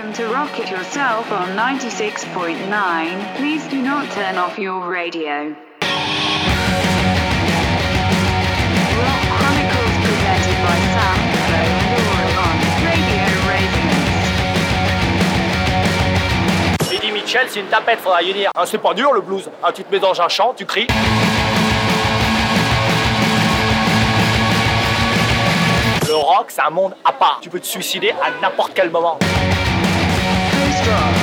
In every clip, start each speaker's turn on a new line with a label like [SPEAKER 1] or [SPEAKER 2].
[SPEAKER 1] Welcome to Rocket Yourself on 96.9. Please do not turn off your radio. Rock Chronicles presented by Sam Flo and Laura on Radio.
[SPEAKER 2] Eddie Mitchell, c'est une tapette, faudra y dire. Hein, c'est pas dur le blues. Hein, tu te mets dans un chant, tu cries. Le rock, c'est un monde à part. Tu peux te suicider à n'importe quel moment.
[SPEAKER 1] strong.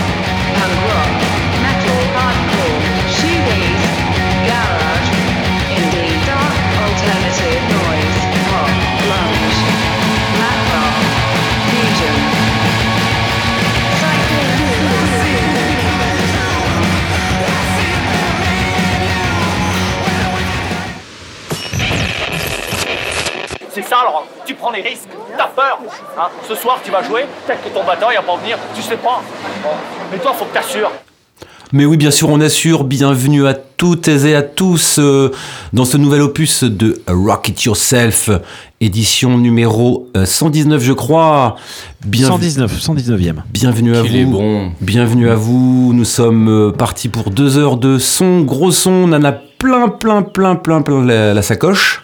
[SPEAKER 2] C'est ça rock. Tu prends les risques, t'as peur. Hein, ce soir, tu vas jouer, peut-être que ton batteur il va pas venir, tu sais pas. Mais toi, faut que t'assures.
[SPEAKER 3] Mais oui, bien sûr, on assure. Bienvenue à toutes et à tous euh, dans ce nouvel opus de Rock It Yourself, édition numéro euh, 119, je crois. Bien
[SPEAKER 4] 119, 119e.
[SPEAKER 3] Bienvenue à
[SPEAKER 5] Qu'il
[SPEAKER 3] vous.
[SPEAKER 5] est bon.
[SPEAKER 3] Bienvenue à vous. Nous sommes euh, partis pour deux heures de son, gros son. On en a plein, plein, plein, plein, plein la, la sacoche.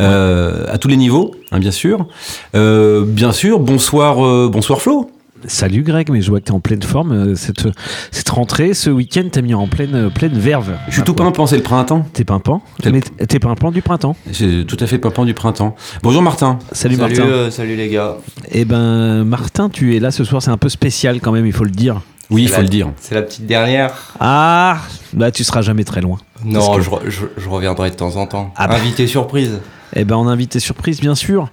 [SPEAKER 3] Euh, à tous les niveaux, hein, bien sûr. Euh, bien sûr, bonsoir, euh, bonsoir Flo.
[SPEAKER 4] Salut Greg, mais je vois que t'es en pleine forme. Cette, cette rentrée, ce week-end, t'as mis en pleine, pleine verve.
[SPEAKER 3] Je suis tout pimpant, c'est le printemps.
[SPEAKER 4] T'es pimpant
[SPEAKER 3] T'es-
[SPEAKER 4] Mais t'es pimpant du printemps.
[SPEAKER 3] C'est tout à fait pimpant du printemps. Bonjour Martin.
[SPEAKER 4] Salut,
[SPEAKER 5] Salut,
[SPEAKER 4] Martin.
[SPEAKER 5] euh, salut les gars.
[SPEAKER 4] Eh ben, Martin, tu es là ce soir, c'est un peu spécial quand même, il faut le dire.
[SPEAKER 3] Oui, il faut
[SPEAKER 5] la-
[SPEAKER 3] le dire.
[SPEAKER 5] C'est la petite dernière.
[SPEAKER 4] Ah, bah tu seras jamais très loin.
[SPEAKER 5] Non,
[SPEAKER 4] que-
[SPEAKER 5] je, re- je- je reviendrai de temps en temps.
[SPEAKER 4] Ah bah.
[SPEAKER 5] Invité surprise.
[SPEAKER 4] Eh ben, on invité surprise, bien sûr.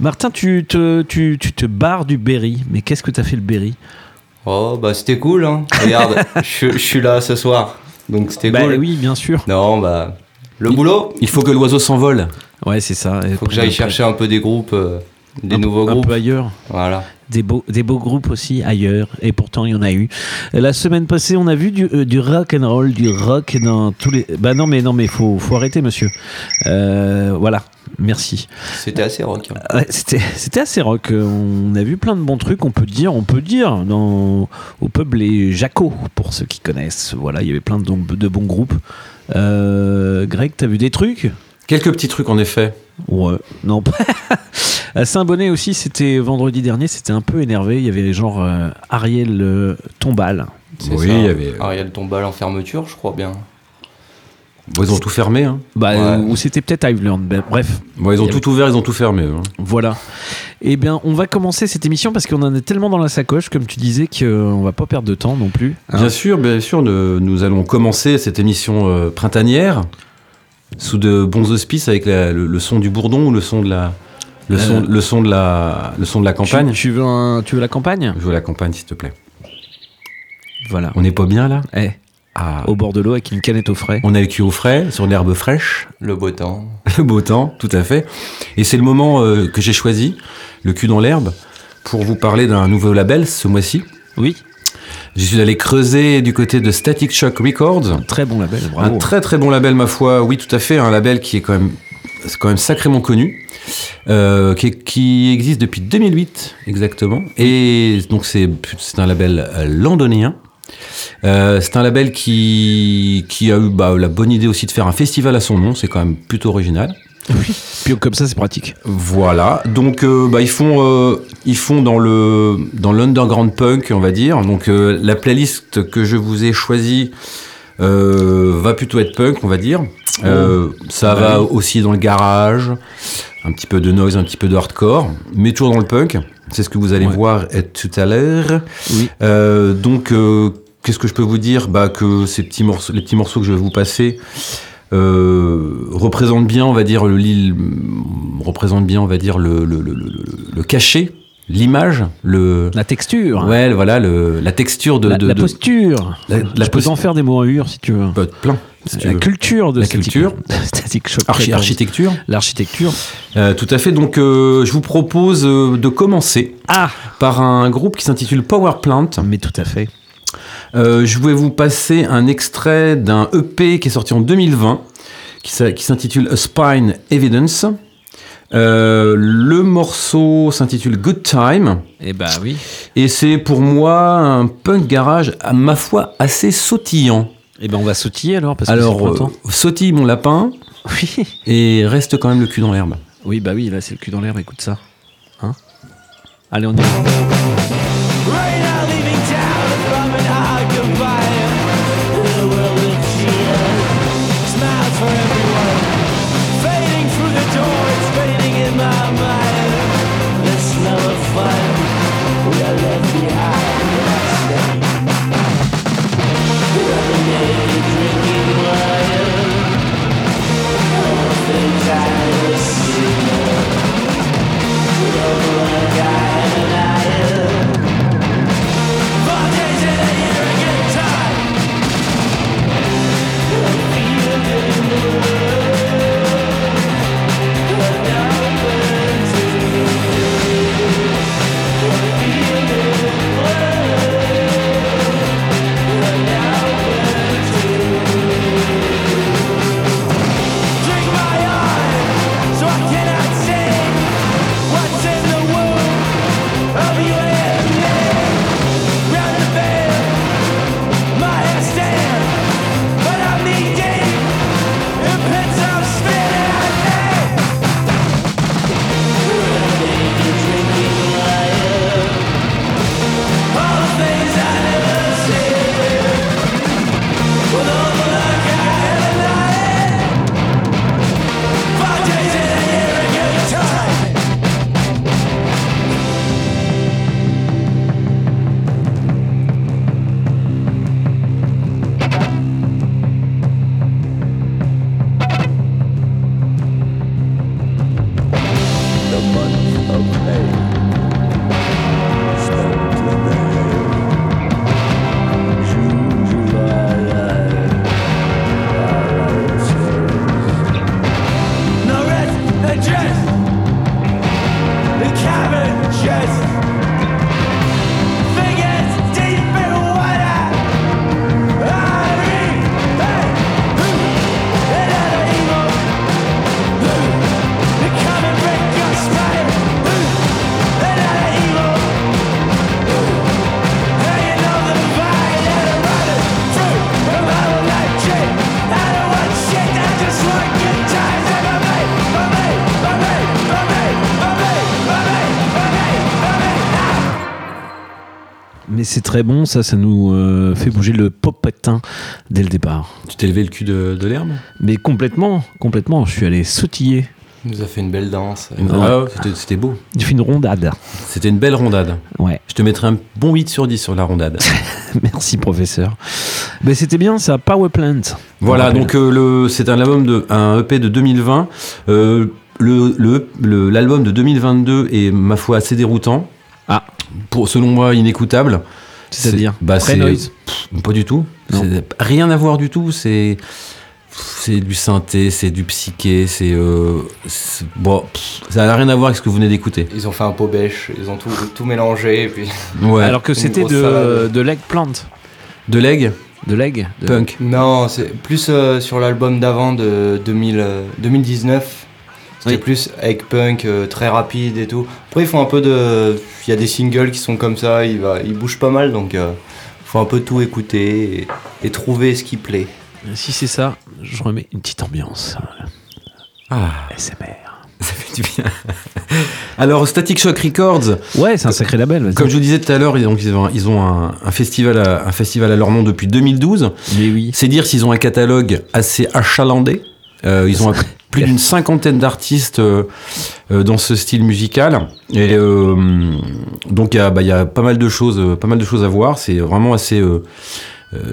[SPEAKER 4] Martin, tu te, tu, tu te barres du Berry. Mais qu'est-ce que t'as fait le Berry?
[SPEAKER 5] Oh, bah c'était cool, hein. Regarde, je, je suis là ce soir. Donc c'était
[SPEAKER 4] Bah
[SPEAKER 5] cool.
[SPEAKER 4] oui, bien sûr.
[SPEAKER 5] Non, bah. Le boulot
[SPEAKER 3] Il faut que l'oiseau s'envole.
[SPEAKER 4] Ouais, c'est ça.
[SPEAKER 5] Il faut que j'aille chercher un peu des groupes, euh, des
[SPEAKER 4] un,
[SPEAKER 5] nouveaux
[SPEAKER 4] un
[SPEAKER 5] groupes.
[SPEAKER 4] peu ailleurs.
[SPEAKER 5] Voilà.
[SPEAKER 4] Des beaux, des beaux groupes aussi ailleurs, et pourtant il y en a eu. La semaine passée, on a vu du, euh, du rock and roll, du rock dans tous les. Bah non, mais non, mais faut, faut arrêter, monsieur. Euh, voilà, merci.
[SPEAKER 5] C'était assez rock. hein.
[SPEAKER 4] Ouais, c'était, c'était assez rock. Euh, On a vu plein de bons trucs. On peut dire, on peut dire dans au pub les Jaco pour ceux qui connaissent. Voilà, il y avait plein de, de bons groupes. Euh, Greg, t'as vu des trucs?
[SPEAKER 3] Quelques petits trucs en effet.
[SPEAKER 4] Ouais, non. à Saint-Bonnet aussi, c'était vendredi dernier, c'était un peu énervé. Il y avait genre euh, Ariel euh, Tombal.
[SPEAKER 3] Oui,
[SPEAKER 5] ça.
[SPEAKER 3] il y avait-
[SPEAKER 5] Ariel Tombal en fermeture, je crois bien.
[SPEAKER 3] Bon, ils ont tout fermé. Hein.
[SPEAKER 4] Bah,
[SPEAKER 5] Ouais.
[SPEAKER 4] euh, ou c'était peut-être Iveland. Ben, bref,
[SPEAKER 3] Bon, ils ont tout ouvert, ils ont tout fermé. hein.
[SPEAKER 4] voilà. Eh bien, on va commencer cette émission parce qu'on en est tellement dans la sacoche, comme tu disais, qu'on va pas perdre de temps non plus. hein.
[SPEAKER 3] Bien sûr, bien sûr, nous, nous allons commencer cette émission euh, printanière sous de bons auspices avec la- le, le son du bourdon ou le son de la, le son,
[SPEAKER 4] Euh,
[SPEAKER 3] le son de la, le son de la campagne.
[SPEAKER 4] Tu, tu veux un- tu veux la campagne?
[SPEAKER 3] Je veux la campagne, s'il te plaît.
[SPEAKER 4] Voilà.
[SPEAKER 3] On n'est pas bien là?
[SPEAKER 4] Eh,
[SPEAKER 3] Ah.
[SPEAKER 4] au bord de l'eau avec une canette au frais.
[SPEAKER 3] On a le cul au frais, sur l'herbe fraîche,
[SPEAKER 5] Le beau temps.
[SPEAKER 3] le beau temps, tout à fait. Et c'est le moment euh, que j'ai choisi, le cul dans l'herbe, pour vous parler d'un nouveau label ce mois-ci.
[SPEAKER 4] Oui,
[SPEAKER 3] Je suis allé creuser du côté de Static Shock Records.
[SPEAKER 4] très bon label, bravo.
[SPEAKER 3] Un très très bon label, ma foi. Oui, tout à fait. Un label qui est quand même, c'est quand même sacrément connu, euh, qui, est- qui existe depuis 2008 exactement. Et donc c'est c'est un label euh, londonien. Euh, c'est un label qui, qui a eu bah, la bonne idée aussi de faire un festival à son nom. C'est quand même plutôt original.
[SPEAKER 4] Puis comme ça, c'est pratique.
[SPEAKER 3] Voilà, donc euh, bah, ils font euh, ils font dans le dans l'underground punk, on va dire. Donc euh, la playlist que je vous ai choisie va plutôt être punk, on va dire. Euh, ça va aussi dans le garage, un petit peu de noise, un petit peu de hardcore, mais toujours dans le punk. C'est ce que vous allez
[SPEAKER 4] Ouais.
[SPEAKER 3] voir tout à l'heure.
[SPEAKER 4] Oui.
[SPEAKER 3] Euh, donc euh, qu'est-ce que je peux vous dire? Bah que ces petits morceaux, les petits morceaux que je vais vous passer euh, représentent bien, on va dire le représente bien, on va dire le le, le, le, le cachet, l'image, le
[SPEAKER 4] La texture.
[SPEAKER 3] ouais, voilà, le, la texture de
[SPEAKER 4] la,
[SPEAKER 3] de,
[SPEAKER 4] la
[SPEAKER 3] de-
[SPEAKER 4] posture.
[SPEAKER 3] la- la
[SPEAKER 4] je peux
[SPEAKER 3] post-
[SPEAKER 4] en faire des mots si tu veux.
[SPEAKER 3] bah, plein. Si tu
[SPEAKER 4] la culture de
[SPEAKER 3] La culture.
[SPEAKER 4] Static Shock
[SPEAKER 3] Archi-
[SPEAKER 4] Records.
[SPEAKER 3] architecture.
[SPEAKER 4] L'architecture.
[SPEAKER 3] Euh, tout à fait. Donc, euh, je vous propose euh, de commencer
[SPEAKER 4] Ah,
[SPEAKER 3] par un groupe qui s'intitule Power Plant.
[SPEAKER 4] mais tout à fait.
[SPEAKER 3] Euh, je vais vous passer un extrait d'un EP qui est sorti en 2020, qui s'intitule A Spine Evidence. Euh, le morceau s'intitule Good Time.
[SPEAKER 6] Eh bah oui.
[SPEAKER 3] Et c'est pour moi un punk garage, à ma foi, assez sautillant.
[SPEAKER 6] Eh ben on va sautiller alors parce que
[SPEAKER 3] Alors, euh, sautille mon lapin
[SPEAKER 6] Oui.
[SPEAKER 3] et reste quand même le cul dans l'herbe.
[SPEAKER 6] Oui, bah oui, là c'est le cul dans l'herbe, écoute ça. Hein? Allez, on y va. Mais c'est très bon, ça, ça nous euh, fait bouger le popetin dès le départ.
[SPEAKER 3] Tu t'es levé le cul de, de l'herbe?
[SPEAKER 6] Mais complètement, complètement, je suis allé sautiller.
[SPEAKER 5] Il nous a fait une belle danse.
[SPEAKER 3] Ah c'était- beau.
[SPEAKER 6] J'ai fait une rondade.
[SPEAKER 3] C'était une belle rondade.
[SPEAKER 6] Ouais,
[SPEAKER 3] Je te mettrais un bon 8 sur 10 sur la rondade.
[SPEAKER 6] merci professeur. Mais c'était bien, ça, Power Plant.
[SPEAKER 3] Voilà, donc euh, le, c'est un album de un EP de 2020. Euh, le, le- le- l'album de 2022 est ma foi assez déroutant.
[SPEAKER 6] Ah.
[SPEAKER 3] Pour selon moi inécoutable.
[SPEAKER 6] C'est-à-dire
[SPEAKER 3] C'est- bah,
[SPEAKER 6] Très noise.
[SPEAKER 3] pff, Pas du tout. Rien à voir du tout. C'est c'est du synthé, c'est du psyché, c'est euh, bon, pff, ça n'a rien à voir avec ce que vous venez d'écouter.
[SPEAKER 5] Ils ont fait un pot bêche, ils ont tout, tout mélangé. Et puis...
[SPEAKER 3] Ouais.
[SPEAKER 6] Alors que c'était de, de l'eggplant.
[SPEAKER 3] de leg,
[SPEAKER 6] De leg de-
[SPEAKER 3] punk.
[SPEAKER 5] Non, c'est plus euh, sur l'album d'avant de 2000, euh, 2019. C'était
[SPEAKER 6] Oui.
[SPEAKER 5] plus avec punk euh, très rapide et tout. Après, ils font un peu de. Il y a des singles qui sont comme ça, il, va, il bouge pas mal donc euh, faut un peu tout écouter et, et trouver ce qui plaît.
[SPEAKER 6] Si c'est ça, je remets une petite ambiance.
[SPEAKER 3] Ah,
[SPEAKER 6] SMR.
[SPEAKER 3] ça fait du bien. Alors Static Shock Records,
[SPEAKER 6] Ouais, c'est un sacré label. vas-y.
[SPEAKER 3] comme je vous disais tout à l'heure, ils ont, ils ont, un- ils ont un, un festival à, un festival à leur nom depuis 2012.
[SPEAKER 6] Mais oui.
[SPEAKER 3] C'est dire s'ils ont un catalogue assez achalandé. Euh, ils ont un- plus d'une cinquantaine d'artistes euh, euh, dans ce style musical. Et euh, donc il y, a, bah, il y a pas mal de choses, pas mal de choses à voir. C'est vraiment assez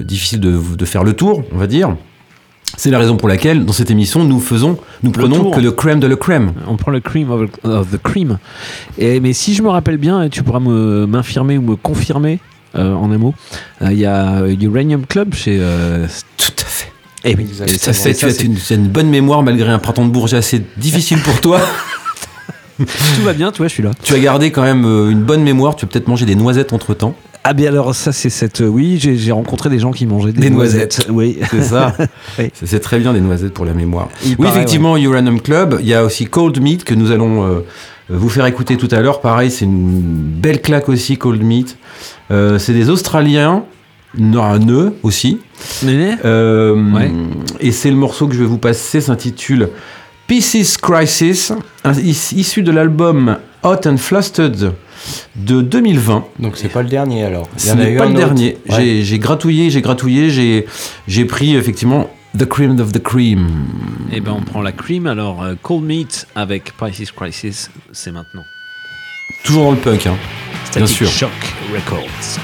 [SPEAKER 3] difficile de, de faire le tour, on va dire. C'est la raison pour laquelle dans cette émission nous faisons, nous prenons que le crème de le crème.
[SPEAKER 6] On prend le cream of, of the cream. Et, mais si je me rappelle bien, tu pourras me- m'infirmer ou me confirmer euh, en un mot, euh, il y a Uranium Club chez. euh, Eh oui.
[SPEAKER 3] Et ça
[SPEAKER 6] c'est-
[SPEAKER 3] fait, tu as une, bonne mémoire malgré un printemps de Bourget assez difficile pour toi.
[SPEAKER 6] Tout va bien, tu vois, je suis là.
[SPEAKER 3] tu as gardé quand même euh, une bonne mémoire. Tu as peut-être mangé des noisettes entre temps.
[SPEAKER 4] Ah bien alors ça c'est cette oui j'ai rencontré des gens qui mangeaient des,
[SPEAKER 3] Des noisettes.
[SPEAKER 4] oui
[SPEAKER 3] C'est ça.
[SPEAKER 4] Oui.
[SPEAKER 3] C'est- très bien des noisettes pour la mémoire.
[SPEAKER 4] Il
[SPEAKER 3] oui,
[SPEAKER 4] paraît,
[SPEAKER 3] effectivement, Uranium Club. Il y a aussi Cold Meat que nous allons euh, vous faire écouter tout à l'heure. Pareil, c'est une belle claque aussi, Cold Meat. Euh, c'est des Australiens, un nœud aussi. Euh,
[SPEAKER 4] Ouais.
[SPEAKER 3] Et c'est le morceau que je vais vous passer, s'intitule Pieces Crisis, issu de l'album Hot and Flustered de 2020.
[SPEAKER 5] Donc c'est pas le dernier alors. Il y
[SPEAKER 3] Ce n'est pas le
[SPEAKER 5] autre.
[SPEAKER 3] dernier.
[SPEAKER 5] Ouais.
[SPEAKER 3] J'ai- gratouillé, j'ai gratouillé, j'ai pris effectivement The Cream of the Cream.
[SPEAKER 4] Eh ben on prend la cream alors euh, Cold Meat avec Crisis Crisis c'est maintenant.
[SPEAKER 3] Toujours dans le punk. Hein. Bien
[SPEAKER 4] Static
[SPEAKER 3] sûr.
[SPEAKER 4] Shock Records.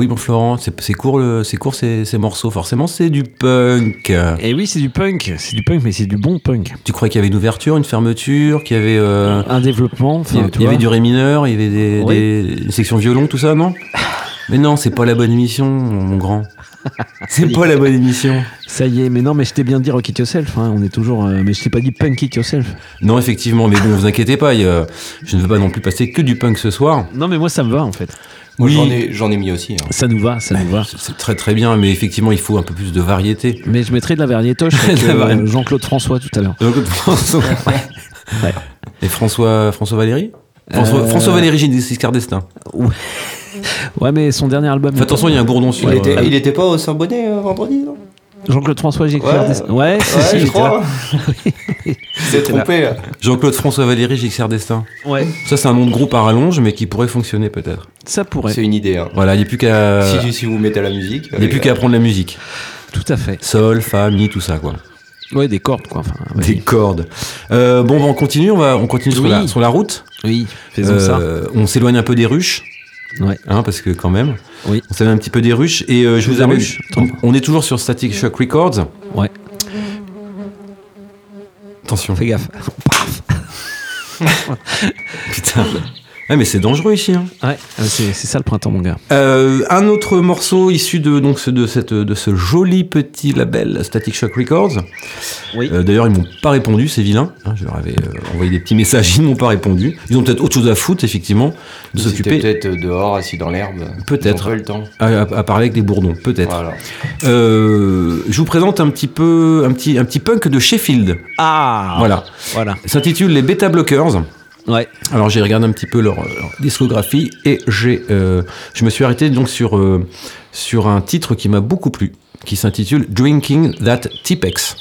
[SPEAKER 3] Oui, bon Florent, c'est court, le- c'est court ces, ces morceaux. Forcément, c'est du punk.
[SPEAKER 4] Et oui c'est du punk, c'est du punk mais c'est du bon punk.
[SPEAKER 3] Tu croyais qu'il y avait une ouverture, une fermeture, qu'il y avait, euh,
[SPEAKER 4] Un développement,
[SPEAKER 3] il y avait, il y avait du ré mineur, il y avait des,
[SPEAKER 4] Oui.
[SPEAKER 3] des- une section violon, tout ça, non? Mais non, c'est pas la bonne émission, mon grand. C'est pas la bonne émission.
[SPEAKER 4] Ça y est, mais non mais je t'ai bien dit Rock It Yourself, hein, on est toujours... euh, mais je t'ai pas dit Punk It Yourself.
[SPEAKER 3] Non, effectivement, mais bon, vous inquiétez pas, y je ne veux pas non plus passer que du punk ce soir.
[SPEAKER 4] Non mais moi ça me va en fait.
[SPEAKER 3] Oui.
[SPEAKER 5] j'en ai, j'en ai mis aussi. hein.
[SPEAKER 4] Ça nous va, ça nous va.
[SPEAKER 3] C'est- très très bien, mais effectivement, il faut un peu plus de variété.
[SPEAKER 4] Mais je mettrai de la variétoche avec euh, Jean-Claude François tout à l'heure.
[SPEAKER 3] Donc, François...
[SPEAKER 4] Ouais.
[SPEAKER 3] Et François, François Valéry? François,
[SPEAKER 4] Euh,
[SPEAKER 3] François Valéry Giscard d'Estaing.
[SPEAKER 4] Ouais mais son dernier album...
[SPEAKER 3] Fais attention, il y a un bourdon sur.
[SPEAKER 5] Il, était,
[SPEAKER 3] euh,
[SPEAKER 5] il était pas au Saint-Bonnet euh, vendredi non?
[SPEAKER 4] Jean-Claude François, j'ai
[SPEAKER 5] Ouais.
[SPEAKER 4] des- Ouais, si,
[SPEAKER 5] Ouais,
[SPEAKER 4] si,
[SPEAKER 5] je crois. C'est trompé.
[SPEAKER 3] Jean-Claude François Valéry Giscard d'Estaing.
[SPEAKER 4] Ouais,
[SPEAKER 3] Ça, c'est un nom de groupe à rallonge, mais qui pourrait fonctionner peut-être.
[SPEAKER 4] ça pourrait.
[SPEAKER 5] C'est une idée. hein.
[SPEAKER 3] Voilà, il n'y a plus qu'à.
[SPEAKER 5] Si, si vous mettez à la musique.
[SPEAKER 3] Il n'y a plus qu'à apprendre la musique.
[SPEAKER 4] Tout à fait.
[SPEAKER 3] Sol, fa, mi, tout ça, quoi.
[SPEAKER 4] Ouais, des cordes, quoi. Enfin, ouais.
[SPEAKER 3] Des cordes. Euh, bon, on continue, on va, on continue sur, la, sur la route.
[SPEAKER 4] Oui, faisons ça.
[SPEAKER 3] Euh, on s'éloigne un peu des ruches,
[SPEAKER 4] Ouais.
[SPEAKER 3] hein, parce que quand même.
[SPEAKER 4] Oui.
[SPEAKER 3] On s'éloigne un petit peu des ruches. Et euh, je vous
[SPEAKER 4] attends.
[SPEAKER 3] on est toujours sur Static Shock Records.
[SPEAKER 4] Ouais.
[SPEAKER 3] Attention.
[SPEAKER 4] Fais gaffe.
[SPEAKER 3] Putain. Ouais, mais c'est dangereux ici. Hein.
[SPEAKER 4] Ouais, c'est ça le printemps, mon gars.
[SPEAKER 3] Euh, un autre morceau issu de, donc, ce- de, cette, de ce joli petit label Static Shock Records.
[SPEAKER 4] Oui.
[SPEAKER 3] Euh, D'ailleurs, ils m'ont pas répondu, c'est vilain. Hein, je leur avais euh, envoyé des petits messages, ils m'ont pas répondu. Ils ont peut-être autre chose à foutre, effectivement, de
[SPEAKER 5] Ils étaient
[SPEAKER 3] s'occuper
[SPEAKER 5] peut-être euh, dehors, assis dans l'herbe.
[SPEAKER 3] Peut-être.
[SPEAKER 5] Ils ont pas le temps.
[SPEAKER 3] à, à- à parler avec des bourdons, peut-être.
[SPEAKER 5] Voilà.
[SPEAKER 3] Euh, je vous présente un petit peu un petit, un petit punk de Sheffield.
[SPEAKER 4] Ah
[SPEAKER 3] Voilà.
[SPEAKER 4] Voilà.
[SPEAKER 3] S'intitule les Beta Blockers.
[SPEAKER 4] Ouais.
[SPEAKER 3] Alors j'ai regardé un petit peu leur, leur discographie et j'ai, euh, je me suis arrêté donc sur, euh, sur un titre qui m'a beaucoup plu, qui s'intitule Drinking That Tipex.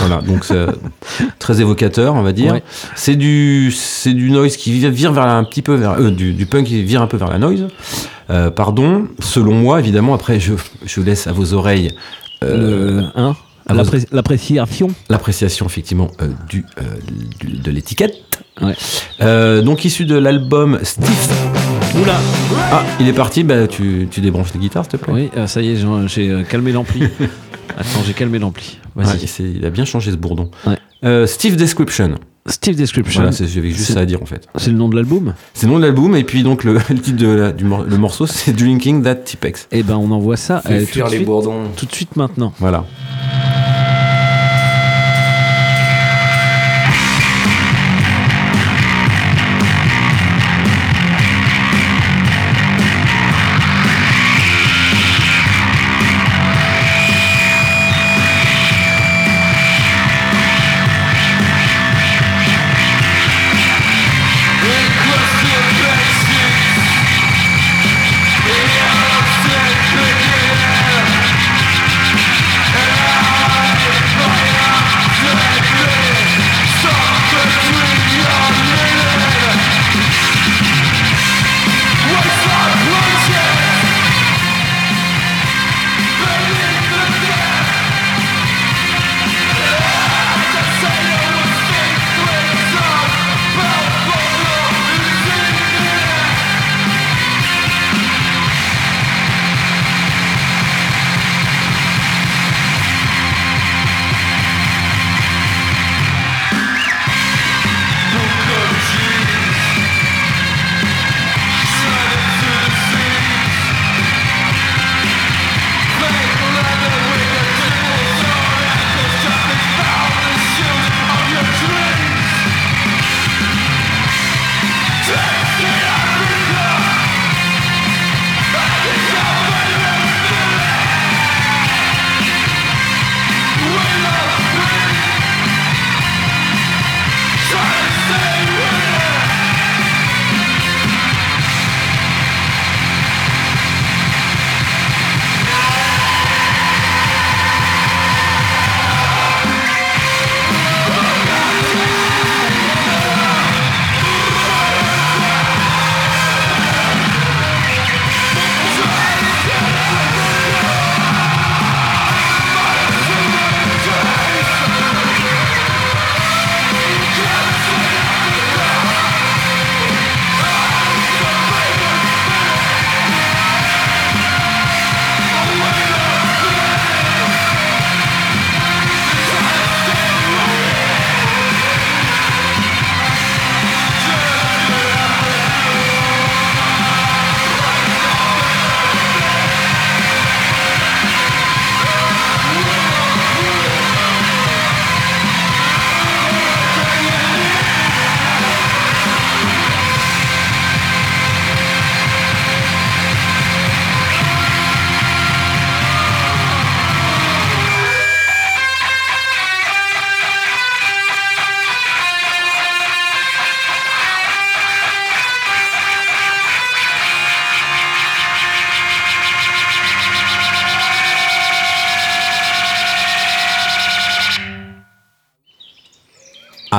[SPEAKER 3] Voilà, donc c'est très évocateur, on va dire.
[SPEAKER 4] Ouais.
[SPEAKER 3] C'est du, c'est du noise qui vire, vers un petit peu vers, euh, du, du punk qui vire un peu vers la noise. Euh, pardon, selon moi, évidemment. Après, je, je laisse à vos oreilles euh,
[SPEAKER 4] Le- hein L'appréciation.
[SPEAKER 3] l'appréciation effectivement euh, du, euh, du- de l'étiquette.
[SPEAKER 4] Ouais.
[SPEAKER 3] Euh, donc issu de l'album Stiff
[SPEAKER 4] Oula
[SPEAKER 3] Ah, il est parti, bah tu, tu débranches les guitares, s'il te plaît.
[SPEAKER 4] Oui, euh, ça y est, j'ai- euh, calmé l'ampli. Attends, j'ai calmé l'ampli. Vas-y.
[SPEAKER 3] il a bien changé ce bourdon.
[SPEAKER 4] Ouais.
[SPEAKER 3] Euh, Steve Description.
[SPEAKER 4] Steve Description.
[SPEAKER 3] Voilà, j'avais juste ça à dire en fait.
[SPEAKER 4] C'est le nom de l'album
[SPEAKER 3] C'est le nom de l'album et puis donc le, le titre de la- du mor- le morceau c'est Drinking That Tipex.
[SPEAKER 4] Eh ben, on envoie ça
[SPEAKER 5] Fait
[SPEAKER 4] euh, tout,
[SPEAKER 5] fuir
[SPEAKER 4] de
[SPEAKER 5] les
[SPEAKER 4] suite,
[SPEAKER 5] bourdons.
[SPEAKER 4] tout de suite maintenant.
[SPEAKER 3] Voilà.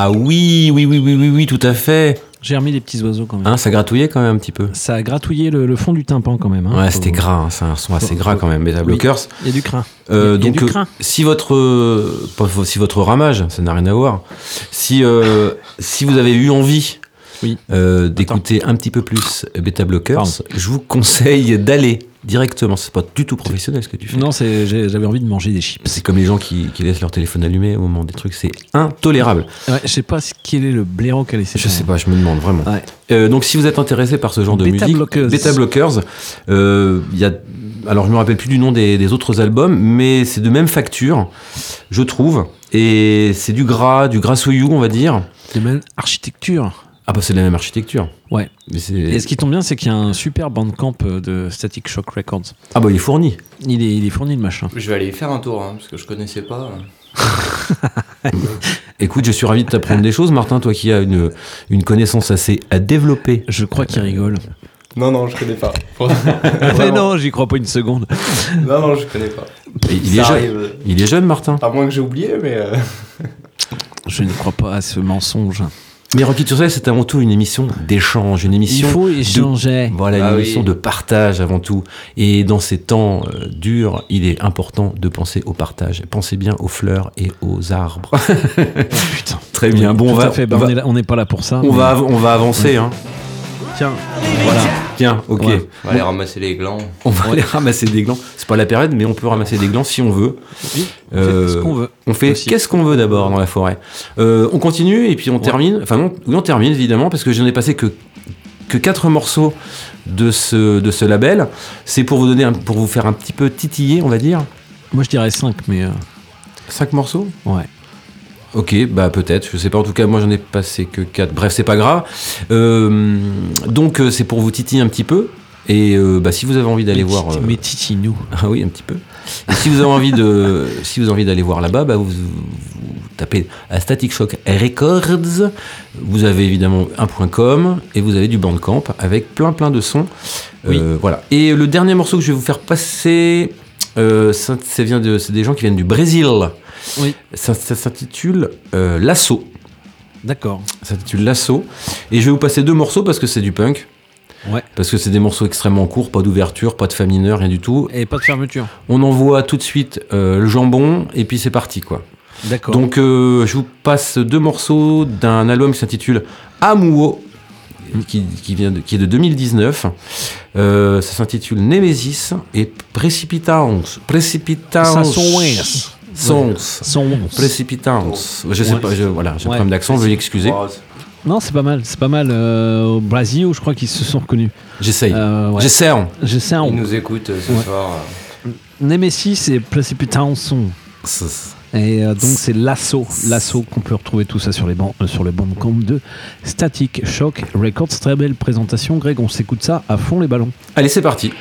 [SPEAKER 3] Ah oui, oui, oui, oui, oui, oui, tout à fait.
[SPEAKER 4] J'ai remis des petits oiseaux quand même.
[SPEAKER 3] Hein, ça gratouillait quand même un petit peu.
[SPEAKER 4] Ça a gratouillé le, le fond du tympan quand même. hein.
[SPEAKER 3] Ouais,
[SPEAKER 4] Faut-
[SPEAKER 3] c'était gras, hein, c'est un son assez
[SPEAKER 4] faut-
[SPEAKER 3] gras quand même, Beta. Blockers.
[SPEAKER 4] Il y a du crin.
[SPEAKER 3] Euh,
[SPEAKER 4] Il y a
[SPEAKER 3] donc,
[SPEAKER 4] du crin.
[SPEAKER 3] si votre, euh, pas- si votre ramage, ça n'a rien à voir, si, euh, si vous avez eu envie
[SPEAKER 4] Oui.
[SPEAKER 3] euh, d'écouter un petit peu plus Beta Blockers,
[SPEAKER 4] Pardon.
[SPEAKER 3] je vous conseille d'aller directement. C'est pas du tout professionnel ce que tu fais.
[SPEAKER 4] Non, j'avais envie de manger des chips.
[SPEAKER 3] C'est comme les gens qui, qui laissent leur téléphone allumé au moment des trucs, c'est intolérable.
[SPEAKER 4] Ouais, je sais pas ce- quel est le blaireau qu'a laissé.
[SPEAKER 3] Je sais pas, je me demande vraiment.
[SPEAKER 4] Ouais.
[SPEAKER 3] Euh, donc si vous êtes intéressé par ce genre de
[SPEAKER 4] Beta
[SPEAKER 3] musique,
[SPEAKER 4] Blockers.
[SPEAKER 3] Beta Blockers, euh, il y a, alors je me rappelle plus du nom des, des autres albums, mais c'est de même facture, je trouve, et c'est du gras, du gras soyou, on va dire.
[SPEAKER 4] De même architecture.
[SPEAKER 3] Ah bah c'est la même architecture.
[SPEAKER 4] Ouais.
[SPEAKER 3] Mais c'est-
[SPEAKER 4] Et ce qui tombe bien, c'est qu'il y a un super bandcamp euh, de Static Shock Records.
[SPEAKER 3] Ah bah il est fourni.
[SPEAKER 4] Il est, il est fourni le machin.
[SPEAKER 5] Je vais aller y faire un tour, hein, parce que je connaissais pas.
[SPEAKER 3] Écoute, je suis ravi de t'apprendre des choses, Martin, toi qui as une, une connaissance assez à développer.
[SPEAKER 4] Je crois qu'il rigole.
[SPEAKER 5] Non, non, je connais pas.
[SPEAKER 4] Mais non, j'y crois pas une seconde.
[SPEAKER 5] Non, non, je connais pas.
[SPEAKER 3] Il, est jeune, il est jeune, Martin.
[SPEAKER 5] À moins que j'ai oublié, mais. euh,
[SPEAKER 4] Je ne crois pas à ce mensonge.
[SPEAKER 3] Mais Rocky Tursel, c'est avant tout une émission d'échange, une
[SPEAKER 4] Il
[SPEAKER 3] émission
[SPEAKER 4] faut échanger.
[SPEAKER 3] Voilà, une
[SPEAKER 5] Ah oui.
[SPEAKER 3] émission de partage avant tout. Et dans ces temps euh, durs, il est important de penser au partage. Pensez bien aux fleurs et aux arbres.
[SPEAKER 4] Putain.
[SPEAKER 3] Très bien. Bon, on
[SPEAKER 4] Tout
[SPEAKER 3] va,
[SPEAKER 4] à fait. Bah,
[SPEAKER 3] on va,
[SPEAKER 4] on n'est pas là pour ça.
[SPEAKER 3] on
[SPEAKER 4] mais-
[SPEAKER 3] va av- on va avancer. Hein.
[SPEAKER 4] Tiens, voilà.
[SPEAKER 3] Tiens, ok.
[SPEAKER 4] Ouais.
[SPEAKER 5] On va aller ramasser les glands.
[SPEAKER 3] On va aller ramasser des glands. C'est pas la période, mais on peut ramasser des glands si on veut.
[SPEAKER 4] Oui, on
[SPEAKER 3] Euh,
[SPEAKER 4] fait ce qu'on veut.
[SPEAKER 3] On fait qu'est-ce qu'on veut d'abord dans la forêt. Euh, on continue et puis on termine. Enfin non, oui, on termine évidemment parce que je n'ai passé que que quatre morceaux de ce de ce label. C'est pour vous donner un- pour vous faire un petit peu titiller, on va dire.
[SPEAKER 4] Moi, je dirais 5, mais euh,
[SPEAKER 3] Cinq morceaux?
[SPEAKER 4] ouais.
[SPEAKER 3] Ok, bah peut-être, je sais pas. En tout cas, moi j'en ai passé que 4. Bref, c'est pas grave. Euh, donc euh, c'est pour vous titiller un petit peu. Et euh, bah, si vous avez envie d'aller voir,
[SPEAKER 4] titi-
[SPEAKER 3] euh,
[SPEAKER 4] Mais Titi, nous.
[SPEAKER 3] ah oui, un petit peu. Et si vous avez envie de, si vous avez envie d'aller voir là-bas, bah, vous, vous tapez à Static Shock Records. Vous avez évidemment un point .com et vous avez du Bandcamp avec plein plein de sons. Voilà. Et le dernier morceau que je vais vous faire passer, euh, ça, ça vient de, c'est des gens qui viennent du Brésil.
[SPEAKER 4] Oui.
[SPEAKER 3] Ça, ça s'intitule euh, Lasso.
[SPEAKER 4] D'accord.
[SPEAKER 3] Ça s'intitule Lasso. Et je vais vous passer deux morceaux parce que c'est du punk.
[SPEAKER 4] Ouais.
[SPEAKER 3] Parce que c'est des morceaux extrêmement courts, pas d'ouverture, pas de fa mineur, rien du tout.
[SPEAKER 4] Et pas de fermeture.
[SPEAKER 3] On envoie tout de suite euh, le jambon et puis c'est parti quoi.
[SPEAKER 4] D'accord.
[SPEAKER 3] Donc euh, je vous passe deux morceaux d'un album qui s'intitule Amuo, qui, qui, vient de- qui est de 2019. Euh, ça s'intitule Nemesis et Precipitans. Precipitans. Sons.
[SPEAKER 4] Son
[SPEAKER 3] Precipitans. Je sais pas, je, voilà, j'ai un
[SPEAKER 4] Ouais.
[SPEAKER 3] problème d'accent, veuillez excuser.
[SPEAKER 4] Non, c'est pas mal. C'est pas mal. Euh, au Brésil, je crois qu'ils se sont reconnus.
[SPEAKER 3] J'essaye.
[SPEAKER 4] Euh, ouais.
[SPEAKER 3] J'essaie.
[SPEAKER 4] Je sais,
[SPEAKER 5] Ils
[SPEAKER 4] on...
[SPEAKER 5] nous écoutent euh, ce
[SPEAKER 4] Ouais.
[SPEAKER 5] soir.
[SPEAKER 4] Nemesis et Precipitation. Et euh, donc c'est l'assaut, l'assaut qu'on peut retrouver tout ça sur les bancs, euh, sur le bandcamp de Static Shock Records. Très belle présentation, Greg. On s'écoute ça à fond les ballons.
[SPEAKER 3] Allez, c'est parti.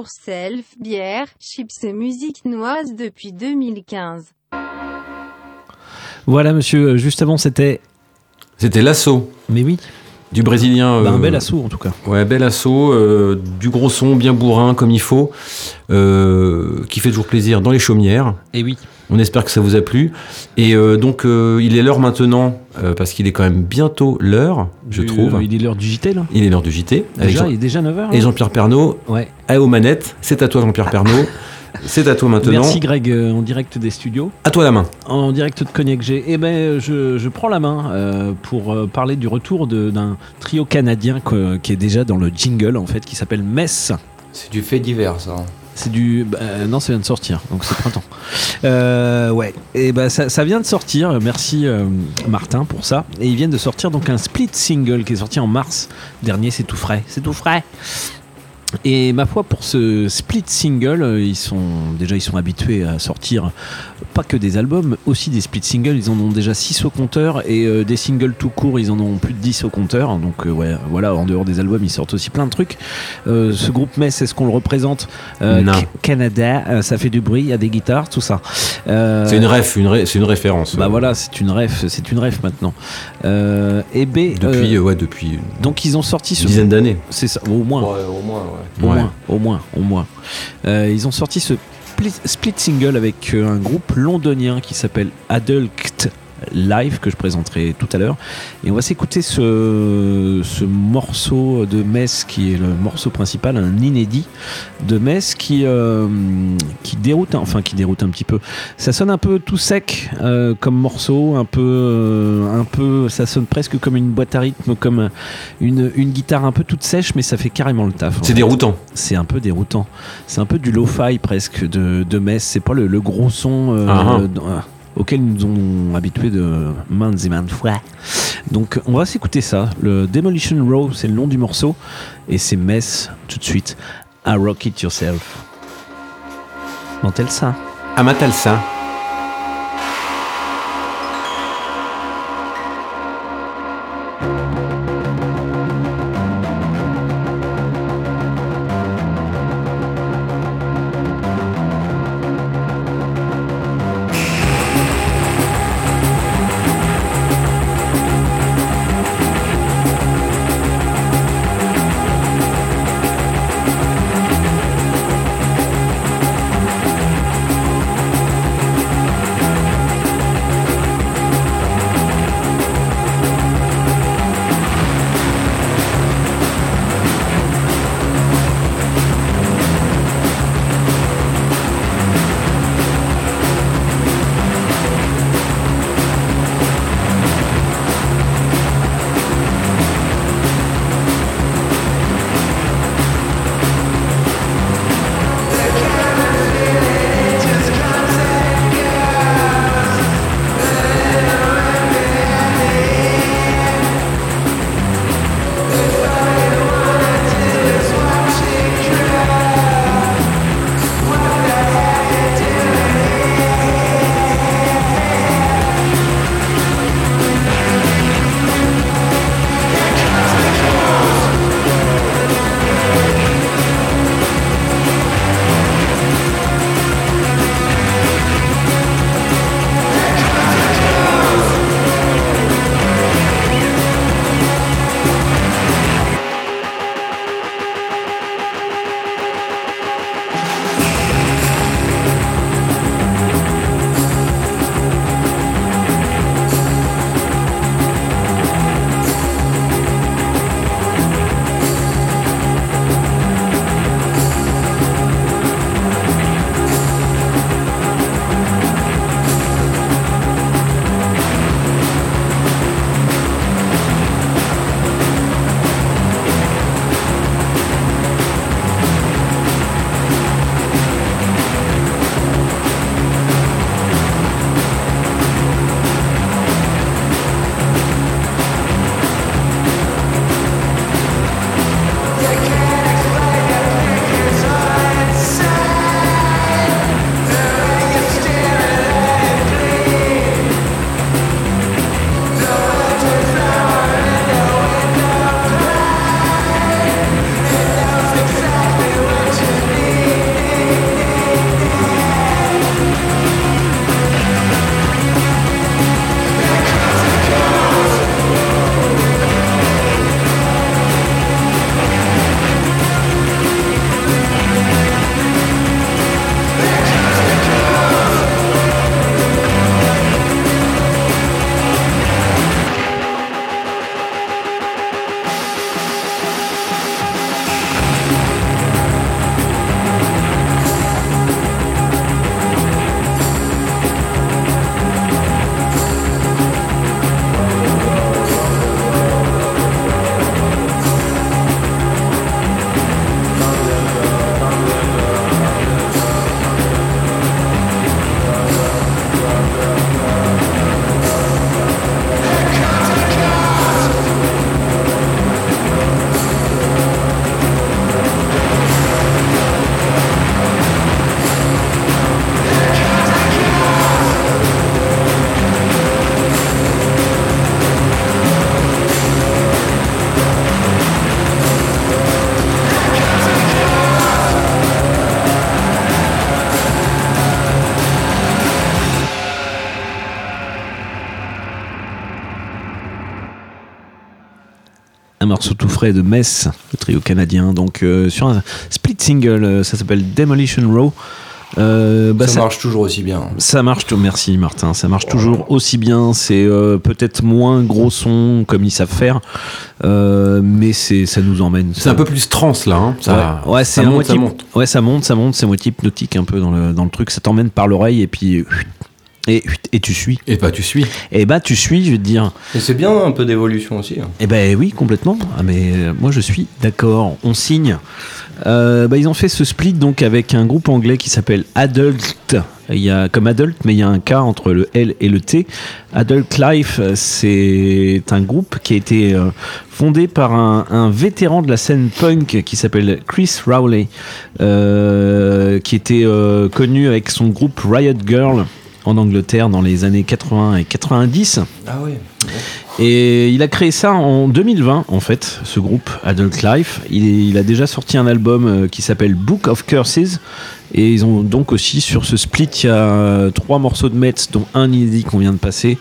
[SPEAKER 7] Rocky Yourself, bière, chips et musique noise depuis 2015.
[SPEAKER 4] Voilà, monsieur. euh, Juste avant, c'était.
[SPEAKER 3] C'était l'assaut
[SPEAKER 4] Mais oui,
[SPEAKER 3] du brésilien.
[SPEAKER 4] bah, un
[SPEAKER 3] euh,
[SPEAKER 4] bel assaut en tout cas.
[SPEAKER 3] Ouais, bel assaut, euh, du gros son, bien bourrin comme il faut, euh, qui fait toujours plaisir dans les chaumières.
[SPEAKER 4] Et oui.
[SPEAKER 3] On espère que ça vous a plu. Et euh, donc, euh, il est l'heure maintenant, euh, parce qu'il est quand même bientôt l'heure, je trouve.
[SPEAKER 4] euh, il est l'heure du JT là.
[SPEAKER 3] Il est l'heure du JT.
[SPEAKER 4] Déjà,
[SPEAKER 3] Jean-
[SPEAKER 4] il est déjà 9h.
[SPEAKER 3] et Jean-Pierre Pernaud,
[SPEAKER 4] Ouais.
[SPEAKER 3] à aux manettes. C'est à toi, Jean-Pierre Pernaud. C'est à toi maintenant.
[SPEAKER 4] Merci Greg euh, en direct des studios.
[SPEAKER 3] À toi la main.
[SPEAKER 4] En direct de Cognac G. Eh ben, je, je prends la main euh, pour euh, parler du retour d'un trio canadien que- qui est déjà dans le jingle en fait, qui s'appelle Mess.
[SPEAKER 5] C'est du fait divers, ça.
[SPEAKER 4] C'est du. bah, non, ça vient de sortir, donc c'est printemps. Euh, ouais, et ça, ça vient de sortir. Merci euh, Martin pour ça. Et ils viennent de sortir donc un split single qui est sorti en mars dernier. C'est tout frais, c'est tout frais. Et ma foi, pour ce split single, euh, ils sont déjà ils sont habitués à sortir pas que des albums, aussi des split singles. Ils en ont déjà 6 au compteur et euh, des singles tout court, ils en ont plus de 10 au compteur. Donc euh, ouais, voilà, en dehors des albums, ils sortent aussi plein de trucs. Euh, ce groupe Metz, est-ce qu'on le représente? Euh,
[SPEAKER 3] Non.
[SPEAKER 4] Ca- Canada, euh, ça fait du bruit, il y a des guitares, tout ça. Euh,
[SPEAKER 3] C'est une ref, une ré- c'est une référence.
[SPEAKER 4] Bah voilà, c'est une ref, c'est une ref maintenant. Euh, et B,
[SPEAKER 3] Depuis, ouais, depuis une
[SPEAKER 4] donc ils ont sorti ce
[SPEAKER 3] dizaine d'années.
[SPEAKER 4] c'est ça, au moins.
[SPEAKER 5] Ouais, au moins, ouais.
[SPEAKER 4] Au
[SPEAKER 3] Ouais.
[SPEAKER 4] moins, au moins, au moins. Euh, ils ont sorti ce split, split single avec euh, un groupe londonien qui s'appelle Adult Live que je présenterai tout à l'heure. Et on va s'écouter ce, ce morceau de Metz qui est le morceau principal, un inédit de Metz qui, euh, qui déroute, enfin qui déroute un petit peu. Ça sonne un peu tout sec euh, comme morceau, un peu, euh, un peu, ça sonne presque comme une boîte à rythme, comme une, une guitare un peu toute sèche, mais ça fait carrément le taf.
[SPEAKER 3] C'est déroutant.
[SPEAKER 4] c'est un peu déroutant. C'est un peu du lo-fi presque de, de Metz. C'est pas le, le gros son
[SPEAKER 3] Ah, ah.
[SPEAKER 4] dans- euh, auquel nous ont habitués de maintes et maintes fois. Donc on va s'écouter ça. Le Demolition Row, c'est le nom du morceau. Et c'est Metz tout de suite. à Rock It Yourself. Ça.
[SPEAKER 3] Amatalsa.
[SPEAKER 4] Morceau tout frais de Mess, le trio canadien. Donc euh, sur un split single, euh, ça s'appelle Demolition Row. Euh, bah,
[SPEAKER 5] ça,
[SPEAKER 4] ça-
[SPEAKER 5] marche toujours aussi bien.
[SPEAKER 4] ça marche, tout- merci Martin, ça marche toujours aussi bien. C'est euh, peut-être moins gros son comme ils savent faire, euh, mais c'est ça nous emmène.
[SPEAKER 3] C'est un peu plus trans là. Hein. Ça,
[SPEAKER 4] ouais, ouais,
[SPEAKER 3] ça
[SPEAKER 4] c'est
[SPEAKER 3] monte, ça
[SPEAKER 4] moitié-
[SPEAKER 3] monte.
[SPEAKER 4] Ouais, ça monte, ça monte, c'est moitié hypnotique un peu dans le, dans le truc. Ça t'emmène par l'oreille et puis et, et tu suis.
[SPEAKER 3] Et bah tu suis.
[SPEAKER 4] Et bah tu suis, je vais te dire.
[SPEAKER 5] Et c'est bien un peu d'évolution aussi. hein.
[SPEAKER 4] Eh ben oui, complètement. Ah, mais euh, moi je suis d'accord. On signe. Euh, bah, ils ont fait ce split donc avec un groupe anglais qui s'appelle Adult. Il y a comme Adult, mais il y a un K entre le L et le T. Adult Life, euh, c'est un groupe qui a été euh, fondé par un, un vétéran de la scène punk qui s'appelle Chris Rowley, euh, qui était euh, connu avec son groupe Riot Girl en Angleterre dans les années 80 et 90.
[SPEAKER 5] Ah oui.
[SPEAKER 4] Et il a créé ça en 2020, en fait, ce groupe Adult Life. Il, il a déjà sorti un album euh, qui s'appelle Book of Curses. Et ils ont donc aussi sur ce split, il y a trois morceaux de Mets, dont un inédit qu'on vient de passer,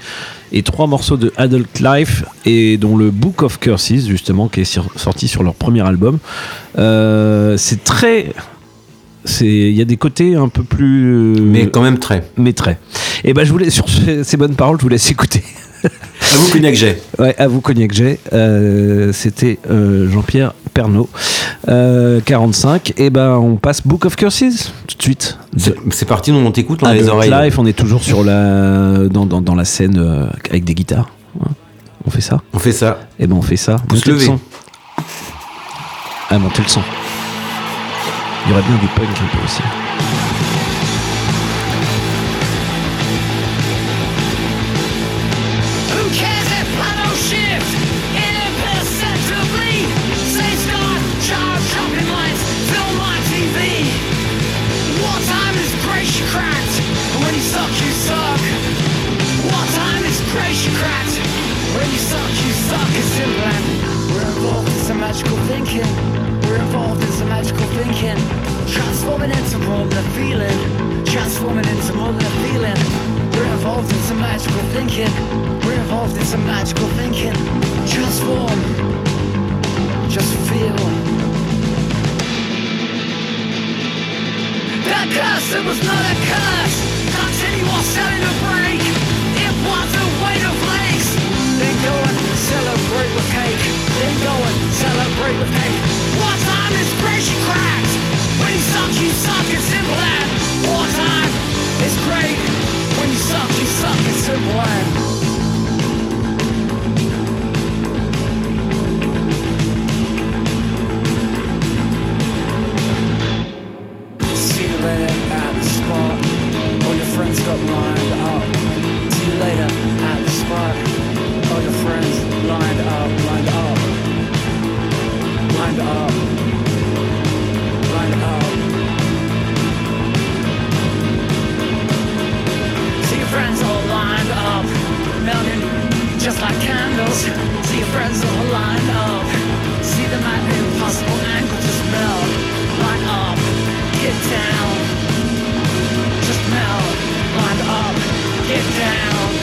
[SPEAKER 4] et trois morceaux de Adult Life, et dont le Book of Curses, justement, qui est sur- sorti sur leur premier album. Euh, c'est très. C'est- Il y a des côtés un peu plus. euh,
[SPEAKER 3] Mais quand même très.
[SPEAKER 4] mais très. Et ben je voulais, sur ce- ces bonnes paroles, je vous laisse écouter.
[SPEAKER 3] À vous, Cognac Jet.
[SPEAKER 4] Ouais, à vous, Cognac Jet. Euh, C'était euh, Jean-Pierre Pernaud, euh, 45. Et ben, on passe Book of Curses tout de suite.
[SPEAKER 3] C'est parti, on t'écoute, on a les oreilles.
[SPEAKER 4] Life, on est toujours sur la, dans, dans, dans la scène avec des guitares. On fait ça?
[SPEAKER 3] On fait ça.
[SPEAKER 4] Et ben, on fait ça.
[SPEAKER 3] Pouce
[SPEAKER 4] Montez le
[SPEAKER 3] levé.
[SPEAKER 4] son. Ah, montez le son. Il y aurait bien du punk un peu aussi.
[SPEAKER 8] Feeling. Transforming into more than a feeling. We're involved in some magical thinking. We're involved in some magical thinking. Transform. Just feel. That curse, it was not a curse. Continue while selling a break. It was a weight of legs. Then go and celebrate with cake. Then go and celebrate with cake. Wartime is crazy cracked. You suck, you suck. It's simple great. When you suck, you suck. It's simple and. See you later at friends all lined up, melting just like candles. See your friends all lined up. See them at the impossible angle, just melt. Line up, get down. Just melt, line up, get down.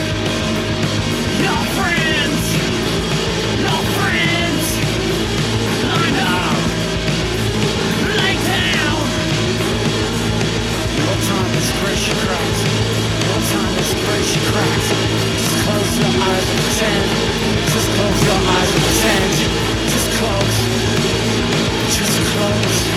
[SPEAKER 8] Just close your eyes and pretend. Just close your eyes and pretend. Just close. Just close.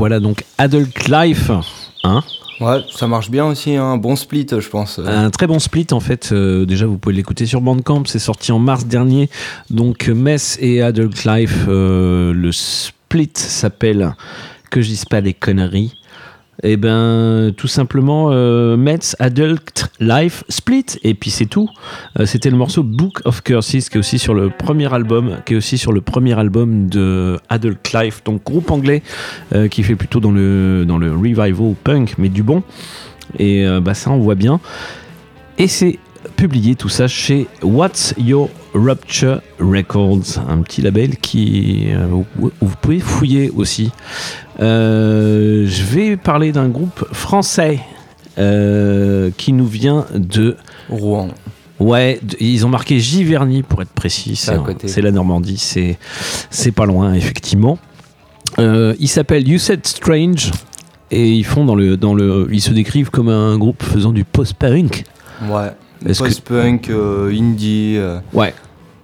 [SPEAKER 4] Voilà donc Adult Life. Hein
[SPEAKER 5] Ouais, ça marche bien aussi, un bon split, je pense.
[SPEAKER 4] un très bon split en fait. Euh, déjà, vous pouvez l'écouter sur Bandcamp. C'est sorti en mars dernier. Donc Mess et Adult Life. euh, le split s'appelle que je dise pas des conneries. Et ben tout simplement euh, Mets Adult Life Split et puis c'est tout. Euh, C'était le morceau Book of Curses qui est aussi sur le premier album, qui est aussi sur le premier album de Adult Life, donc groupe anglais euh, qui fait plutôt dans le dans le revival punk mais du bon. Et bah ça on voit bien. Et c'est publié tout ça chez What's Your Rupture Records, un petit label qui vous pouvez fouiller aussi. Euh, je vais parler d'un groupe français euh, qui nous vient de
[SPEAKER 5] Rouen.
[SPEAKER 4] Ouais, ils ont marqué Giverny pour être précis.
[SPEAKER 5] C'est
[SPEAKER 4] la Normandie, c'est c'est pas loin effectivement. Euh, ils s'appellent You Said Strange et ils font dans le dans le ils se décrivent comme un groupe faisant du post-punk.
[SPEAKER 5] Ouais.
[SPEAKER 4] Est-ce que-
[SPEAKER 5] Post-punk, euh, indie, euh,
[SPEAKER 4] Ouais,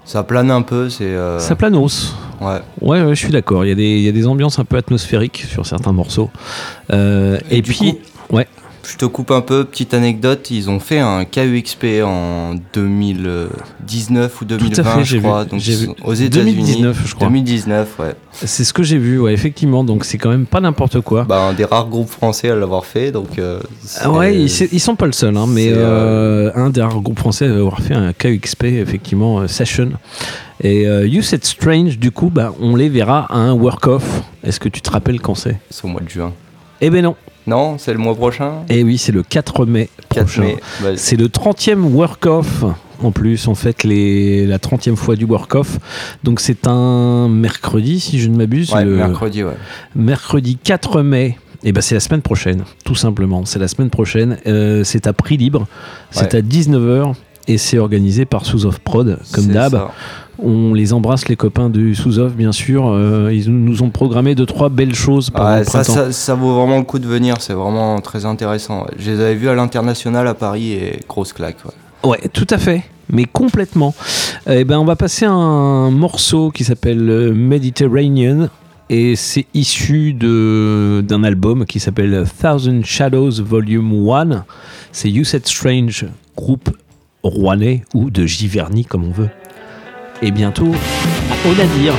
[SPEAKER 5] ça plane un peu, c'est. euh,
[SPEAKER 4] ça planos.
[SPEAKER 5] Ouais.
[SPEAKER 4] Ouais, ouais, je suis d'accord. Il y, a des- il y a des ambiances un peu atmosphériques sur certains morceaux. Euh, et puis,
[SPEAKER 5] coup-
[SPEAKER 4] ouais,
[SPEAKER 5] Je te coupe un peu, petite anecdote, ils ont fait un KUXP en 2019 ou 2020,
[SPEAKER 4] fait,
[SPEAKER 5] je crois,
[SPEAKER 4] vu,
[SPEAKER 5] donc
[SPEAKER 4] vu.
[SPEAKER 5] aux États-Unis.
[SPEAKER 4] 2019, je crois.
[SPEAKER 5] 2019, ouais.
[SPEAKER 4] c'est ce que j'ai vu. Ouais, effectivement. Donc c'est quand même pas n'importe quoi.
[SPEAKER 5] Bah, un des rares groupes français à l'avoir fait, donc. euh,
[SPEAKER 4] Ah ouais, ils, ils sont pas le seul, hein, mais euh, un des rares groupes français à avoir fait un KXP, effectivement, euh, session. Et You Said Strange, du coup, bah, on les verra à un work-off. Est-ce que tu te rappelles quand c'est?
[SPEAKER 5] C'est au mois de juin.
[SPEAKER 4] Eh ben non.
[SPEAKER 5] Non, c'est le mois prochain
[SPEAKER 4] Eh oui, c'est le 4 mai
[SPEAKER 5] 4
[SPEAKER 4] prochain.
[SPEAKER 5] Bah,
[SPEAKER 4] C'est le 30e work-off. En plus, on fête les, la 30e fois du work-off. Donc c'est un mercredi, si je ne m'abuse.
[SPEAKER 5] ouais,
[SPEAKER 4] le-
[SPEAKER 5] mercredi, ouais.
[SPEAKER 4] mercredi 4 mai. Et ben c'est la semaine prochaine, tout simplement. C'est la semaine prochaine. Euh, c'est à prix libre. C'est
[SPEAKER 5] Ouais.
[SPEAKER 4] à 19h. Et c'est organisé par Sous of Prod, comme d'hab. On les embrasse, les copains du Sous of, bien sûr. Euh, ils nous ont programmé deux, trois belles choses pendant
[SPEAKER 5] Ouais,
[SPEAKER 4] le
[SPEAKER 5] ça, ça, ça vaut vraiment le coup de venir, c'est vraiment très intéressant. ouais. Je les avais vus à l'international à Paris et grosse claque. ouais.
[SPEAKER 4] Ouais, tout à fait. Mais complètement. Eh ben, on va passer à un morceau qui s'appelle euh, Mediterranean. Et c'est issu de- d'un album qui s'appelle Thousand Shadows Volume 1. C'est You Said Strange, groupe rouennais ou de Giverny comme on veut. Et bientôt, au navire.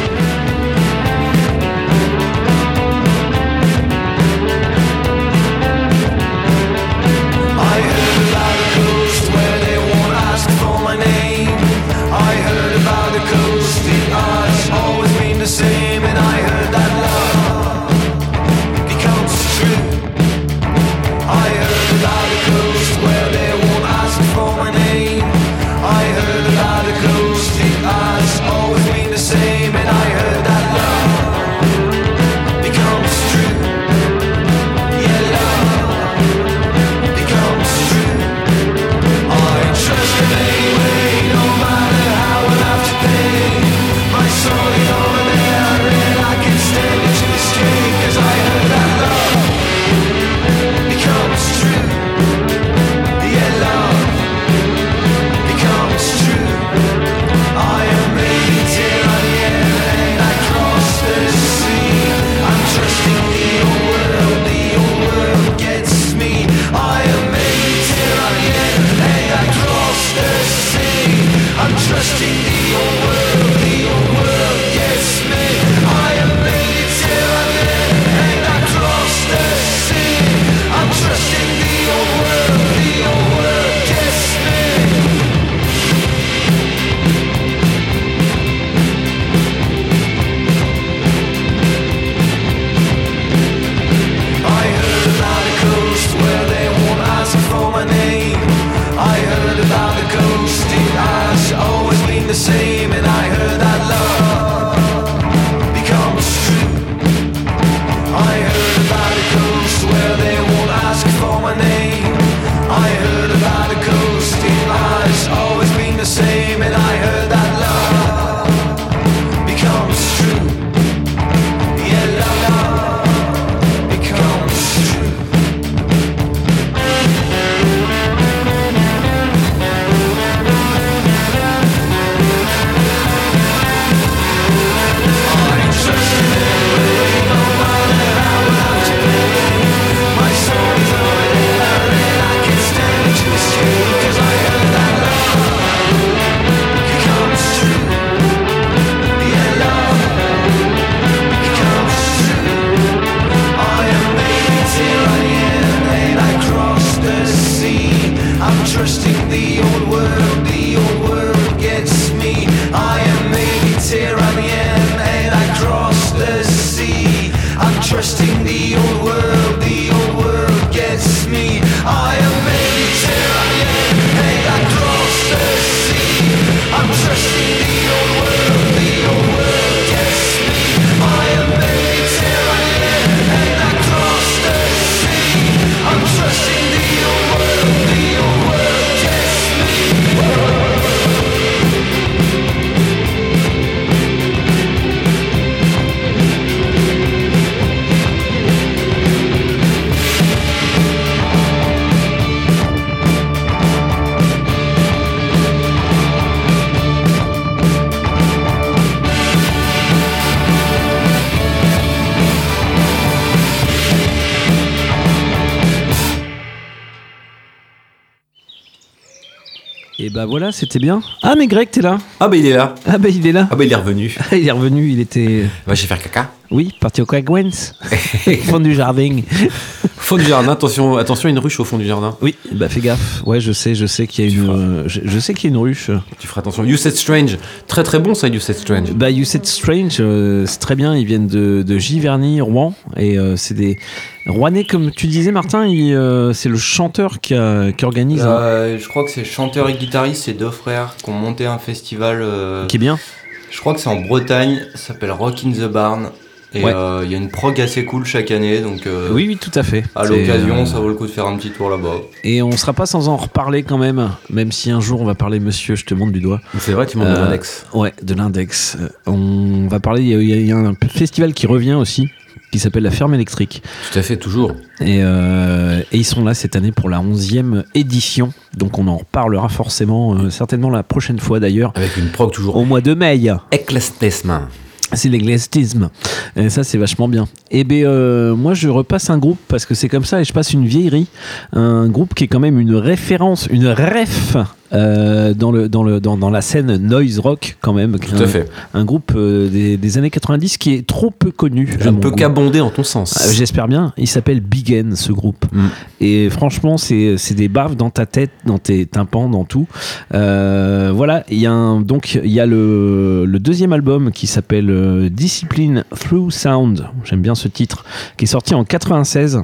[SPEAKER 4] Bah voilà, c'était bien. Ah, mais Greg, t'es là
[SPEAKER 3] Ah bah il est là.
[SPEAKER 4] Ah, bah il est là.
[SPEAKER 3] Ah bah il est revenu.
[SPEAKER 4] il est revenu, il était.
[SPEAKER 3] Va chez faire caca.
[SPEAKER 4] Oui, parti au Quagwens. Fond du jardin.
[SPEAKER 3] Fond du jardin, attention, attention, une ruche au fond du jardin.
[SPEAKER 4] Oui, bah fais gaffe. Ouais, je sais, je sais qu'il y a
[SPEAKER 3] Tu
[SPEAKER 4] une. euh, je, je sais qu'il y a une ruche.
[SPEAKER 3] Tu feras attention. You Said Strange, très très bon ça, You Said Strange.
[SPEAKER 4] Bah, You Said Strange, euh, c'est très bien. Ils viennent de, de Giverny, Rouen. Et euh, c'est des. Rouennais, comme tu disais, Martin, il, euh, c'est le chanteur qui, a- qui organise. un-
[SPEAKER 5] Euh, je crois que c'est chanteur et guitariste, c'est deux frères qui ont monté un festival. euh,
[SPEAKER 4] Qui est bien.
[SPEAKER 5] Je crois que c'est en Bretagne, ça s'appelle Rock in the Barn. Et
[SPEAKER 4] Ouais.
[SPEAKER 5] euh, il y a une prog assez cool chaque année, donc euh,
[SPEAKER 4] Oui, oui, tout à fait.
[SPEAKER 5] à
[SPEAKER 4] C'est,
[SPEAKER 5] l'occasion,
[SPEAKER 4] euh,
[SPEAKER 5] ça vaut le coup de faire un petit tour là-bas.
[SPEAKER 4] Et on sera pas sans en reparler quand même, même si un jour on va parler monsieur, je te montre du doigt.
[SPEAKER 3] C'est vrai, tu m'en
[SPEAKER 4] Euh,
[SPEAKER 3] donnes l'index.
[SPEAKER 4] Ouais, de l'index. On va parler, il y y a un festival qui revient aussi, qui s'appelle la Ferme électrique.
[SPEAKER 3] Tout à fait, toujours.
[SPEAKER 4] Et, euh, et ils sont là cette année pour la 11e édition. Donc on en reparlera forcément, euh, certainement la prochaine fois d'ailleurs,
[SPEAKER 3] Avec une prog toujours.
[SPEAKER 4] au mois de mai.
[SPEAKER 3] Ecclestesma.
[SPEAKER 4] C'est l'églésisme. Et ça, c'est vachement bien. Et ben, euh, moi, je repasse un groupe parce que c'est comme ça et je passe une vieillerie. Un groupe qui est quand même une référence, une ref euh, dans, le, dans, le, dans, dans la scène noise rock, quand même.
[SPEAKER 3] Tout
[SPEAKER 4] un,
[SPEAKER 3] à fait.
[SPEAKER 4] Un groupe euh, des, des années 90 qui est trop peu connu.
[SPEAKER 3] Je ne peux qu'abonder en ton sens.
[SPEAKER 4] Euh, J'espère bien. Il s'appelle Big N, ce groupe.
[SPEAKER 3] Mm.
[SPEAKER 4] Et franchement, c'est des baves dans ta tête, dans tes tympans, dans tout. Voilà. Il y a un, donc il y a le, le deuxième album qui s'appelle Discipline Through Sound. J'aime bien ce titre, qui est sorti en 96.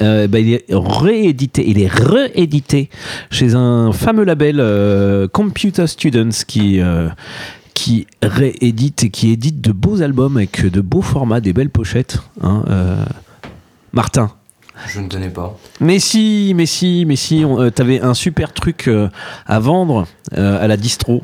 [SPEAKER 4] Euh, bah, il est réédité, il est réédité chez un fameux label euh, Computer Students qui euh, qui réédite et qui édite de beaux albums avec de beaux formats, des belles pochettes. hein, Martin.
[SPEAKER 5] Je ne tenais pas.
[SPEAKER 4] Mais si, mais si, mais si, euh, t'avais un super truc euh, à vendre euh, à la distro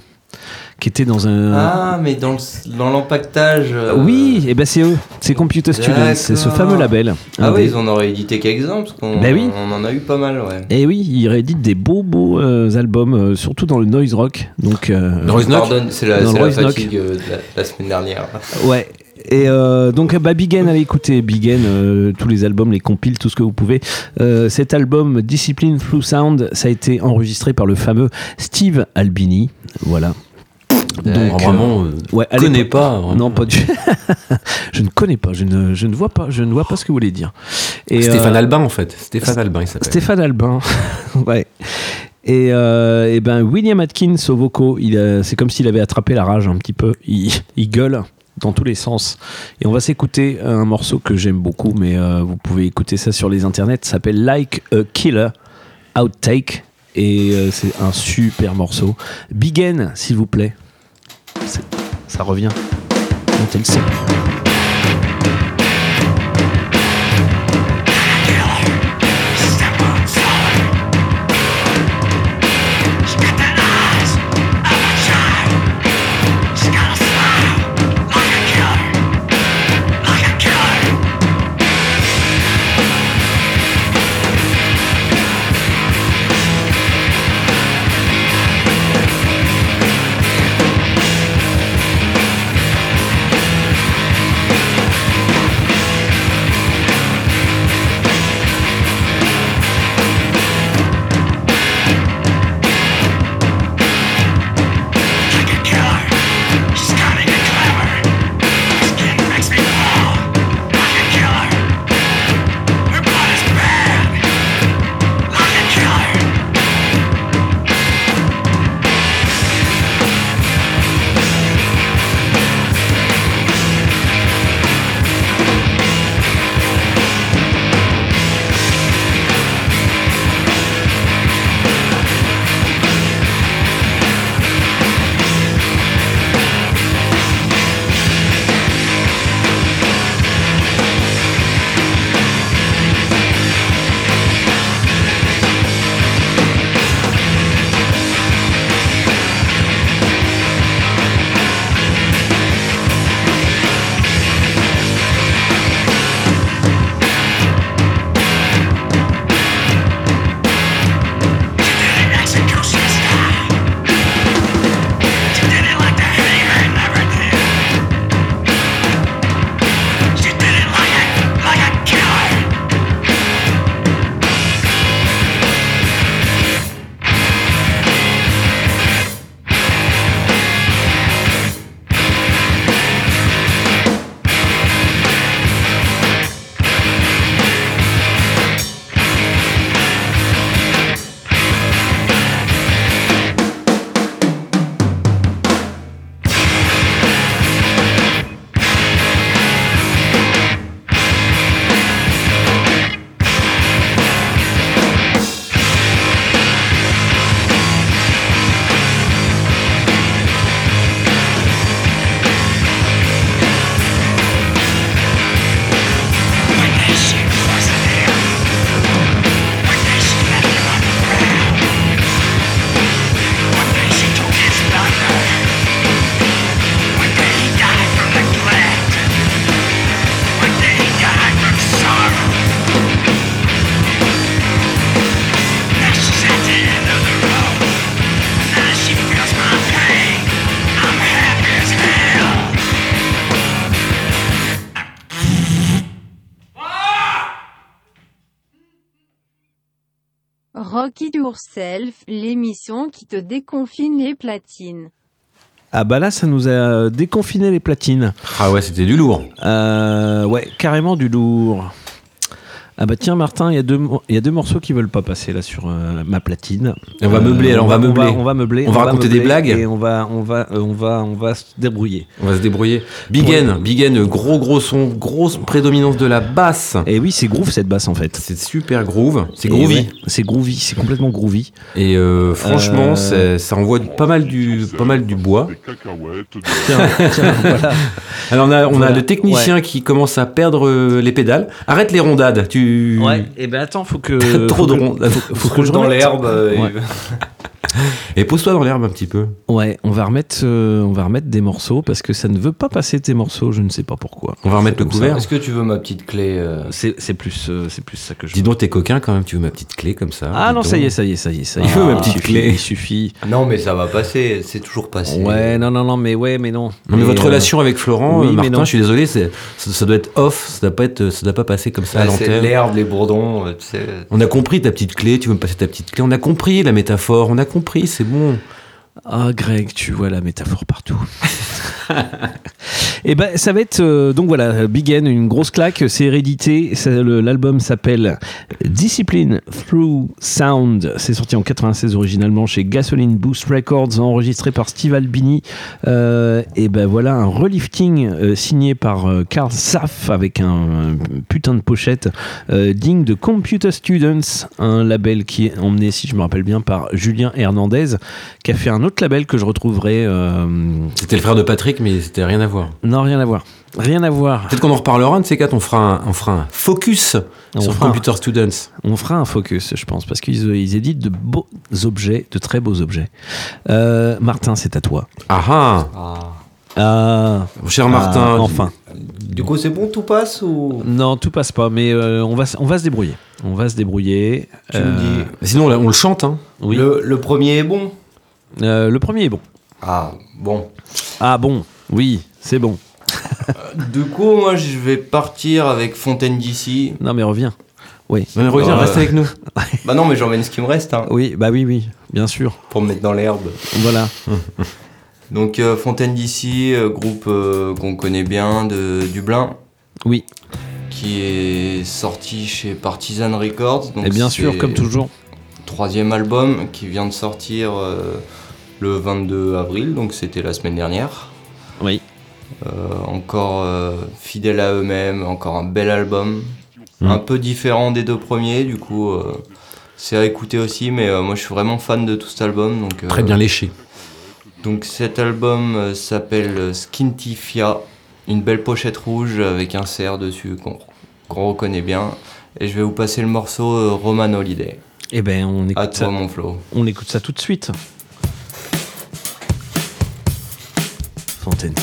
[SPEAKER 4] qui était dans un.
[SPEAKER 5] Ah, mais dans le- dans l'empaquetage. euh,
[SPEAKER 4] oui, et ben c'est eux, c'est Computer Students, c'est ce fameux label.
[SPEAKER 5] Ah oui,
[SPEAKER 4] des-
[SPEAKER 5] ils en auraient édité quelques-uns, parce qu'on
[SPEAKER 4] Ben oui.
[SPEAKER 5] on en a eu pas mal, ouais.
[SPEAKER 4] Et oui, ils rééditent des beaux beaux euh, albums, euh, surtout dans le noise rock. Donc, euh,
[SPEAKER 3] Noise
[SPEAKER 5] Pardonne, c'est la, la fatigue euh, de la, la semaine dernière.
[SPEAKER 4] Ouais. Et euh, donc bah, Big N, allez écouter Big N, euh, tous les albums, les compiles, tout ce que vous pouvez. Euh, cet album Discipline Through Sound, ça a été enregistré par le fameux Steve Albini. Voilà.
[SPEAKER 3] Donc,
[SPEAKER 4] Donc,
[SPEAKER 3] vraiment, euh,
[SPEAKER 4] Ouais,
[SPEAKER 3] je
[SPEAKER 4] allez,
[SPEAKER 3] connais pas.
[SPEAKER 4] Non, pas du. je ne connais pas. Je ne, je ne vois pas. Je ne vois pas ce que vous voulez dire. Et,
[SPEAKER 3] Stéphane
[SPEAKER 4] euh,
[SPEAKER 3] Albin en fait. Stéphane Albin il s'appelle.
[SPEAKER 4] Stéphane Albin. ouais. Et, euh, et ben William Atkins au vocaux, c'est comme s'il avait attrapé la rage un petit peu. Il, il gueule dans tous les sens. Et on va s'écouter un morceau que j'aime beaucoup, mais euh, vous pouvez écouter ça sur les internets. Ça s'appelle Like a Killer Outtake. Et euh, c'est un super morceau. Big N, s'il vous plaît. Ça revient. Montez le son.
[SPEAKER 7] Yourself, l'émission qui te déconfine les platines.
[SPEAKER 4] Ah bah là, ça nous a déconfiné les platines.
[SPEAKER 3] Ah ouais, c'était du lourd.
[SPEAKER 4] Euh, ouais, carrément du lourd. Ah bah tiens Martin, il y, a deux y a deux morceaux qui veulent pas passer là sur euh, ma platine.
[SPEAKER 3] On va meubler, alors on va meubler.
[SPEAKER 4] On va, meubler.
[SPEAKER 3] On va raconter des blagues.
[SPEAKER 4] Et on va, on va, euh, on va, on va se débrouiller.
[SPEAKER 3] On va se débrouiller. Big N, Big N, gros gros son, grosse prédominance de la basse.
[SPEAKER 4] Et oui, c'est groove cette basse en fait.
[SPEAKER 3] C'est super groove, c'est
[SPEAKER 4] Et
[SPEAKER 3] groovy.
[SPEAKER 4] ouais, c'est groovy, c'est complètement groovy.
[SPEAKER 3] Et euh, franchement,
[SPEAKER 4] Euh,
[SPEAKER 3] ça envoie pas mal du, pas mal du bois.
[SPEAKER 4] Tiens, tiens, voilà.
[SPEAKER 3] Alors on a, on a le technicien qui commence à perdre euh, les pédales. Arrête les rondades. Tu.
[SPEAKER 4] Ouais. Et ben attends, faut que
[SPEAKER 3] Trop
[SPEAKER 4] faut
[SPEAKER 3] de
[SPEAKER 4] que-
[SPEAKER 3] rondes.
[SPEAKER 4] Faut, faut que
[SPEAKER 5] Roule
[SPEAKER 4] je
[SPEAKER 5] dans l'herbe. euh, et-
[SPEAKER 4] Ouais.
[SPEAKER 3] Et pose-toi dans l'herbe un petit peu.
[SPEAKER 4] Ouais, on va remettre, euh, on va remettre des morceaux parce que ça ne veut pas passer tes morceaux, je ne sais pas pourquoi.
[SPEAKER 3] On va remettre le couvert.
[SPEAKER 5] Est-ce que tu veux ma petite clé euh,
[SPEAKER 4] C'est c'est plus, euh, c'est plus ça que je.
[SPEAKER 3] Dis donc, t'es coquin quand même. Tu veux ma petite clé comme ça
[SPEAKER 4] Ah non, ça y est, ça y est, ça y est, ça y est.
[SPEAKER 3] Il veut ma
[SPEAKER 4] Ah,
[SPEAKER 3] petite
[SPEAKER 4] suffit,
[SPEAKER 3] clé.
[SPEAKER 4] Il suffit.
[SPEAKER 5] Non, mais ça va passer. C'est toujours passé.
[SPEAKER 4] Ouais, non, non, non, mais ouais, mais non.
[SPEAKER 3] Non mais votre
[SPEAKER 4] euh,
[SPEAKER 3] relation avec Florent,
[SPEAKER 4] oui,
[SPEAKER 3] euh,
[SPEAKER 4] mais
[SPEAKER 3] Martin,
[SPEAKER 4] non.
[SPEAKER 3] je suis désolé, ça, ça doit être off, ça doit pas être, ça doit pas passer comme ça à
[SPEAKER 5] Ouais, c'est
[SPEAKER 3] l'antenne.
[SPEAKER 5] l'herbe, les bourdons. tu sais.
[SPEAKER 3] On a compris ta petite clé, tu veux me passer ta petite clé, on a compris la métaphore, on a compris, c'est bon.
[SPEAKER 4] Ah, Greg, tu vois la métaphore partout. Et ben, ça va être euh, donc voilà, Big une grosse claque, c'est hérédité. L'album s'appelle Discipline Through Sound. C'est sorti en 96 originalement chez Gasoline Boost Records, enregistré par Steve Albini. Euh, et ben voilà, un relifting euh, signé par Carl Saff avec un, putain de pochette digne de Computer Students, un label qui est emmené, si je me rappelle bien, par Julien Hernandez, qui a fait un autre label que je retrouverai. euh,
[SPEAKER 3] C'était le frère de Patrick, mais c'était rien à voir.
[SPEAKER 4] non, rien à voir. Rien à voir.
[SPEAKER 3] Peut-être qu'on en reparlera de ces quatre, on fera un, on fera un focus
[SPEAKER 4] On
[SPEAKER 3] sur
[SPEAKER 4] fera un-
[SPEAKER 3] Computer Students.
[SPEAKER 4] On fera un focus, je pense, parce qu'ils euh, ils éditent de beaux objets, de très beaux objets. Euh, Martin, c'est à toi.
[SPEAKER 3] Ah ah
[SPEAKER 5] Ah.
[SPEAKER 4] Ah,
[SPEAKER 3] Mon cher
[SPEAKER 4] ah,
[SPEAKER 3] Martin,
[SPEAKER 4] enfin.
[SPEAKER 5] Du coup, c'est bon, tout passe ou?
[SPEAKER 4] Non, tout passe pas, mais euh, on, va, on va se débrouiller. On va se débrouiller.
[SPEAKER 5] tu me dis
[SPEAKER 3] sinon on, le chante, hein.
[SPEAKER 4] Oui.
[SPEAKER 5] le, le premier est bon
[SPEAKER 4] Euh, le premier est bon.
[SPEAKER 5] Ah, bon.
[SPEAKER 4] Ah bon, oui, c'est bon.
[SPEAKER 5] Du coup, moi, je vais partir avec Fontaine d'ici.
[SPEAKER 4] Non, mais reviens. Oui.
[SPEAKER 3] Non, mais reviens,
[SPEAKER 5] Euh,
[SPEAKER 3] reste avec nous.
[SPEAKER 5] Bah non, mais j'emmène ce qui me reste, hein,
[SPEAKER 4] Oui, bah oui, oui, bien sûr.
[SPEAKER 5] pour me mettre dans l'herbe.
[SPEAKER 4] Voilà.
[SPEAKER 5] Donc, euh, Fontaine d'ici, euh, groupe euh, qu'on connaît bien de Dublin,
[SPEAKER 4] Oui,
[SPEAKER 5] qui est sorti chez Partisan Records. Donc
[SPEAKER 4] et bien sûr,
[SPEAKER 5] c'est
[SPEAKER 4] comme toujours.
[SPEAKER 5] Troisième album qui vient de sortir euh, le 22 avril, donc c'était la semaine dernière.
[SPEAKER 4] Oui.
[SPEAKER 5] Euh, encore euh, fidèle à eux-mêmes, encore un bel album.
[SPEAKER 3] Mm.
[SPEAKER 5] Un peu différent des deux premiers, du coup, euh, c'est à écouter aussi, mais euh, moi je suis vraiment fan de tout cet album. Donc,
[SPEAKER 3] Très bien léché.
[SPEAKER 5] Donc cet album s'appelle Skintifia, une belle pochette rouge avec un cerf dessus qu'on reconnaît bien. Et je vais vous passer le morceau Roman Holiday.
[SPEAKER 4] Eh ben, on
[SPEAKER 5] À
[SPEAKER 4] écoute,
[SPEAKER 5] toi
[SPEAKER 4] ça,
[SPEAKER 5] mon Flo.
[SPEAKER 4] on écoute ça tout de suite. Fontaine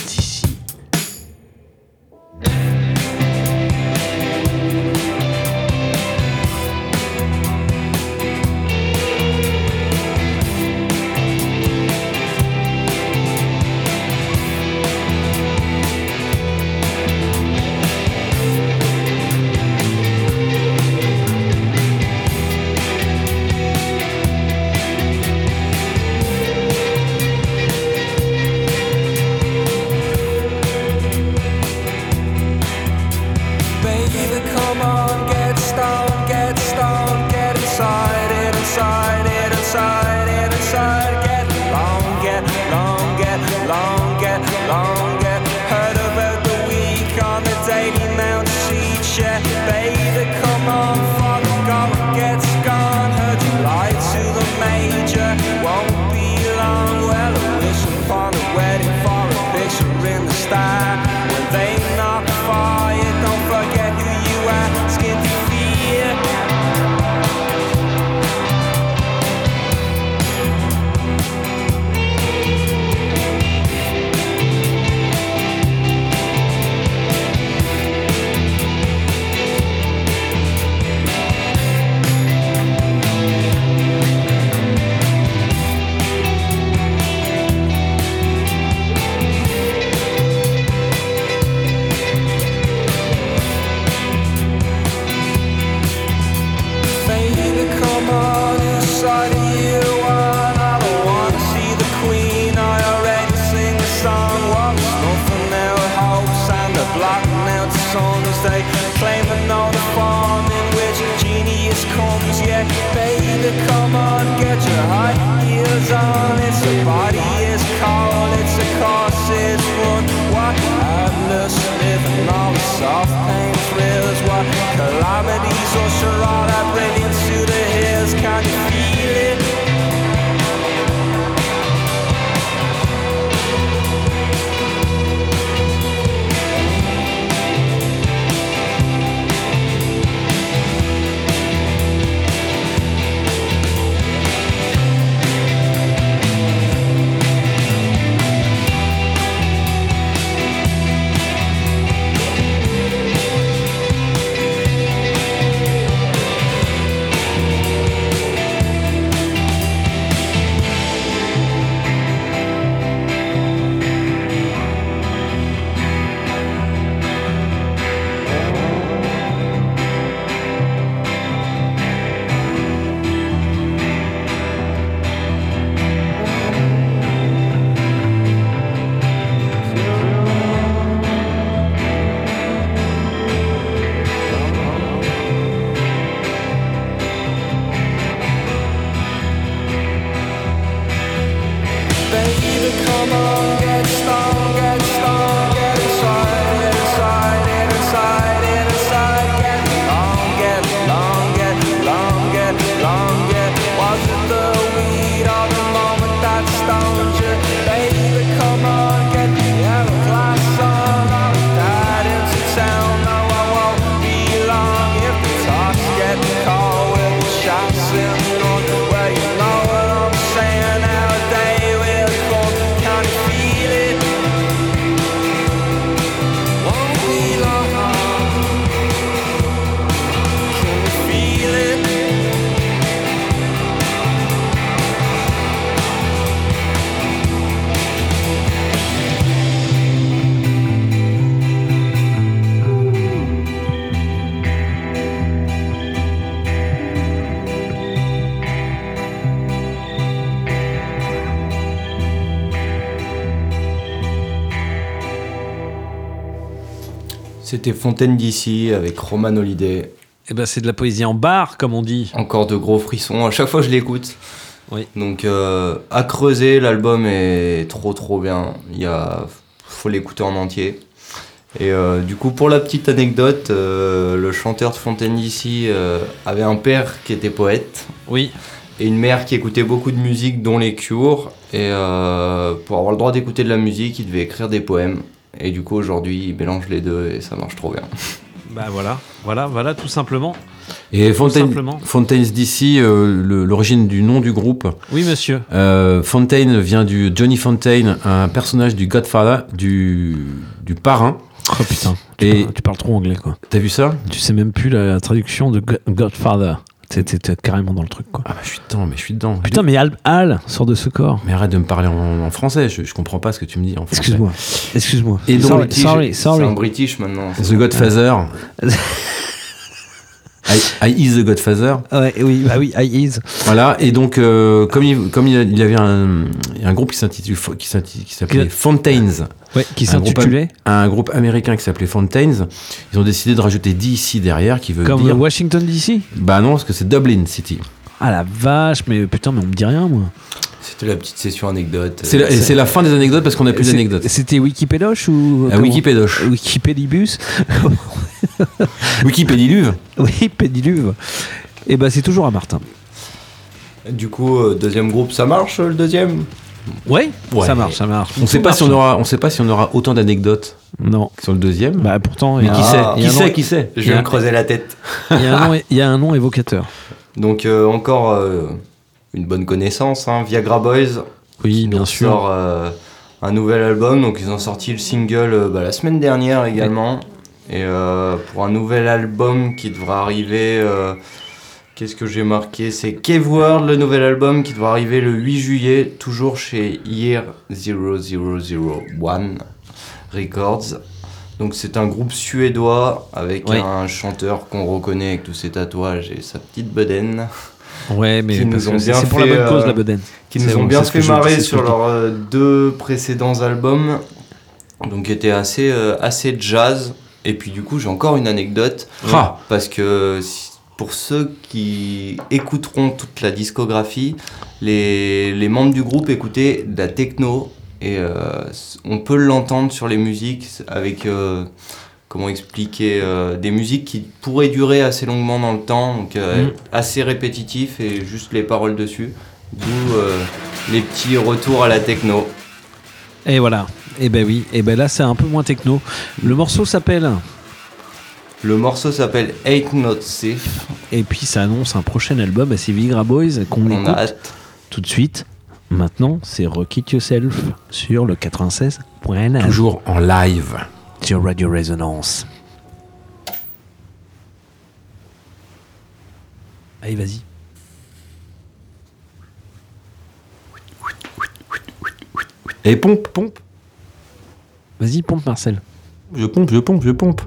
[SPEAKER 5] C'était Fontaine d'ici avec Roman Holiday.
[SPEAKER 4] Eh ben, c'est de la poésie en barre, comme on dit.
[SPEAKER 5] Encore de gros frissons. À chaque fois, je l'écoute.
[SPEAKER 4] Oui.
[SPEAKER 5] Donc, euh, à creuser, l'album est trop trop bien. Il y a... faut l'écouter en entier. Et euh, du coup, pour la petite anecdote, euh, le chanteur de Fontaine d'ici euh, avait un père qui était poète
[SPEAKER 4] Oui.
[SPEAKER 5] et une mère qui écoutait beaucoup de musique, dont les Cures. Et pour avoir le droit d'écouter de la musique, il devait écrire des poèmes. Et du coup, aujourd'hui, il mélange les deux et ça marche trop bien.
[SPEAKER 4] Bah voilà, voilà, voilà, tout simplement.
[SPEAKER 3] Et Fontaine,
[SPEAKER 4] simplement.
[SPEAKER 3] Fontaines d'ici, euh, l'origine du nom du groupe.
[SPEAKER 4] Oui, monsieur.
[SPEAKER 3] Euh, Fontaine vient du Johnny Fontaine, un personnage du Godfather, du, du parrain.
[SPEAKER 4] Oh putain, tu,
[SPEAKER 3] Et-
[SPEAKER 4] parles, tu parles trop anglais, quoi.
[SPEAKER 3] T'as vu ça?
[SPEAKER 4] Tu sais même plus la traduction de Go- Godfather. T'es- carrément dans le truc, quoi.
[SPEAKER 3] Ah bah je suis dedans, mais je suis dedans.
[SPEAKER 4] Putain, mais Al, Al sort de ce corps.
[SPEAKER 3] Mais arrête de me parler en, en français, je, je comprends pas ce que tu me dis en français.
[SPEAKER 4] Excuse-moi. Excuse-moi.
[SPEAKER 3] Et donc,
[SPEAKER 4] sorry,
[SPEAKER 5] British,
[SPEAKER 4] sorry,
[SPEAKER 5] C'est
[SPEAKER 4] sorry.
[SPEAKER 5] British maintenant.
[SPEAKER 3] The Godfather. I, I is the Godfather.
[SPEAKER 4] Ouais, oui, bah oui, I is.
[SPEAKER 3] Voilà, et donc, euh, comme, il, comme il, il avait un, un groupe qui s'intitule qui s'inti- qui s'appelait
[SPEAKER 4] Que-
[SPEAKER 3] Fontaines,
[SPEAKER 4] Ouais, qui
[SPEAKER 3] Un groupe
[SPEAKER 4] s'intitulait
[SPEAKER 3] un groupe américain qui s'appelait Fontaines, ils ont décidé de rajouter DC derrière, qui veut
[SPEAKER 4] comme
[SPEAKER 3] dire.
[SPEAKER 4] Washington DC.
[SPEAKER 3] Bah non, parce que c'est Dublin City.
[SPEAKER 4] Ah la vache, mais putain, mais on me dit rien, moi.
[SPEAKER 5] C'était la petite session anecdote.
[SPEAKER 3] C'est la, fin des anecdotes parce qu'on n'a plus d'anecdotes.
[SPEAKER 4] C'était Wikipédoche ou comment
[SPEAKER 3] Wikipédoche.
[SPEAKER 4] Wikipédibus
[SPEAKER 3] Wikipédiluve.
[SPEAKER 4] Oui, Pédiluve. Et bah c'est toujours à Martin.
[SPEAKER 5] Du coup, euh, deuxième groupe, ça marche le deuxième?
[SPEAKER 4] Ouais,
[SPEAKER 3] Ouais.
[SPEAKER 4] ça marche, ça marche.
[SPEAKER 3] On sait
[SPEAKER 4] Tout
[SPEAKER 3] pas si on aura, on sait pas si on aura autant d'anecdotes
[SPEAKER 4] Non.
[SPEAKER 3] sur le deuxième.
[SPEAKER 4] Bah pourtant, il y
[SPEAKER 3] mais
[SPEAKER 4] a
[SPEAKER 3] qui
[SPEAKER 4] un-
[SPEAKER 3] sait
[SPEAKER 4] il y a
[SPEAKER 3] Qui sait
[SPEAKER 4] nom-
[SPEAKER 3] Qui sait
[SPEAKER 5] Je vais me creuser la tête.
[SPEAKER 4] Il y a un nom- il y a un nom évocateur.
[SPEAKER 5] Donc euh, encore euh, une bonne connaissance, hein, Viagra Boys.
[SPEAKER 4] Oui, bien sûr.
[SPEAKER 5] sort euh, un nouvel album. Donc ils ont sorti le single euh, bah, la semaine dernière également. Et euh, pour un nouvel album qui devra arriver, euh, qu'est-ce que j'ai marqué? C'est Cave World, le nouvel album qui devra arriver le 8 juillet, toujours chez Year 0001 Records. Donc c'est un groupe suédois avec
[SPEAKER 4] Oui.
[SPEAKER 5] un chanteur qu'on reconnaît avec tous ses tatouages et sa petite bedaine.
[SPEAKER 4] Ouais, mais c'est pour la bonne cause,
[SPEAKER 5] euh,
[SPEAKER 4] la bedaine.
[SPEAKER 5] qui nous ont
[SPEAKER 4] bon,
[SPEAKER 5] bien fait
[SPEAKER 4] je-
[SPEAKER 5] marrer sur leurs euh, deux précédents albums. Donc qui étaient assez, euh, assez jazz. Et puis du coup j'ai encore une anecdote.
[SPEAKER 3] Ah.
[SPEAKER 5] Parce que si- pour ceux qui écouteront toute la discographie, les, membres du groupe écoutaient de la techno et euh, on peut l'entendre sur les musiques avec, euh, comment expliquer, euh, des musiques qui pourraient durer assez longuement dans le temps, donc
[SPEAKER 4] mm.
[SPEAKER 5] assez répétitif et juste les paroles dessus, d'où les petits retours à la techno.
[SPEAKER 4] Et voilà, et ben oui, et ben là c'est un peu moins techno. Le morceau s'appelle
[SPEAKER 5] le morceau s'appelle Eight Not Safe.
[SPEAKER 4] Et puis ça annonce un prochain album à ces Vigra Boys qu'on
[SPEAKER 5] On
[SPEAKER 4] écoute
[SPEAKER 5] hâte.
[SPEAKER 4] tout de suite. Maintenant, c'est Rock It Yourself sur le 96.9.
[SPEAKER 6] Toujours en live.
[SPEAKER 4] Sur Radio Resonance. Allez, vas-y.
[SPEAKER 6] Et pompe, pompe.
[SPEAKER 4] Vas-y, pompe Marcel.
[SPEAKER 6] Je pompe, je pompe, je pompe.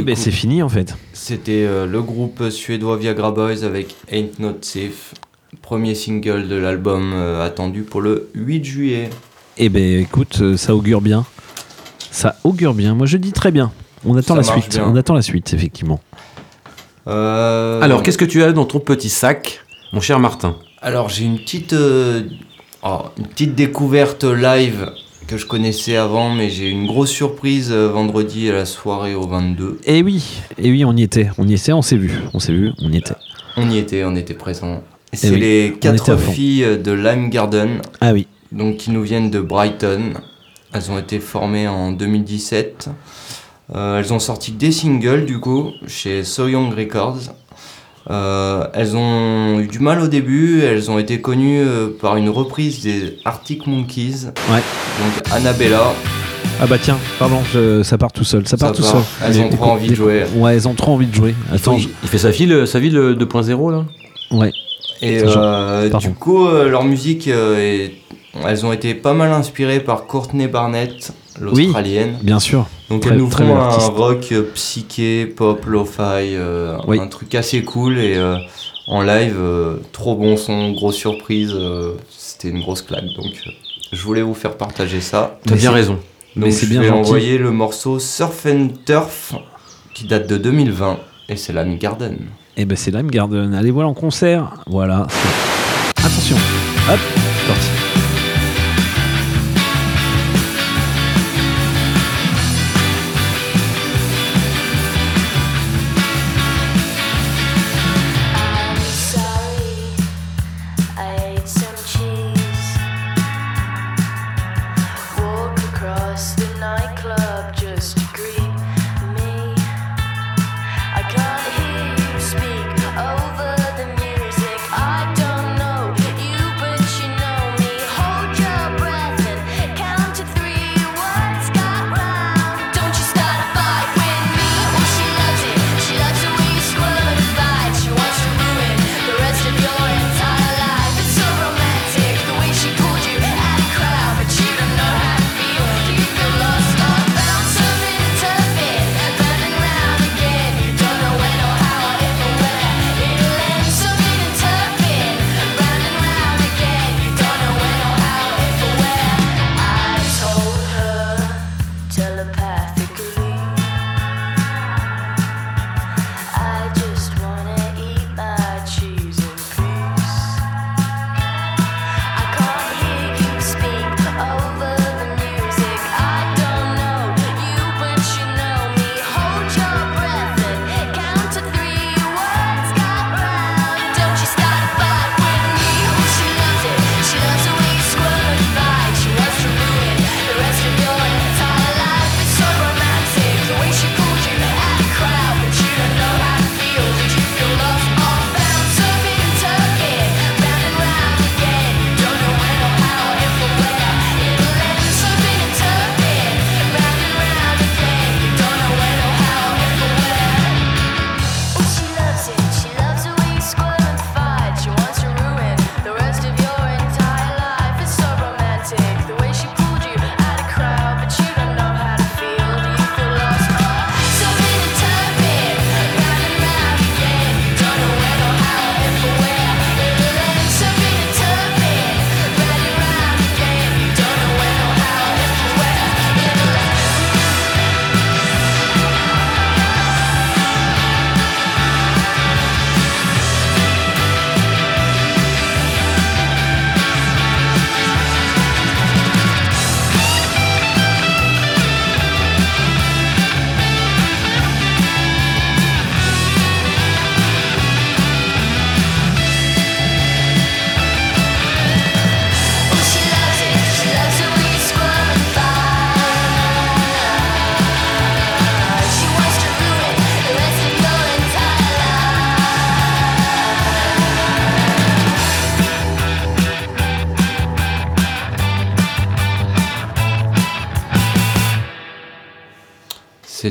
[SPEAKER 9] Et ben c'est fini en fait.
[SPEAKER 5] C'était euh, le groupe suédois Viagra Boys avec Ain't Not Safe, premier single de l'album euh, attendu pour le 8 juillet.
[SPEAKER 9] Et ben écoute, euh, ça augure bien. Ça augure bien. Moi je dis très bien. On attend
[SPEAKER 5] Ça
[SPEAKER 9] la suite.
[SPEAKER 5] bien.
[SPEAKER 9] On attend la suite effectivement.
[SPEAKER 5] Euh,
[SPEAKER 3] Alors, qu'est-ce que tu as dans ton petit sac, mon cher Martin?
[SPEAKER 5] Alors j'ai une petite, euh, oh, une petite découverte live que je connaissais avant, mais j'ai une grosse surprise euh, vendredi à la soirée au 22.
[SPEAKER 9] Et Eh oui, et oui, on y était. On y était, on s'est vu. On s'est vu, on y était.
[SPEAKER 5] On y était, on était présents. C'est
[SPEAKER 9] oui,
[SPEAKER 5] les quatre filles de Lime Garden,
[SPEAKER 9] Ah oui.
[SPEAKER 5] donc qui nous viennent de Brighton. Elles ont été formées en 2017. Euh, elles ont sorti des singles du coup chez So Young Records. Euh, elles ont eu du mal au début, elles ont été connues euh, par une reprise des Arctic Monkeys.
[SPEAKER 9] Ouais.
[SPEAKER 5] Donc Annabella,
[SPEAKER 9] Ah bah tiens, pardon, je- ça part tout seul. Ça part
[SPEAKER 5] Ça
[SPEAKER 9] tout
[SPEAKER 5] part.
[SPEAKER 9] seul.
[SPEAKER 5] Elles ont trop envie de jouer.
[SPEAKER 9] Ouais, elles ont trop envie de jouer. Attends,
[SPEAKER 3] il, il fait sa vie, le- sa vie le 2.0 là
[SPEAKER 9] ouais.
[SPEAKER 5] Et euh,
[SPEAKER 9] pardon.
[SPEAKER 5] du coup, euh, leur musique, euh, est- elles ont été pas mal inspirées par Courtney Barnett, l'Australienne.
[SPEAKER 9] Bien sûr.
[SPEAKER 5] Donc
[SPEAKER 9] Très-
[SPEAKER 5] elles nous font un
[SPEAKER 9] artiste.
[SPEAKER 5] rock euh, psyché, pop, lo-fi, euh,
[SPEAKER 9] Oui.
[SPEAKER 5] un truc assez cool et euh, en live, euh, trop bon son, grosse surprise, c'était une grosse claque. Donc je voulais vous faire partager ça.
[SPEAKER 3] T'as bien raison.
[SPEAKER 9] Mais
[SPEAKER 5] Donc
[SPEAKER 9] c'est
[SPEAKER 5] je
[SPEAKER 9] bien
[SPEAKER 5] vais
[SPEAKER 9] gentil.
[SPEAKER 5] envoyer le morceau Surf and Turf qui date de 2020 et c'est l'ami Garden.
[SPEAKER 9] Et ben c'est Lime Garden. Allez voir en concert. Voilà. Attention. Hop, c'est parti.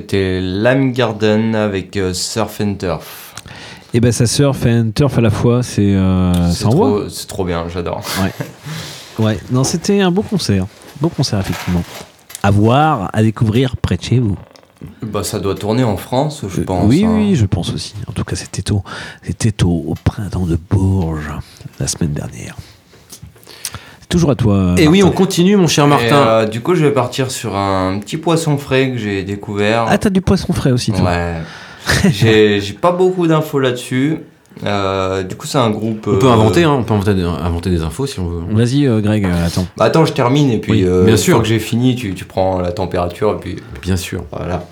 [SPEAKER 5] C'était Lime Garden avec euh, Surf and Turf.
[SPEAKER 9] Et ben ça surf un turf à la fois. C'est euh,
[SPEAKER 5] C'est trop, c'est trop bien, j'adore.
[SPEAKER 9] Ouais. Non, c'était un beau concert. Beau concert effectivement. À voir, à découvrir près de chez vous.
[SPEAKER 5] Bah, ça doit tourner en France, je pense.
[SPEAKER 4] oui,
[SPEAKER 5] hein.
[SPEAKER 4] oui, je pense aussi. En tout cas, c'était au, c'était au, au printemps de Bourges la semaine dernière. Toujours à toi.
[SPEAKER 3] Et oui, on continue, mon cher
[SPEAKER 5] Et,
[SPEAKER 3] Martin.
[SPEAKER 5] euh, du coup, je vais partir sur un petit poisson frais que j'ai découvert.
[SPEAKER 4] Ah, t'as du poisson frais aussi, toi.
[SPEAKER 5] Ouais. j'ai j'ai pas beaucoup d'infos là-dessus. Euh, du coup, c'est un groupe.
[SPEAKER 3] On peut
[SPEAKER 5] euh,
[SPEAKER 3] inventer, hein, on peut inventer, inventer des infos si on veut.
[SPEAKER 4] Vas-y, euh, Greg, euh, attends.
[SPEAKER 5] Bah, attends, je termine et puis
[SPEAKER 3] Oui,
[SPEAKER 5] euh,
[SPEAKER 3] bien
[SPEAKER 5] une
[SPEAKER 3] sûr.
[SPEAKER 5] fois que j'ai fini, tu, tu prends la température et puis
[SPEAKER 3] Bien sûr.
[SPEAKER 5] voilà.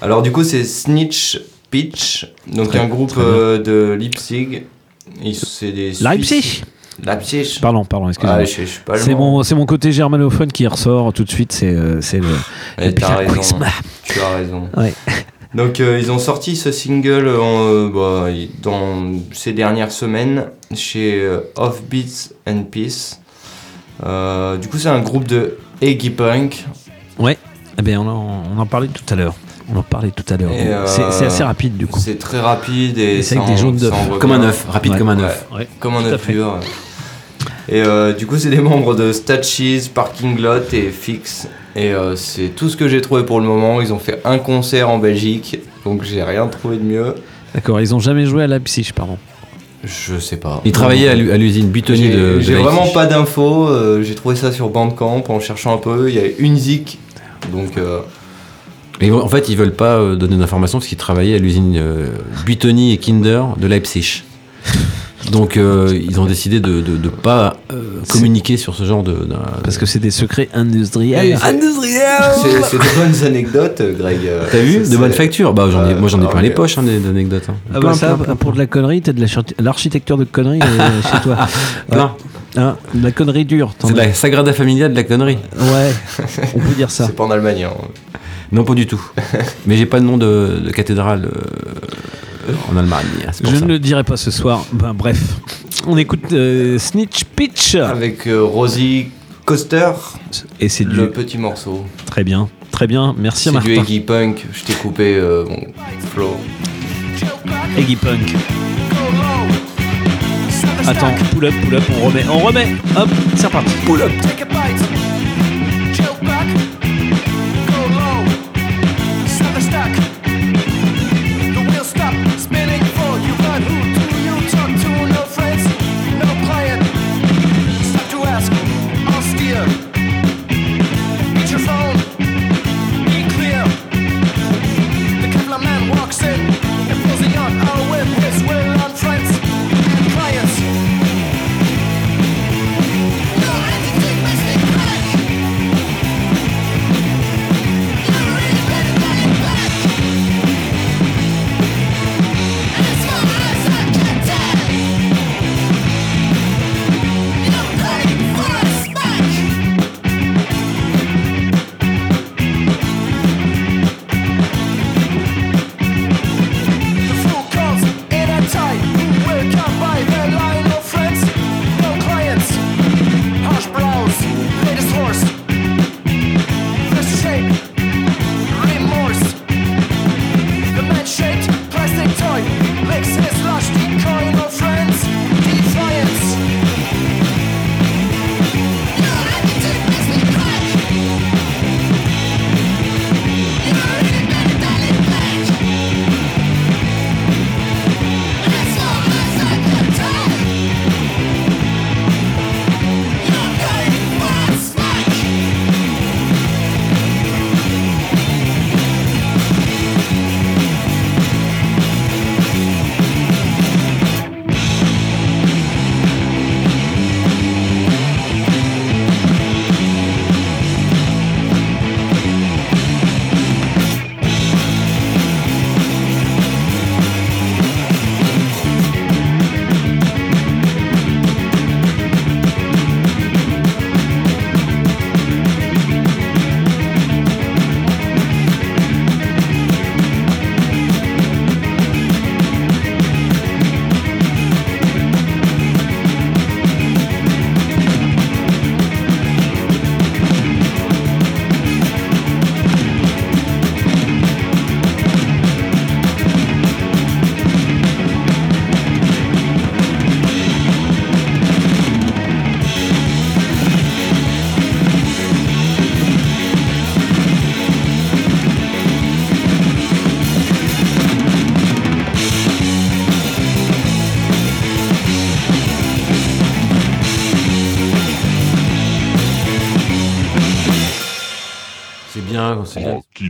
[SPEAKER 5] Alors du coup, c'est Snitch Pitch, donc
[SPEAKER 4] Très-
[SPEAKER 5] un groupe euh, de Leipzig. Ils- des Suisses.
[SPEAKER 4] Leipzig. Pardon, pardon, excuse-moi.
[SPEAKER 5] Ah,
[SPEAKER 4] c'est mon, c'est mon côté germanophone qui ressort tout de suite. C'est, euh, c'est le. Le
[SPEAKER 5] t'as raison. Tu as raison.
[SPEAKER 4] Ouais.
[SPEAKER 5] Donc euh, ils ont sorti ce single en, euh, bah, dans ces dernières semaines chez euh, Offbeats and Peace. Du coup c'est un groupe de Eggy Punk.
[SPEAKER 4] Ouais. Eh bien, on en, on en parlait tout à l'heure. On en parlait tout à l'heure.
[SPEAKER 5] Et, euh,
[SPEAKER 4] C'est, c'est assez rapide du coup.
[SPEAKER 5] C'est très rapide et,
[SPEAKER 4] c'est avec des jaunes d'œufs.
[SPEAKER 3] Comme un œuf, rapide
[SPEAKER 4] Ouais.
[SPEAKER 3] comme un œuf.
[SPEAKER 4] Ouais.
[SPEAKER 5] Comme un
[SPEAKER 4] Tout à
[SPEAKER 5] œuf
[SPEAKER 4] fait.
[SPEAKER 5] dur. Et euh, du coup, c'est des membres de Statchis, Parking Lot et Fix. Et euh, c'est tout ce que j'ai trouvé pour le moment. Ils ont fait un concert en Belgique, donc j'ai rien trouvé de mieux.
[SPEAKER 4] D'accord, ils ont jamais joué à Leipzig, pardon.
[SPEAKER 5] Je sais pas.
[SPEAKER 3] Il travaillait à l'u- à l'usine Butoni
[SPEAKER 5] J'ai
[SPEAKER 3] de. de
[SPEAKER 5] j'ai
[SPEAKER 3] Leipzig.
[SPEAKER 5] vraiment pas d'infos. euh, j'ai trouvé ça sur Bandcamp en cherchant un peu. Il y a une zik. Donc, euh,
[SPEAKER 3] Et en fait, ils veulent pas euh, donner d'informations parce qu'ils travaillaient à l'usine euh, Butoni et Kinder de Leipzig. Donc, euh, ils ont décidé de ne pas euh, communiquer sur ce genre de.
[SPEAKER 4] Parce que c'est des secrets industriels.
[SPEAKER 5] Et c'est- de bonnes anecdotes, Greg.
[SPEAKER 3] T'as vu De bonnes factures Bah, j'en ai, moi, j'en ai
[SPEAKER 5] ah,
[SPEAKER 3] plein les poches hein, d'anecdotes. hein.
[SPEAKER 4] Ah
[SPEAKER 3] Plein,
[SPEAKER 4] bah ça,
[SPEAKER 3] plein, plein,
[SPEAKER 4] pour de la connerie, t'as de l'architecture de conneries euh, chez toi.
[SPEAKER 3] plein.
[SPEAKER 4] Hein, de la connerie dure.
[SPEAKER 3] C'est de la Sagrada Familia de la connerie.
[SPEAKER 4] Ouais, on peut dire ça.
[SPEAKER 5] C'est pas en Allemagne. hein.
[SPEAKER 3] Non, pas du tout. Mais j'ai pas de nom de, de cathédrale euh, en Allemagne.
[SPEAKER 4] Je
[SPEAKER 3] ça.
[SPEAKER 4] ne le dirai pas ce soir. Ben, bref, on écoute euh, Snitch Pitch.
[SPEAKER 5] Avec euh, Rosie Coster,
[SPEAKER 4] Et c'est du.
[SPEAKER 5] le petit morceau.
[SPEAKER 4] Très bien, très bien. Merci
[SPEAKER 5] C'est du
[SPEAKER 4] Martin.
[SPEAKER 5] Eggy Punk. Je t'ai coupé euh, mon flow.
[SPEAKER 4] Eggy Punk. Attends, pull up, pull up, on remet, on remet. Hop, c'est reparti. Pull up.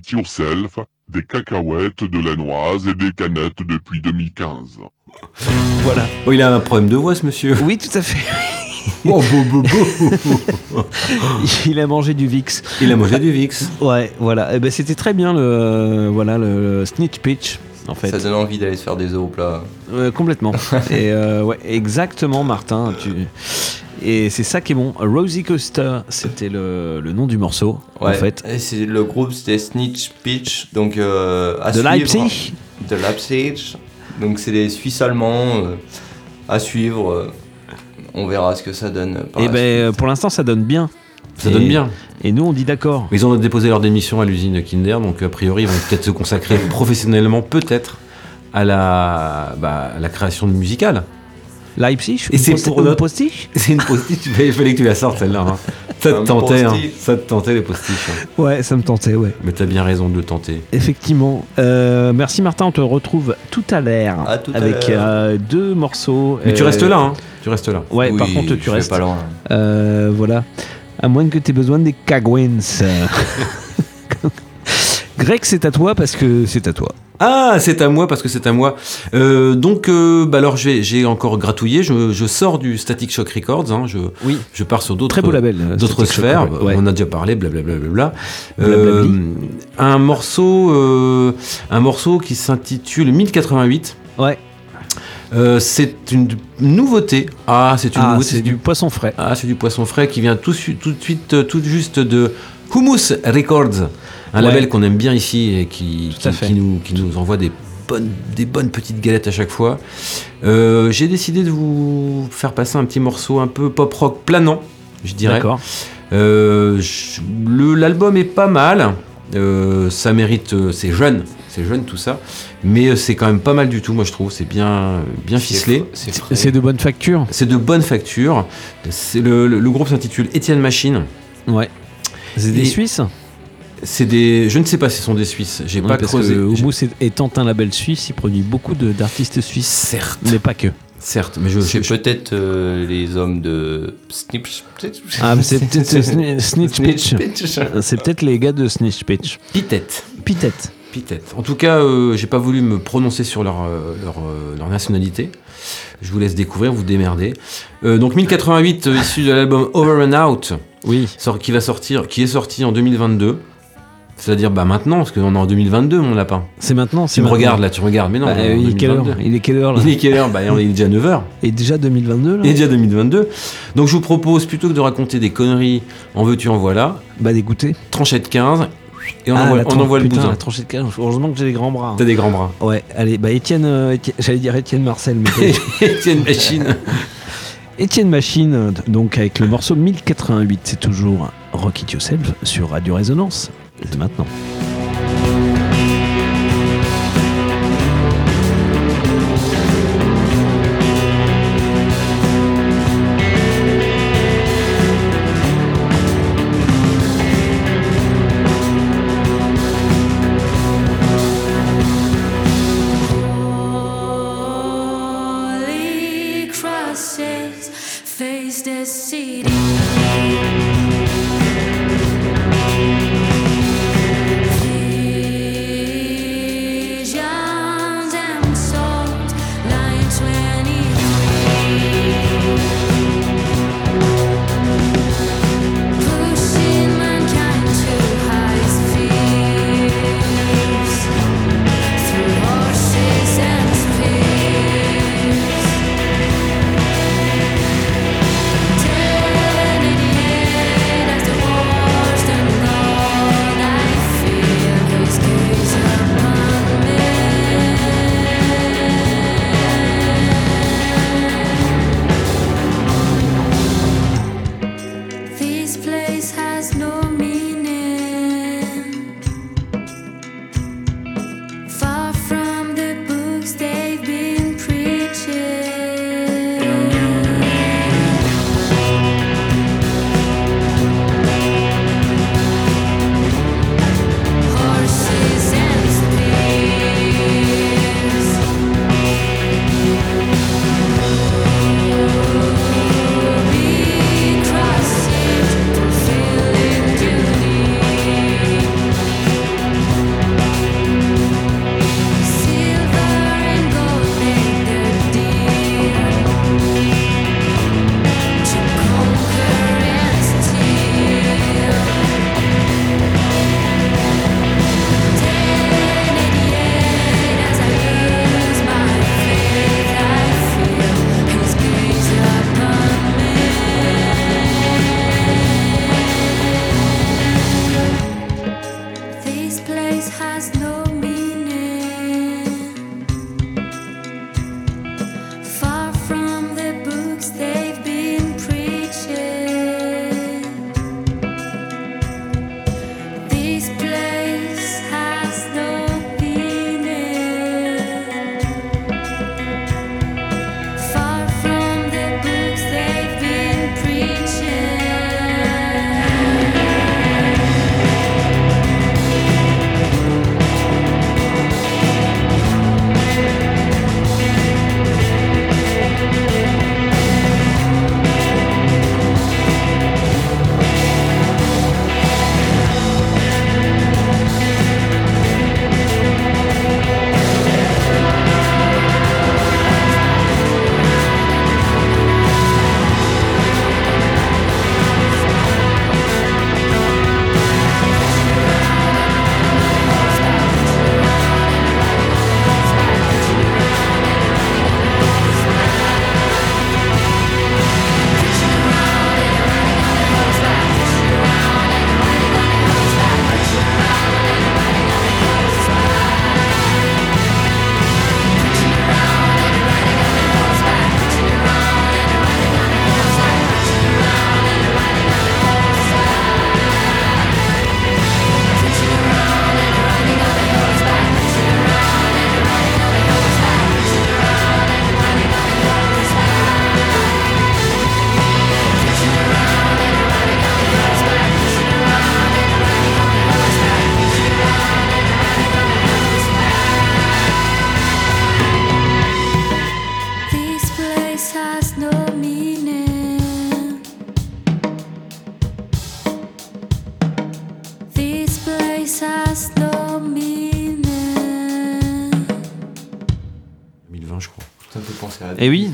[SPEAKER 10] It Yourself, des cacahuètes, de la noise et des canettes depuis 2015.
[SPEAKER 4] Voilà.
[SPEAKER 3] Oh, il a un problème de voix, ce monsieur.
[SPEAKER 4] Oui, tout à fait.
[SPEAKER 3] Oh, bo, bo, bo.
[SPEAKER 4] Il a mangé du VIX.
[SPEAKER 3] Il a mangé du VIX.
[SPEAKER 4] Ouais, voilà. Eh ben, c'était très bien le, voilà, le snitch pitch, en fait.
[SPEAKER 5] Ça donne envie d'aller se faire des œufs au plat.
[SPEAKER 4] Euh, complètement. et euh, ouais, exactement, Martin. Tu... Et c'est ça qui est bon. Rosie Coaster, c'était le, le nom du morceau, en fait.
[SPEAKER 5] Et c'est le groupe, c'était Snitch Pitch, donc euh, à
[SPEAKER 4] De
[SPEAKER 5] suivre.
[SPEAKER 4] Leipzig
[SPEAKER 5] De Leipzig. Donc c'est des Suisses allemands euh, à suivre. euh, on verra ce que ça donne. par
[SPEAKER 4] Et
[SPEAKER 5] la
[SPEAKER 4] ben,
[SPEAKER 5] suite.
[SPEAKER 4] pour l'instant, ça donne bien.
[SPEAKER 3] Ça
[SPEAKER 4] Et-
[SPEAKER 3] donne bien.
[SPEAKER 4] Et nous, on dit d'accord.
[SPEAKER 3] Ils ont déposé leur démission à l'usine Kinder, donc a priori, ils vont peut-être se consacrer professionnellement, peut-être, à la, bah, à la création de musicale.
[SPEAKER 4] Leipzig
[SPEAKER 3] Et c'est pour notre-
[SPEAKER 4] postiche
[SPEAKER 3] C'est une postiche, il fallait que tu la sortes celle-là. hein. Ça te tentait, hein. ça te tentait les postiches. hein.
[SPEAKER 4] Ouais, ça me tentait, ouais.
[SPEAKER 3] Mais t'as bien raison de le tenter.
[SPEAKER 4] Effectivement. Euh, merci Martin, on te retrouve tout à l'heure avec euh, deux morceaux.
[SPEAKER 3] Mais tu
[SPEAKER 4] Euh,
[SPEAKER 3] restes là, hein. Tu restes là.
[SPEAKER 4] Ouais, par
[SPEAKER 5] Oui,
[SPEAKER 4] contre, tu restes.
[SPEAKER 5] pas loin.
[SPEAKER 4] Euh, voilà. À moins que tu aies besoin des cagouins. Greg, c'est à toi parce que c'est à toi.
[SPEAKER 3] Ah, c'est à moi parce que c'est à moi. Euh, donc, euh, bah alors j'ai encore gratouillé. Je, je sors du Static Shock Records. hein. je,
[SPEAKER 4] Oui.
[SPEAKER 3] je pars sur d'autres
[SPEAKER 4] Très beau label. euh,
[SPEAKER 3] d'autres
[SPEAKER 4] Shock,
[SPEAKER 3] sphères.
[SPEAKER 4] ouais.
[SPEAKER 3] On a déjà parlé, blablabla. Bla,
[SPEAKER 4] Blablabli.
[SPEAKER 3] un morceau, euh, un morceau qui s'intitule 1088.
[SPEAKER 4] Ouais.
[SPEAKER 3] Euh, c'est une nouveauté. Ah, c'est une
[SPEAKER 4] Ah,
[SPEAKER 3] nouveauté.
[SPEAKER 4] c'est du poisson frais.
[SPEAKER 3] Ah, c'est du poisson frais qui vient tout, de suite, euh, tout juste de Hummus Records, un
[SPEAKER 4] Ouais.
[SPEAKER 3] label qu'on aime bien ici et qui, nous, qui nous envoie des bonnes, des bonnes petites galettes à chaque fois. Euh, J'ai décidé de vous faire passer un petit morceau un peu pop rock planant, je dirais.
[SPEAKER 4] D'accord.
[SPEAKER 3] Euh, L'album est pas mal. Euh, ça mérite, euh, c'est jeune, c'est jeune tout ça, mais euh, c'est quand même pas mal du tout, moi je trouve. C'est bien, bien ficelé.
[SPEAKER 5] C'est
[SPEAKER 4] de bonne facture.
[SPEAKER 3] C'est de bonne facture. C'est le, le- le groupe s'intitule Etienne Machine.
[SPEAKER 4] Ouais. C'est des
[SPEAKER 3] Et-
[SPEAKER 4] Suisses
[SPEAKER 3] C'est des, je ne sais pas si ce sont des Suisses. J'ai
[SPEAKER 4] Ouais,
[SPEAKER 3] pas
[SPEAKER 4] parce
[SPEAKER 3] creusé.
[SPEAKER 4] que étant un label suisse, il produit beaucoup de- d'artistes suisses,
[SPEAKER 3] Certes,
[SPEAKER 4] mais pas que.
[SPEAKER 3] certes, mais je,
[SPEAKER 5] C'est peut-être euh, les hommes de Snitch.
[SPEAKER 4] Ah, mais c'est peut-être Sni- Snitch Pitch.
[SPEAKER 5] Pitch.
[SPEAKER 4] C'est peut-être les gars de Snitch Pitch.
[SPEAKER 3] Pitette.
[SPEAKER 4] Pitette.
[SPEAKER 3] Pitette. En tout cas, euh, j'ai pas voulu me prononcer sur leur, euh, leur, euh, leur nationalité. Je vous laisse découvrir, vous démerder. Euh, donc 1088, euh, issu de l'album Over and Out,
[SPEAKER 4] Oui.
[SPEAKER 3] sort- qui va sortir, qui est sorti en 2022. C'est-à-dire bah maintenant, parce qu'on est en 2022, mon lapin.
[SPEAKER 4] C'est maintenant. c'est
[SPEAKER 3] Tu me regardes là, tu regardes, mais non.
[SPEAKER 4] Bah,
[SPEAKER 3] on est en
[SPEAKER 4] il est quelle heure
[SPEAKER 3] 2022.
[SPEAKER 4] Il est quelle heure là
[SPEAKER 3] Il est quelle heure? Bah, il est déjà 9h.
[SPEAKER 4] Et déjà 2022 là
[SPEAKER 3] est déjà 2022. Donc je vous propose, plutôt que de raconter des conneries, en veux-tu, en voilà,
[SPEAKER 4] Bah d'écouter.
[SPEAKER 3] tranchette 15, et on
[SPEAKER 4] Ah,
[SPEAKER 3] envoie,
[SPEAKER 4] la
[SPEAKER 3] on
[SPEAKER 4] tran-
[SPEAKER 3] envoie le
[SPEAKER 4] putain,
[SPEAKER 3] bousin.
[SPEAKER 4] la tranchée de cage. Heureusement que j'ai des grands bras.
[SPEAKER 3] T'as des grands bras.
[SPEAKER 4] Ouais, allez, bah Étienne, euh, Étienne- j'allais dire Étienne Marcel, mais
[SPEAKER 3] Etienne Machine.
[SPEAKER 4] Étienne Machine, euh, donc avec le morceau 1088, c'est toujours Rock It Yourself sur Radio Résonance. De maintenant.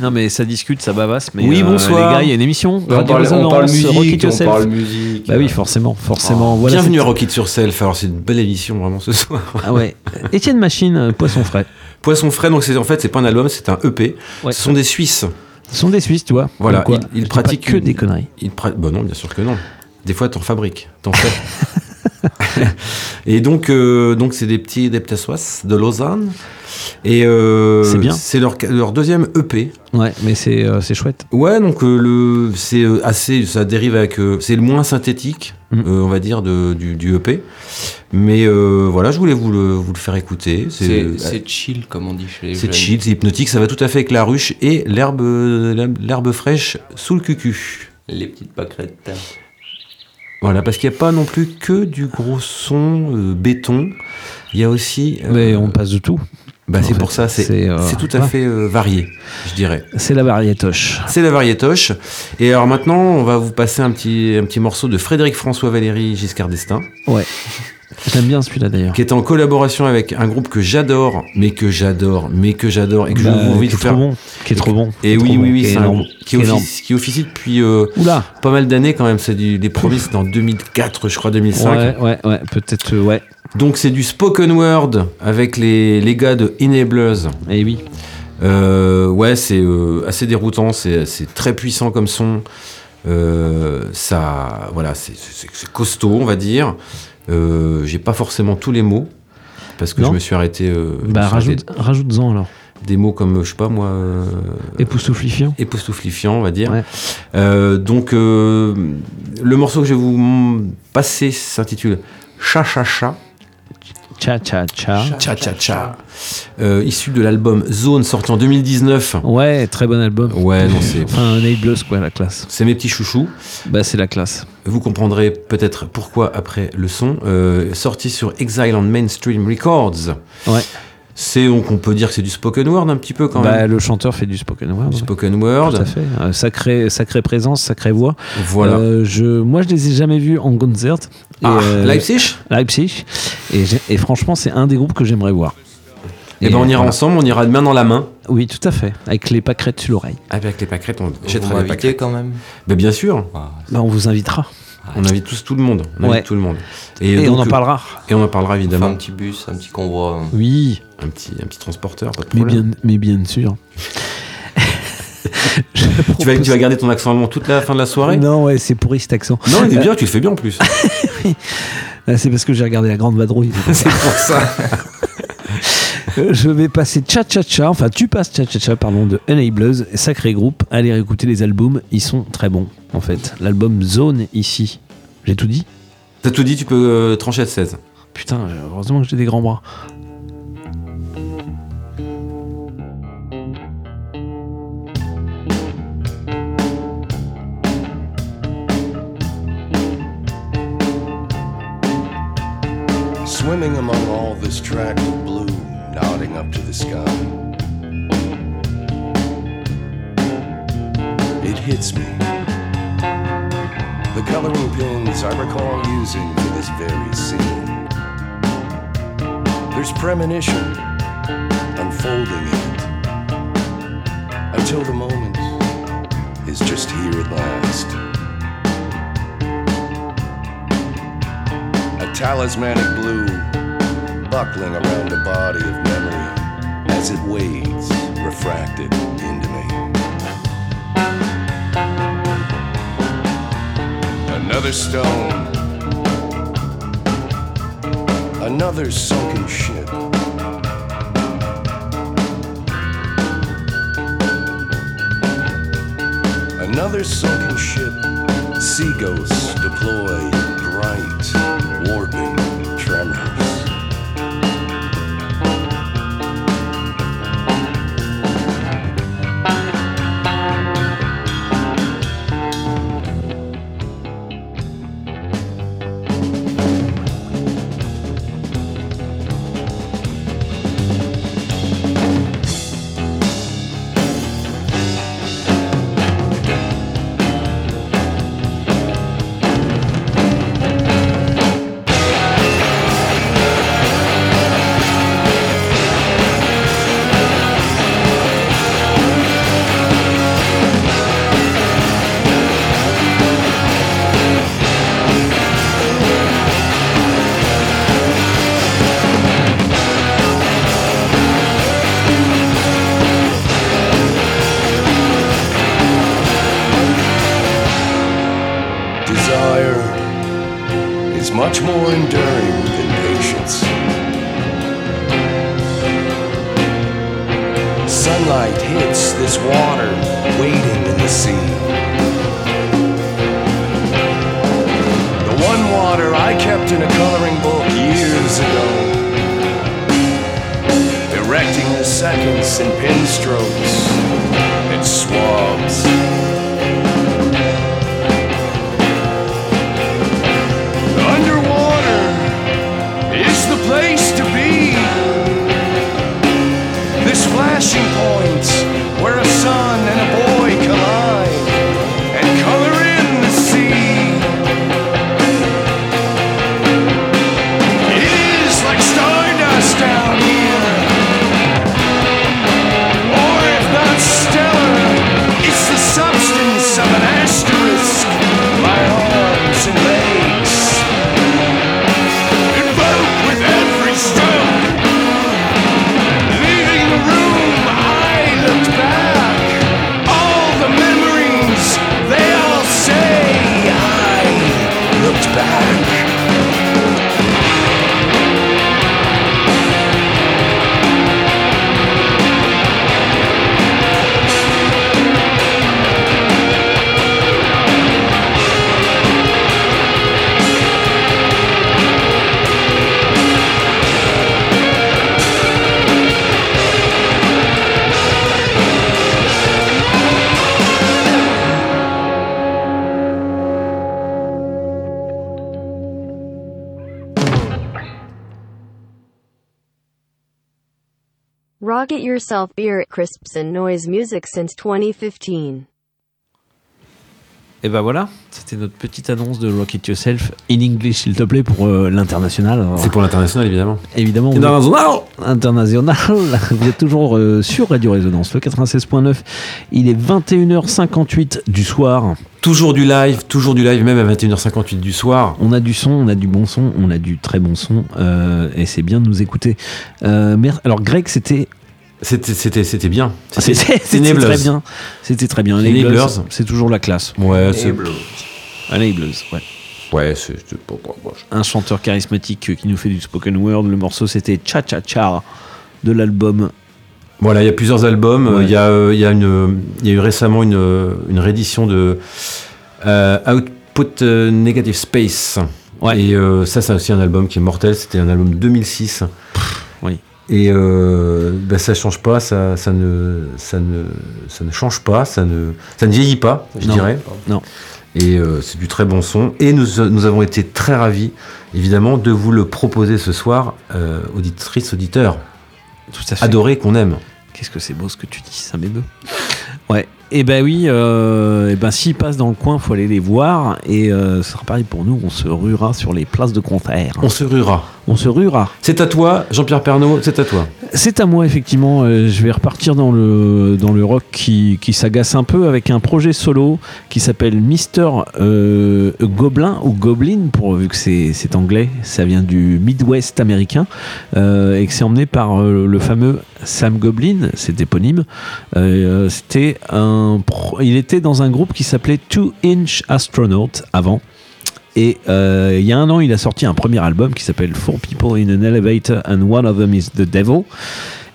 [SPEAKER 4] Non mais ça discute, ça bavasse. Mais
[SPEAKER 3] Oui,
[SPEAKER 4] euh,
[SPEAKER 3] bonsoir.
[SPEAKER 4] Les gars, il y a une émission.
[SPEAKER 5] On
[SPEAKER 4] Radio
[SPEAKER 5] parle, on parle musique, on parle musique.
[SPEAKER 4] Bah oui, forcément, forcément. voilà,
[SPEAKER 3] Bienvenue à Rocket sur Self. Alors, c'est une belle émission vraiment ce soir.
[SPEAKER 4] Ah ouais. Étienne Machine, euh, Poisson frais.
[SPEAKER 3] Poisson frais, donc c'est en fait, c'est pas un album, c'est un EP.
[SPEAKER 4] Ouais.
[SPEAKER 3] Ce sont des Suisses.
[SPEAKER 4] Ce sont des Suisses, tu vois.
[SPEAKER 3] Voilà, ils-
[SPEAKER 4] pas
[SPEAKER 3] pratiquent
[SPEAKER 4] que
[SPEAKER 3] une-
[SPEAKER 4] des conneries.
[SPEAKER 3] Ils pra- bah non, bien sûr que non. Des fois, t'en fabriques, t'en fais. et donc, euh, donc c'est des petits Deptassois de Lausanne. Et euh,
[SPEAKER 4] C'est bien.
[SPEAKER 3] C'est leur, leur deuxième EP.
[SPEAKER 4] Ouais, mais c'est euh, c'est chouette.
[SPEAKER 3] Ouais, donc euh, le c'est euh, assez, ça dérive avec, euh, c'est le moins synthétique,
[SPEAKER 4] Mm.
[SPEAKER 3] euh, on va dire, de, du, du EP. Mais euh, voilà, je voulais vous le, vous le faire écouter.
[SPEAKER 5] C'est c'est chill, comme on dit chez les
[SPEAKER 3] C'est chill, c'est hypnotique, ça va tout à fait avec la ruche et l'herbe, l'herbe l'herbe fraîche sous le cucu.
[SPEAKER 5] Les petites pâquerettes.
[SPEAKER 3] Voilà, parce qu'il n'y a pas non plus que du gros son euh, béton. Il y a aussi. euh,
[SPEAKER 4] Mais on passe de tout.
[SPEAKER 3] Bah, c'est pour ça, c'est
[SPEAKER 4] euh,
[SPEAKER 3] c'est tout à fait euh, varié, je dirais.
[SPEAKER 4] C'est la variétoche.
[SPEAKER 3] C'est la variétoche. Et alors maintenant, on va vous passer un petit, un petit morceau de Frédéric François Valéry Giscard d'Estaing,
[SPEAKER 4] Ouais. J'aime bien celui-là d'ailleurs.
[SPEAKER 3] qui est en collaboration avec un groupe que j'adore, mais que j'adore, mais que j'adore, et que
[SPEAKER 4] Bah,
[SPEAKER 3] je vous envie de faire.
[SPEAKER 4] bon. Qui est trop bon.
[SPEAKER 3] Et oui, oui, oui, c'est un groupe qui, officie, qui officie depuis euh, pas mal d'années quand même. C'est du, les premiers, c'était en 2004, je crois, 2005.
[SPEAKER 4] Ouais, ouais, ouais. Peut-être, euh, ouais.
[SPEAKER 3] Donc c'est du spoken word avec les, les gars de Enablers.
[SPEAKER 4] Et oui.
[SPEAKER 3] Euh, ouais, c'est euh, assez déroutant, c'est très puissant comme son. Euh, ça, voilà, c'est- costaud, on va dire. J'ai pas forcément tous les mots parce que
[SPEAKER 4] Non.
[SPEAKER 3] je me suis arrêté.
[SPEAKER 4] Bah, rajoute, rajoute-en alors.
[SPEAKER 3] des mots comme je sais pas moi. euh,
[SPEAKER 4] Époustouflifiant.
[SPEAKER 3] époustouflifiant, on va dire.
[SPEAKER 4] Ouais.
[SPEAKER 3] Euh, donc, euh, le morceau que je vais vous passer s'intitule Cha Cha Cha.
[SPEAKER 4] Cha cha cha.
[SPEAKER 3] Cha Cha Cha. Euh, issu de l'album Zone sorti en 2019.
[SPEAKER 4] Ouais, très bon album.
[SPEAKER 3] Ouais, non, c'est.
[SPEAKER 4] Enfin, Nameless, quoi, la classe.
[SPEAKER 3] C'est mes petits chouchous.
[SPEAKER 4] Bah, c'est la classe.
[SPEAKER 3] Vous comprendrez peut-être pourquoi après le son. Euh, sorti sur Exile on Mainstream Records.
[SPEAKER 4] Ouais.
[SPEAKER 3] C'est donc on peut dire que c'est du spoken word un petit peu quand
[SPEAKER 4] Bah,
[SPEAKER 3] même.
[SPEAKER 4] le chanteur fait du spoken word.
[SPEAKER 3] Du
[SPEAKER 4] ouais.
[SPEAKER 3] spoken word.
[SPEAKER 4] Tout à fait. Euh, sacrée, sacrée présence, sacrée voix.
[SPEAKER 3] Voilà.
[SPEAKER 4] Euh, je, moi, je les ai jamais vus en concert. Et,
[SPEAKER 3] Ah,
[SPEAKER 4] euh,
[SPEAKER 3] Leipzig
[SPEAKER 4] Leipzig. Et, et franchement, c'est un des groupes que j'aimerais voir.
[SPEAKER 3] Et ben on ira
[SPEAKER 4] voilà.
[SPEAKER 3] ensemble, on ira de main dans la main.
[SPEAKER 4] Oui, tout à fait. Avec les pâquerettes sur l'oreille.
[SPEAKER 3] Avec les pâquerettes, on jettera les pâquerettes.
[SPEAKER 5] quand même?
[SPEAKER 3] Ben, bien sûr,
[SPEAKER 5] Ah,
[SPEAKER 4] Bah, on vous invitera.
[SPEAKER 3] on invite tous tout le monde. On invite tout le monde.
[SPEAKER 4] Et,
[SPEAKER 3] donc,
[SPEAKER 4] on en
[SPEAKER 3] euh,
[SPEAKER 4] parlera.
[SPEAKER 3] Et on en parlera évidemment.
[SPEAKER 5] un petit bus, un petit convoi.
[SPEAKER 4] Oui,
[SPEAKER 3] Un petit, un petit transporteur, pas de
[SPEAKER 4] mais
[SPEAKER 3] problème.
[SPEAKER 4] bien, mais bien sûr.
[SPEAKER 3] Tu vas, tu vas garder ton accent allemand toute la fin de la soirée?
[SPEAKER 4] Non, ouais, c'est pourri cet accent.
[SPEAKER 3] Non, il est bien, tu le fais bien en plus.
[SPEAKER 4] Ah, C'est parce que j'ai regardé la grande vadrouille.
[SPEAKER 3] c'est pour ça.
[SPEAKER 4] Je vais passer Cha Cha Cha, enfin tu passes Cha Cha Cha, pardon, de Enablers, sacré groupe. Allez réécouter les albums, ils sont très bons en fait. L'album Zone ici, j'ai tout dit?
[SPEAKER 3] T'as tout dit, tu peux euh, trancher de 16.
[SPEAKER 4] Putain, heureusement que j'ai des grands bras.
[SPEAKER 11] This track of blue, nodding up to the sky. It hits me. The coloring pins I recall using for this very scene. There's premonition unfolding in it. Until the moment is just here at last. A talismanic blue buckling around the body of memory as it wades, refracted into me. Another stone, another sunken ship. Another sunken ship, sea ghosts deploy bright,
[SPEAKER 12] Rocket Yourself Beer at Crisps and Noise Music since 2015.
[SPEAKER 4] Et ben voilà, c'était notre petite annonce de Rock It Yourself in English, s'il te plaît, pour euh, l'international.
[SPEAKER 3] C'est pour l'international, évidemment.
[SPEAKER 4] Évidemment.
[SPEAKER 3] International.
[SPEAKER 4] International. Vous êtes toujours euh, sur Radio Résonance, le 96.9. Il est 21h58 du soir.
[SPEAKER 3] Toujours du live, toujours du live, même à 21h58 du soir.
[SPEAKER 4] On a du son, on a du bon son, on a du très bon son, euh, et c'est bien de nous écouter. Euh, alors Greg, c'était
[SPEAKER 3] C'était, c'était, c'était bien.
[SPEAKER 4] c'était
[SPEAKER 3] Enablers.
[SPEAKER 4] très bien. C'était très bien.
[SPEAKER 3] Enablers.
[SPEAKER 4] Enablers, c'est toujours la classe.
[SPEAKER 3] Ouais, c'est.
[SPEAKER 4] Enablers, ouais.
[SPEAKER 3] Ouais, c'est. pas-
[SPEAKER 4] Un chanteur charismatique qui nous fait du spoken word. Le morceau, c'était Cha Cha Cha de l'album.
[SPEAKER 3] Voilà, il y a plusieurs albums.
[SPEAKER 4] Ouais.
[SPEAKER 3] Il y a, euh, il y a une, il y a eu récemment une, une réédition de euh, Output euh, Negative Space. Et euh, ça, c'est aussi un album qui est mortel. C'était un album 2006.
[SPEAKER 4] oui.
[SPEAKER 3] Et euh, ben, ça change pas, ça, ça ne, ça ne, ça ne change pas, ça ne, ça ne vieillit pas, je
[SPEAKER 4] Non.
[SPEAKER 3] dirais.
[SPEAKER 4] Non.
[SPEAKER 3] Et euh, c'est du très bon son. Et nous, nous avons été très ravis, évidemment, de vous le proposer ce soir, euh, auditrices, auditeurs.
[SPEAKER 4] Tout à fait.
[SPEAKER 3] Adorés qu'on aime.
[SPEAKER 4] Qu'est-ce que c'est beau ce que tu dis, ça m'émeut. Ouais. Et ben oui, euh, et ben s'ils passent dans le coin, faut aller les voir. Et euh, ce sera pareil pour nous, on se ruera sur les places de concert.
[SPEAKER 3] On se ruera.
[SPEAKER 4] On se ruera.
[SPEAKER 3] C'est à toi, Jean-Pierre Pernaud, c'est à toi.
[SPEAKER 4] C'est à moi effectivement. euh, je vais repartir dans le dans le rock qui, qui s'agace un peu avec un projet solo qui s'appelle Mister euh, Goblin ou Goblin pour vu que c'est c'est anglais. Ça vient du Midwest américain et que c'est emmené par le fameux Sam Goblin. C'est éponyme. C'était un il était dans un groupe qui s'appelait Two Inch Astronaut avant. Et euh, il y a un an, il a sorti un premier album qui s'appelle Four People in an Elevator and One of Them is the Devil.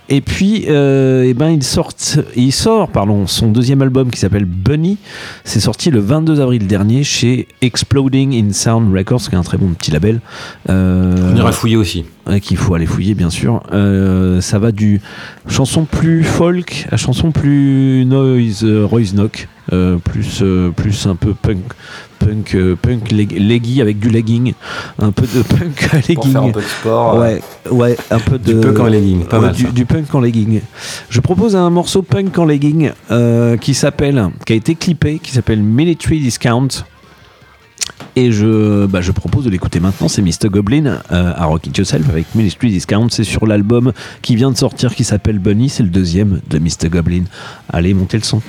[SPEAKER 4] Et puis, euh, eh ben, il, sort, il sort pardon, son deuxième album qui s'appelle Bunny. C'est sorti le 22 avril dernier chez Exploding in Sound Records, qui est un très bon petit label. Euh,
[SPEAKER 3] On ira fouiller aussi.
[SPEAKER 4] qu'il faut aller fouiller, bien sûr. Euh, ça va du chanson plus folk à chanson plus noise, euh, Royce Knock, plus, plus un peu punk, punk, euh, punk leg- leggy avec du legging, un peu de punk legging.
[SPEAKER 5] Pour faire un peu de sport.
[SPEAKER 4] Ouais, ouais, un peu de
[SPEAKER 3] Du punk en legging, pas
[SPEAKER 4] Ouais,
[SPEAKER 3] mal,
[SPEAKER 4] Du, punk en legging. Je propose un morceau punk en legging euh, qui s'appelle, qui a été clippé, qui s'appelle Military Discount. Et je, bah, je propose de l'écouter maintenant. C'est Mr. Goblin euh, à Rock It Yourself avec Military Discount. C'est sur l'album qui vient de sortir qui s'appelle Bunny. C'est le deuxième de Mr. Goblin. Allez, montez le son.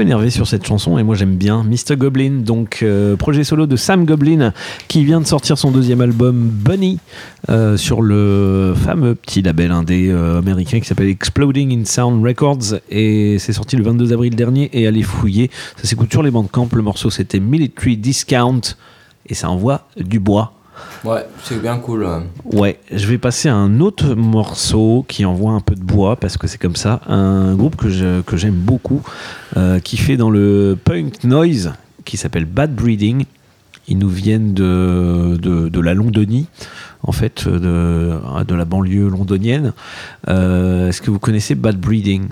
[SPEAKER 4] Peu énervé sur cette chanson et moi j'aime bien. Mr. Goblin, donc euh, projet solo de Sam Goblin qui vient de sortir son deuxième album Bunny euh, sur le fameux petit label indé euh, américain qui s'appelle Exploding in Sound Records et c'est sorti le 22 avril dernier et allez fouiller. Ça s'écoute sur les bandes camp. Le morceau c'était Military Discount et ça envoie du bois.
[SPEAKER 5] Ouais, c'est bien cool. ouais.
[SPEAKER 4] Ouais, je vais passer à un autre morceau qui envoie un peu de bois parce que c'est comme ça. Un groupe que je- que j'aime beaucoup euh, qui fait dans le punk noise qui s'appelle Bad Breeding. Ils nous viennent de, de, de la Londonie, en fait, de, de la banlieue londonienne. Euh, Est-ce que vous connaissez Bad Breeding?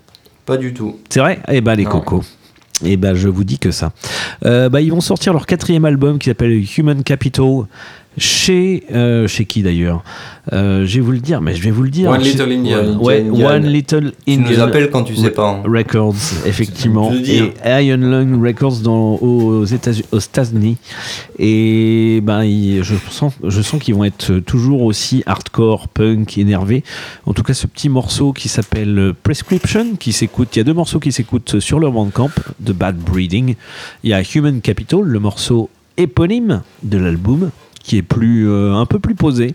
[SPEAKER 5] Pas du tout.
[SPEAKER 4] C'est vrai? Eh ben les
[SPEAKER 5] Non.
[SPEAKER 4] cocos. Eh ben je vous dis que ça. Euh, bah, ils vont sortir leur quatrième album qui s'appelle Human Capital. Chez, euh, chez qui d'ailleurs Euh, Je vais vous le dire, mais je vais vous le dire.
[SPEAKER 3] One
[SPEAKER 4] Chez-
[SPEAKER 3] Little Indian.
[SPEAKER 4] Ouais,
[SPEAKER 5] Indian.
[SPEAKER 4] One Little
[SPEAKER 5] Tu
[SPEAKER 4] Indian.
[SPEAKER 5] nous appelles quand tu sais pas. hein.
[SPEAKER 4] Records, effectivement.
[SPEAKER 3] Tu.
[SPEAKER 4] Et Iron Lung Records dans, aux États-Unis. Aux États-Unis. Et ben, ils- je sens, je sens qu'ils vont être toujours aussi hardcore, punk, énervés. En tout cas, ce petit morceau qui s'appelle Prescription, qui s'écoute. Il y a deux morceaux qui s'écoutent sur leur bandcamp de Bad Breeding. Il y a Human Capital, le morceau éponyme de l'album, qui est plus, euh, un peu plus posé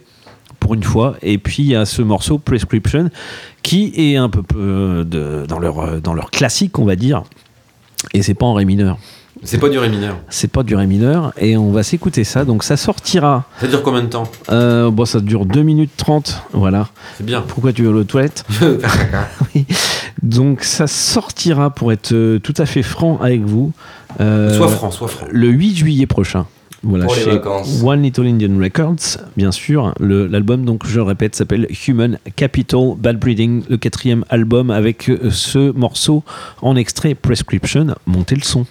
[SPEAKER 4] pour une fois. Et puis il y a ce morceau Prescription qui est un peu euh, de, dans, leur, euh, dans leur classique, on va dire. Et c'est pas en ré mineur.
[SPEAKER 3] C'est pas du ré mineur.
[SPEAKER 4] C'est pas du ré mineur. Et on va s'écouter ça. Donc ça sortira.
[SPEAKER 3] Ça dure combien de temps?
[SPEAKER 4] Euh, bon, ça dure 2 minutes 30. Voilà.
[SPEAKER 3] C'est bien.
[SPEAKER 4] Pourquoi tu veux aller aux toilettes? Oui. Donc ça sortira pour être tout à fait franc avec vous. euh,
[SPEAKER 3] Sois franc, sois franc.
[SPEAKER 4] Le 8 juillet prochain. Voilà,
[SPEAKER 5] Pour les
[SPEAKER 4] chez
[SPEAKER 5] vacances.
[SPEAKER 4] One Little Indian Records, bien sûr. L'album, donc je le répète, s'appelle Human Capital Bad Breeding, le quatrième album avec euh, ce morceau en extrait Prescription. Montez le son.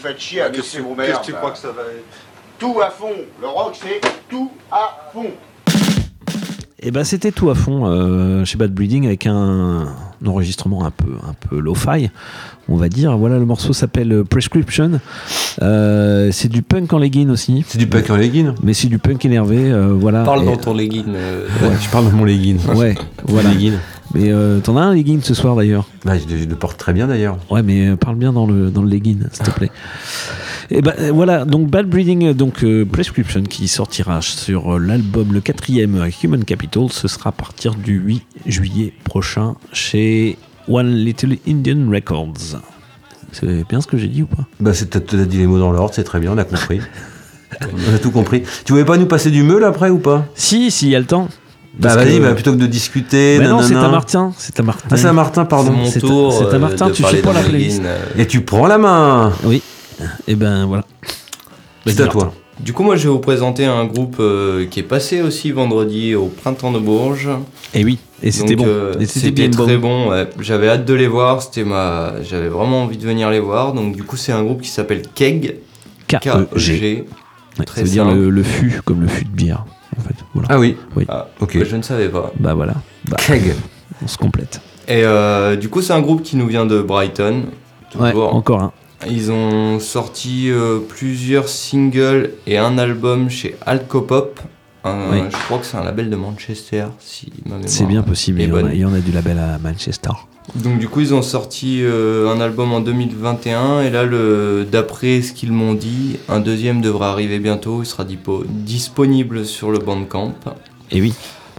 [SPEAKER 13] Vous faites chier à mixer vos merdes
[SPEAKER 14] Qu'est-ce que tu crois que ça va être
[SPEAKER 13] Tout à fond Le rock, c'est tout à fond
[SPEAKER 4] Et ben c'était tout à fond euh, chez Bad Breeding avec un, un enregistrement un peu un peu lo-fi, on va dire. Voilà, le morceau s'appelle Prescription. Euh, c'est du punk en legging aussi.
[SPEAKER 3] C'est du punk en legging
[SPEAKER 4] Mais c'est du punk énervé, euh, voilà.
[SPEAKER 5] Parle
[SPEAKER 4] Et-
[SPEAKER 5] dans ton legging. euh,
[SPEAKER 4] Ouais,
[SPEAKER 3] Je parle de mon legging.
[SPEAKER 4] Ouais, voilà.
[SPEAKER 3] Legging.
[SPEAKER 4] Mais euh, t'en as un legging ce soir d'ailleurs.
[SPEAKER 3] Bah, je, je le porte très bien d'ailleurs.
[SPEAKER 4] Ouais, mais euh, parle bien dans le, dans le legging, s'il te plaît. Et ben euh, voilà, donc Bad Breeding, donc euh, Prescription qui sortira sur l'album, le quatrième Human Capital, ce sera à partir du 8 juillet prochain chez One Little Indian Records. C'est bien ce que j'ai dit ou pas?
[SPEAKER 3] Bah, c'est- t'as dit les mots dans l'ordre, c'est très bien, on a compris. on a tout compris. Tu voulais pas nous passer du meule après ou pas?
[SPEAKER 4] Si, si, il y a le temps.
[SPEAKER 3] Bah, vas-y,
[SPEAKER 4] que-
[SPEAKER 3] bah, plutôt que de discuter.
[SPEAKER 4] Mais non, c'est à Martin. C'est à Martin.
[SPEAKER 3] Ah, c'est à Martin, pardon.
[SPEAKER 5] C'est mon
[SPEAKER 4] C'est à-
[SPEAKER 5] tour,
[SPEAKER 4] c'est à
[SPEAKER 5] euh,
[SPEAKER 4] Martin,
[SPEAKER 5] de
[SPEAKER 4] tu fais pas la playlist.
[SPEAKER 5] Euh,
[SPEAKER 3] Et tu prends la main.
[SPEAKER 4] Oui. Et ben voilà.
[SPEAKER 3] C'est à toi.
[SPEAKER 5] Du coup, moi, je vais vous présenter un groupe euh, qui est passé aussi vendredi au printemps de Bourges.
[SPEAKER 4] Et oui, et c'était bon.
[SPEAKER 5] euh,
[SPEAKER 4] c'était
[SPEAKER 5] très
[SPEAKER 4] bon.
[SPEAKER 5] bon. ouais. J'avais hâte de les voir. C'était ma. J'avais vraiment envie de venir les voir. Donc, du coup, c'est un groupe qui s'appelle Keg.
[SPEAKER 4] K-E-G. Ouais,
[SPEAKER 5] Très
[SPEAKER 4] ça veut dire le, le fût, comme le fût de bière. En fait. Voilà.
[SPEAKER 3] Ah oui.
[SPEAKER 4] Oui.
[SPEAKER 5] Ah,
[SPEAKER 3] Ok.
[SPEAKER 5] bah, je ne savais pas.
[SPEAKER 4] Bah voilà. Bah,
[SPEAKER 3] Keg.
[SPEAKER 4] on se complète.
[SPEAKER 5] Et euh, du coup, c'est un groupe qui nous vient de Brighton.
[SPEAKER 4] Ouais,
[SPEAKER 5] Toujours.
[SPEAKER 4] encore un.
[SPEAKER 5] Ils ont sorti euh, plusieurs singles et un album chez Alcopop. Un-
[SPEAKER 4] Oui.
[SPEAKER 5] Je crois que c'est un label de Manchester, si
[SPEAKER 4] C'est bien possible. Il y, en a,
[SPEAKER 5] bonne.
[SPEAKER 4] il y en a du label à Manchester.
[SPEAKER 5] Donc du coup, ils ont sorti euh, un album en 2021 et là, d'après ce qu'ils m'ont dit, un deuxième devrait arriver bientôt. Il sera disponible sur le Bandcamp.
[SPEAKER 4] Et oui.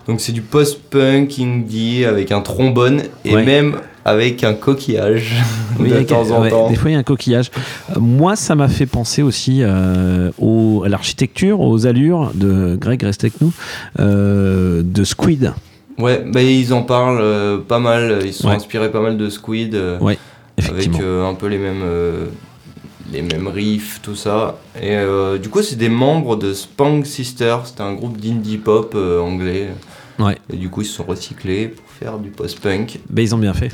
[SPEAKER 5] Donc c'est du post-punk indie avec un trombone et
[SPEAKER 4] Ouais.
[SPEAKER 5] même avec un coquillage
[SPEAKER 4] Oui,
[SPEAKER 5] de
[SPEAKER 4] a-
[SPEAKER 5] temps en
[SPEAKER 4] ouais,
[SPEAKER 5] temps.
[SPEAKER 4] Des fois, il y a un coquillage. Euh, moi, ça m'a fait penser aussi euh, au, à l'architecture, aux allures de Greg, reste avec nous, euh, de Squid.
[SPEAKER 5] Ouais, bah, ils en parlent euh, pas mal. Ils se sont
[SPEAKER 4] Ouais.
[SPEAKER 5] inspirés pas mal de Squid.
[SPEAKER 4] Ouais,
[SPEAKER 5] avec un peu les mêmes, les mêmes riffs, tout ça. Et euh, du coup, c'est des membres de Spang Sisters. C'était un groupe d'indie pop euh, anglais.
[SPEAKER 4] Ouais.
[SPEAKER 5] Et du coup, ils se sont recyclés pour faire du post-punk.
[SPEAKER 4] Ben, ils ont bien fait.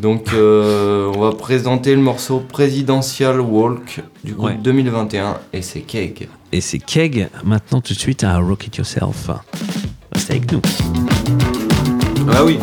[SPEAKER 5] Donc, euh, on va présenter le morceau Presidential Walk du groupe
[SPEAKER 4] Ouais.
[SPEAKER 5] 2021 et c'est Keg.
[SPEAKER 4] Et c'est Keg, maintenant tout de suite à Rock It Yourself. Restez avec nous.
[SPEAKER 3] Ah oui.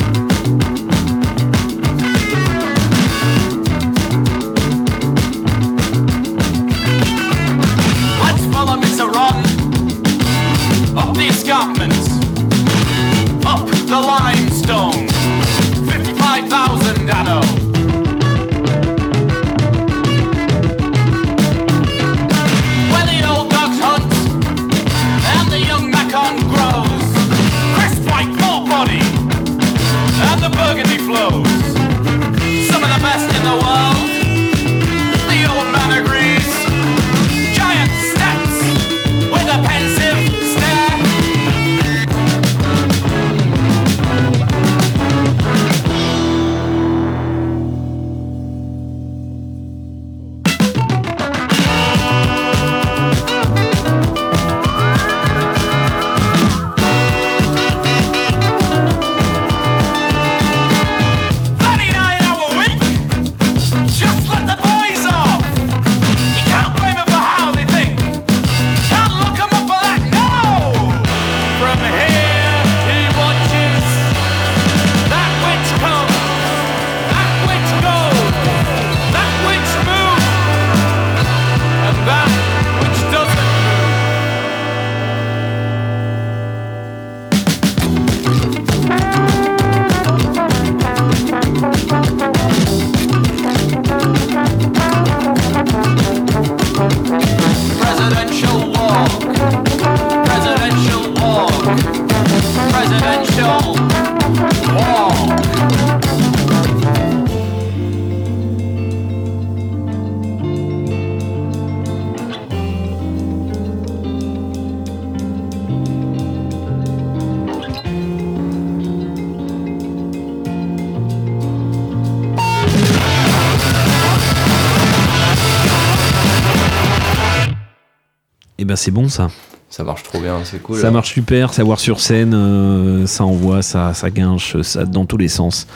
[SPEAKER 4] Ben c'est bon ça.
[SPEAKER 5] Ça marche trop bien, c'est cool.
[SPEAKER 4] Ça
[SPEAKER 5] hein.
[SPEAKER 4] marche super, savoir sur scène, euh, ça envoie, ça, ça guinche, ça dans tous les sens.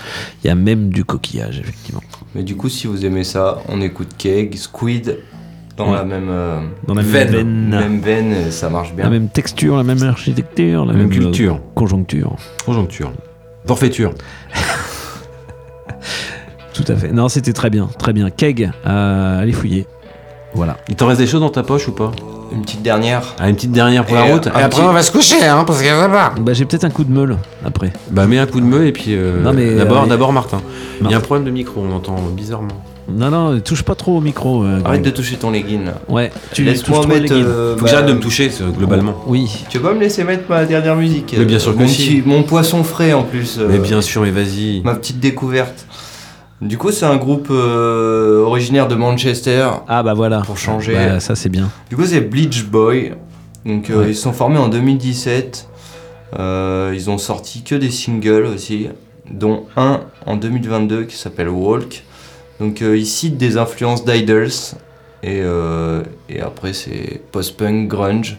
[SPEAKER 4] Il y a même du coquillage, effectivement.
[SPEAKER 5] Mais du coup, si vous aimez ça, on écoute Keg, Squid dans
[SPEAKER 4] Ouais.
[SPEAKER 5] la même, euh,
[SPEAKER 4] Dans la même veine.
[SPEAKER 5] même veine, ça marche bien.
[SPEAKER 4] La même texture, la même architecture, la
[SPEAKER 3] Même
[SPEAKER 4] même,
[SPEAKER 3] culture.
[SPEAKER 4] euh, conjoncture.
[SPEAKER 3] Conjoncture. Forfaiture.
[SPEAKER 4] Tout à fait. Non, c'était très bien, très bien. Keg, euh, allez fouiller. Voilà.
[SPEAKER 3] Il t'en reste des choses dans ta poche ou pas?
[SPEAKER 5] Une petite dernière.
[SPEAKER 3] Ah, une petite dernière pour
[SPEAKER 5] Et,
[SPEAKER 3] la route. Et après,
[SPEAKER 5] petit-
[SPEAKER 3] on va se coucher, hein, parce que ça va.
[SPEAKER 4] Bah, j'ai peut-être un coup de meule après.
[SPEAKER 3] Bah, mets un coup de meule et puis. euh,
[SPEAKER 4] Non, mais,
[SPEAKER 3] d'abord,
[SPEAKER 4] euh,
[SPEAKER 3] d'abord, Martin. Il y a un problème de micro, on entend bizarrement.
[SPEAKER 4] Non, non, touche pas trop au micro. euh,
[SPEAKER 5] Arrête
[SPEAKER 4] Greg.
[SPEAKER 5] de toucher ton legging là.
[SPEAKER 4] Ouais, tu
[SPEAKER 5] Laisse-moi
[SPEAKER 4] touches trop
[SPEAKER 5] mettre.
[SPEAKER 4] les guides.
[SPEAKER 5] euh,
[SPEAKER 3] Faut que
[SPEAKER 5] bah,
[SPEAKER 3] j'arrête de me toucher, c'est- globalement.
[SPEAKER 4] Oui.
[SPEAKER 5] Tu vas pas me laisser mettre ma dernière musique
[SPEAKER 3] Mais bien sûr que
[SPEAKER 5] mon,
[SPEAKER 3] si.
[SPEAKER 5] mon poisson frais en plus. euh,
[SPEAKER 3] Mais bien sûr, mais vas-y.
[SPEAKER 5] Ma petite découverte. Du coup, c'est un groupe euh, originaire de Manchester.
[SPEAKER 4] Ah bah voilà.
[SPEAKER 5] Pour changer.
[SPEAKER 4] Bah, ça c'est bien.
[SPEAKER 5] Du coup, c'est Bleach Boy. Donc, euh,
[SPEAKER 4] Ouais.
[SPEAKER 5] ils sont formés en 2017. Euh, ils ont sorti que des singles aussi, dont un en 2022 qui s'appelle Walk. Donc, ils citent des influences d'Idols. Et, et après, c'est post-punk, grunge.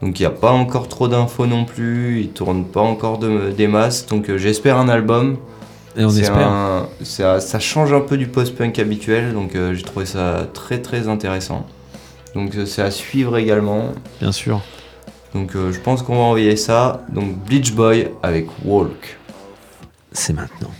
[SPEAKER 5] Donc, il n'y a pas encore trop d'infos non plus. Ils tournent pas encore de, des masses. Donc, j'espère un album.
[SPEAKER 4] Et on espère.
[SPEAKER 5] un- ça, ça change un peu du post-punk habituel, donc euh, j'ai trouvé ça très très intéressant. Donc euh, c'est à suivre également.
[SPEAKER 4] Bien sûr.
[SPEAKER 5] Donc euh, je pense qu'on va envoyer ça. Donc Bleach Boy avec Walk.
[SPEAKER 4] C'est maintenant.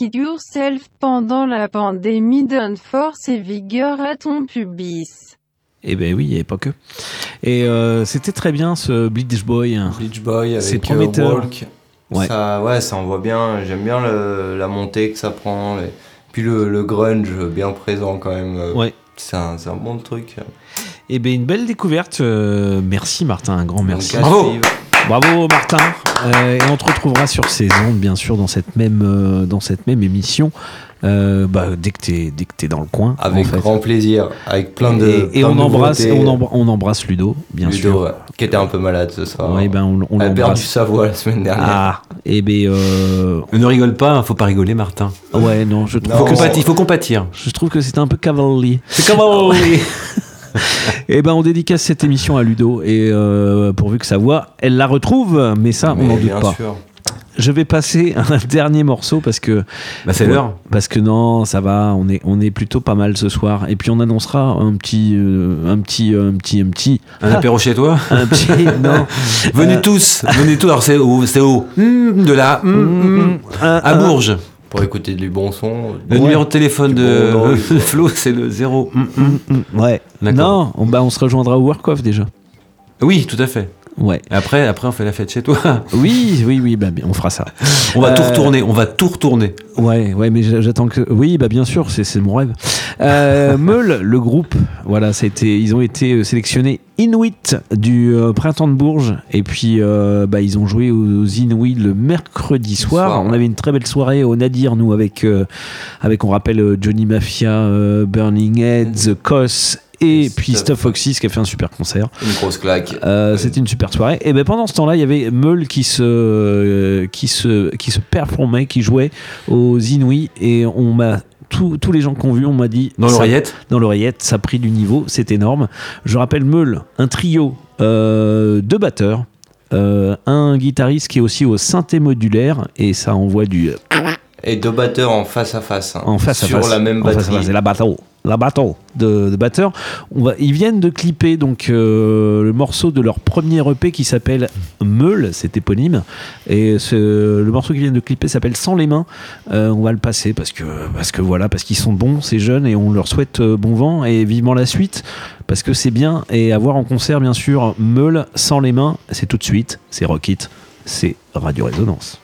[SPEAKER 7] It yourself pendant la pandémie donne force et vigueur à ton pubis.
[SPEAKER 4] Eh ben oui, il n'y avait pas que. Et euh, c'était très bien ce Bleach Boy. hein.
[SPEAKER 5] Beach Boy avec euh,
[SPEAKER 4] prometteur.
[SPEAKER 5] Walk.
[SPEAKER 4] Ouais.
[SPEAKER 5] Ça, ouais, ça envoie bien. J'aime bien le- la montée que ça prend. les- Puis le, le grunge bien présent quand même. euh,
[SPEAKER 4] Ouais.
[SPEAKER 5] C'est un, bon truc.
[SPEAKER 4] Eh ben une belle découverte. euh, merci Martin, un grand merci.
[SPEAKER 5] Suivre.
[SPEAKER 4] Bravo Martin. Euh, et on te retrouvera sur ces ondes, bien sûr, dans cette même, euh, dans cette même émission. euh, bah, dès que t'es dès que t'es dans le coin.
[SPEAKER 5] Avec
[SPEAKER 4] en fait.
[SPEAKER 5] grand plaisir. Avec plein de.
[SPEAKER 4] Et, et
[SPEAKER 5] plein
[SPEAKER 4] on
[SPEAKER 5] de
[SPEAKER 4] embrasse, on, embra- on embrasse Ludo, bien
[SPEAKER 5] Ludo,
[SPEAKER 4] sûr.
[SPEAKER 5] ouais, qui était un peu malade ce soir.
[SPEAKER 4] Ouais, ben on, on
[SPEAKER 5] Elle a perdu sa voix la semaine dernière.
[SPEAKER 4] Ah, et ben euh,
[SPEAKER 3] Ne rigole pas, hein, faut pas rigoler, Martin.
[SPEAKER 4] ouais, non, je trouve que
[SPEAKER 3] compatir, il faut compatir.
[SPEAKER 4] Je trouve que c'était un peu cavalier.
[SPEAKER 3] C'est cavalier.
[SPEAKER 4] Et ben on dédicace cette émission à Ludo et euh, pourvu que sa voix, elle la retrouve, mais ça on n'en doute
[SPEAKER 5] bien
[SPEAKER 4] pas.
[SPEAKER 5] sûr.
[SPEAKER 4] Je vais passer à un dernier morceau parce que
[SPEAKER 3] Bah, c'est l'heure.
[SPEAKER 4] Parce que non, ça va, on est on est plutôt pas mal ce soir. Et puis on annoncera un petit euh, un petit un petit un petit
[SPEAKER 3] Un apéro chez toi
[SPEAKER 4] un petit non
[SPEAKER 3] Venez
[SPEAKER 4] Euh,
[SPEAKER 3] tous, venez tous. Alors c'est au, c'est au hmm, de la hmm, hmm, à Bourges.
[SPEAKER 5] Pour écouter du bon son.
[SPEAKER 3] Le
[SPEAKER 5] ouais.
[SPEAKER 3] numéro de téléphone
[SPEAKER 5] Du
[SPEAKER 3] de
[SPEAKER 5] bon, non,
[SPEAKER 3] Flo, c'est le 0. hmm, hmm.
[SPEAKER 4] Mm, ouais. Non, on, bah on se rejoindra au work off déjà.
[SPEAKER 3] Oui, tout à fait.
[SPEAKER 4] Ouais.
[SPEAKER 3] Après, après, on fait la fête chez toi.
[SPEAKER 4] Oui, oui, oui, bah, on fera ça.
[SPEAKER 3] On va tout
[SPEAKER 4] Euh,
[SPEAKER 3] retourner. On va tout retourner.
[SPEAKER 4] Ouais, ouais, mais j'a- j'attends que. Oui, bah bien sûr, c'est mon rêve. Euh, Meul, le groupe, voilà, ils ont été euh, sélectionnés Inuit du euh, printemps de Bourges, et puis euh, bah, ils ont joué aux Inuits le mercredi soir.
[SPEAKER 5] soir,
[SPEAKER 4] On avait une très belle soirée au Nadir, nous, avec, avec on rappelle Johnny Mafia, Burning Heads, Kos. Et
[SPEAKER 5] Et
[SPEAKER 4] puis
[SPEAKER 5] Stuff.
[SPEAKER 4] Foxys qui a fait un super concert.
[SPEAKER 5] Une grosse claque.
[SPEAKER 4] Euh, C'était une super soirée. Et ben pendant ce temps-là, il y avait Meul qui se, euh, qui se, qui se performait, qui jouait aux Inuits. Et on m'a tous tous les gens qu'on vu, on m'a dit
[SPEAKER 3] Dans l'oreillette
[SPEAKER 4] Dans l'oreillette, ça a pris du niveau, c'est énorme. Je rappelle Meul, un trio euh, de batteurs, euh, un guitariste qui est aussi au synthé modulaire et ça envoie du
[SPEAKER 5] Et deux batteurs en face à face. hein,
[SPEAKER 4] en face à
[SPEAKER 5] sur
[SPEAKER 4] face.
[SPEAKER 5] la même
[SPEAKER 4] En face à
[SPEAKER 5] batterie.
[SPEAKER 4] face. C'est la bateau. La bateau de, de batteurs. On va, ils viennent de clipper donc euh, le morceau de leur premier EP qui s'appelle Meule, c'est éponyme. Et ce- le morceau qu'ils viennent de clipper s'appelle Sans les mains. Euh, on va le passer parce que, parce que voilà, parce qu'ils sont bons, ces jeunes, et on leur souhaite euh, bon vent et vivement la suite. Parce que c'est bien. Et à voir en concert, bien sûr, Meule, Sans les mains, c'est tout de suite. C'est Rockit, c'est Radio Résonance.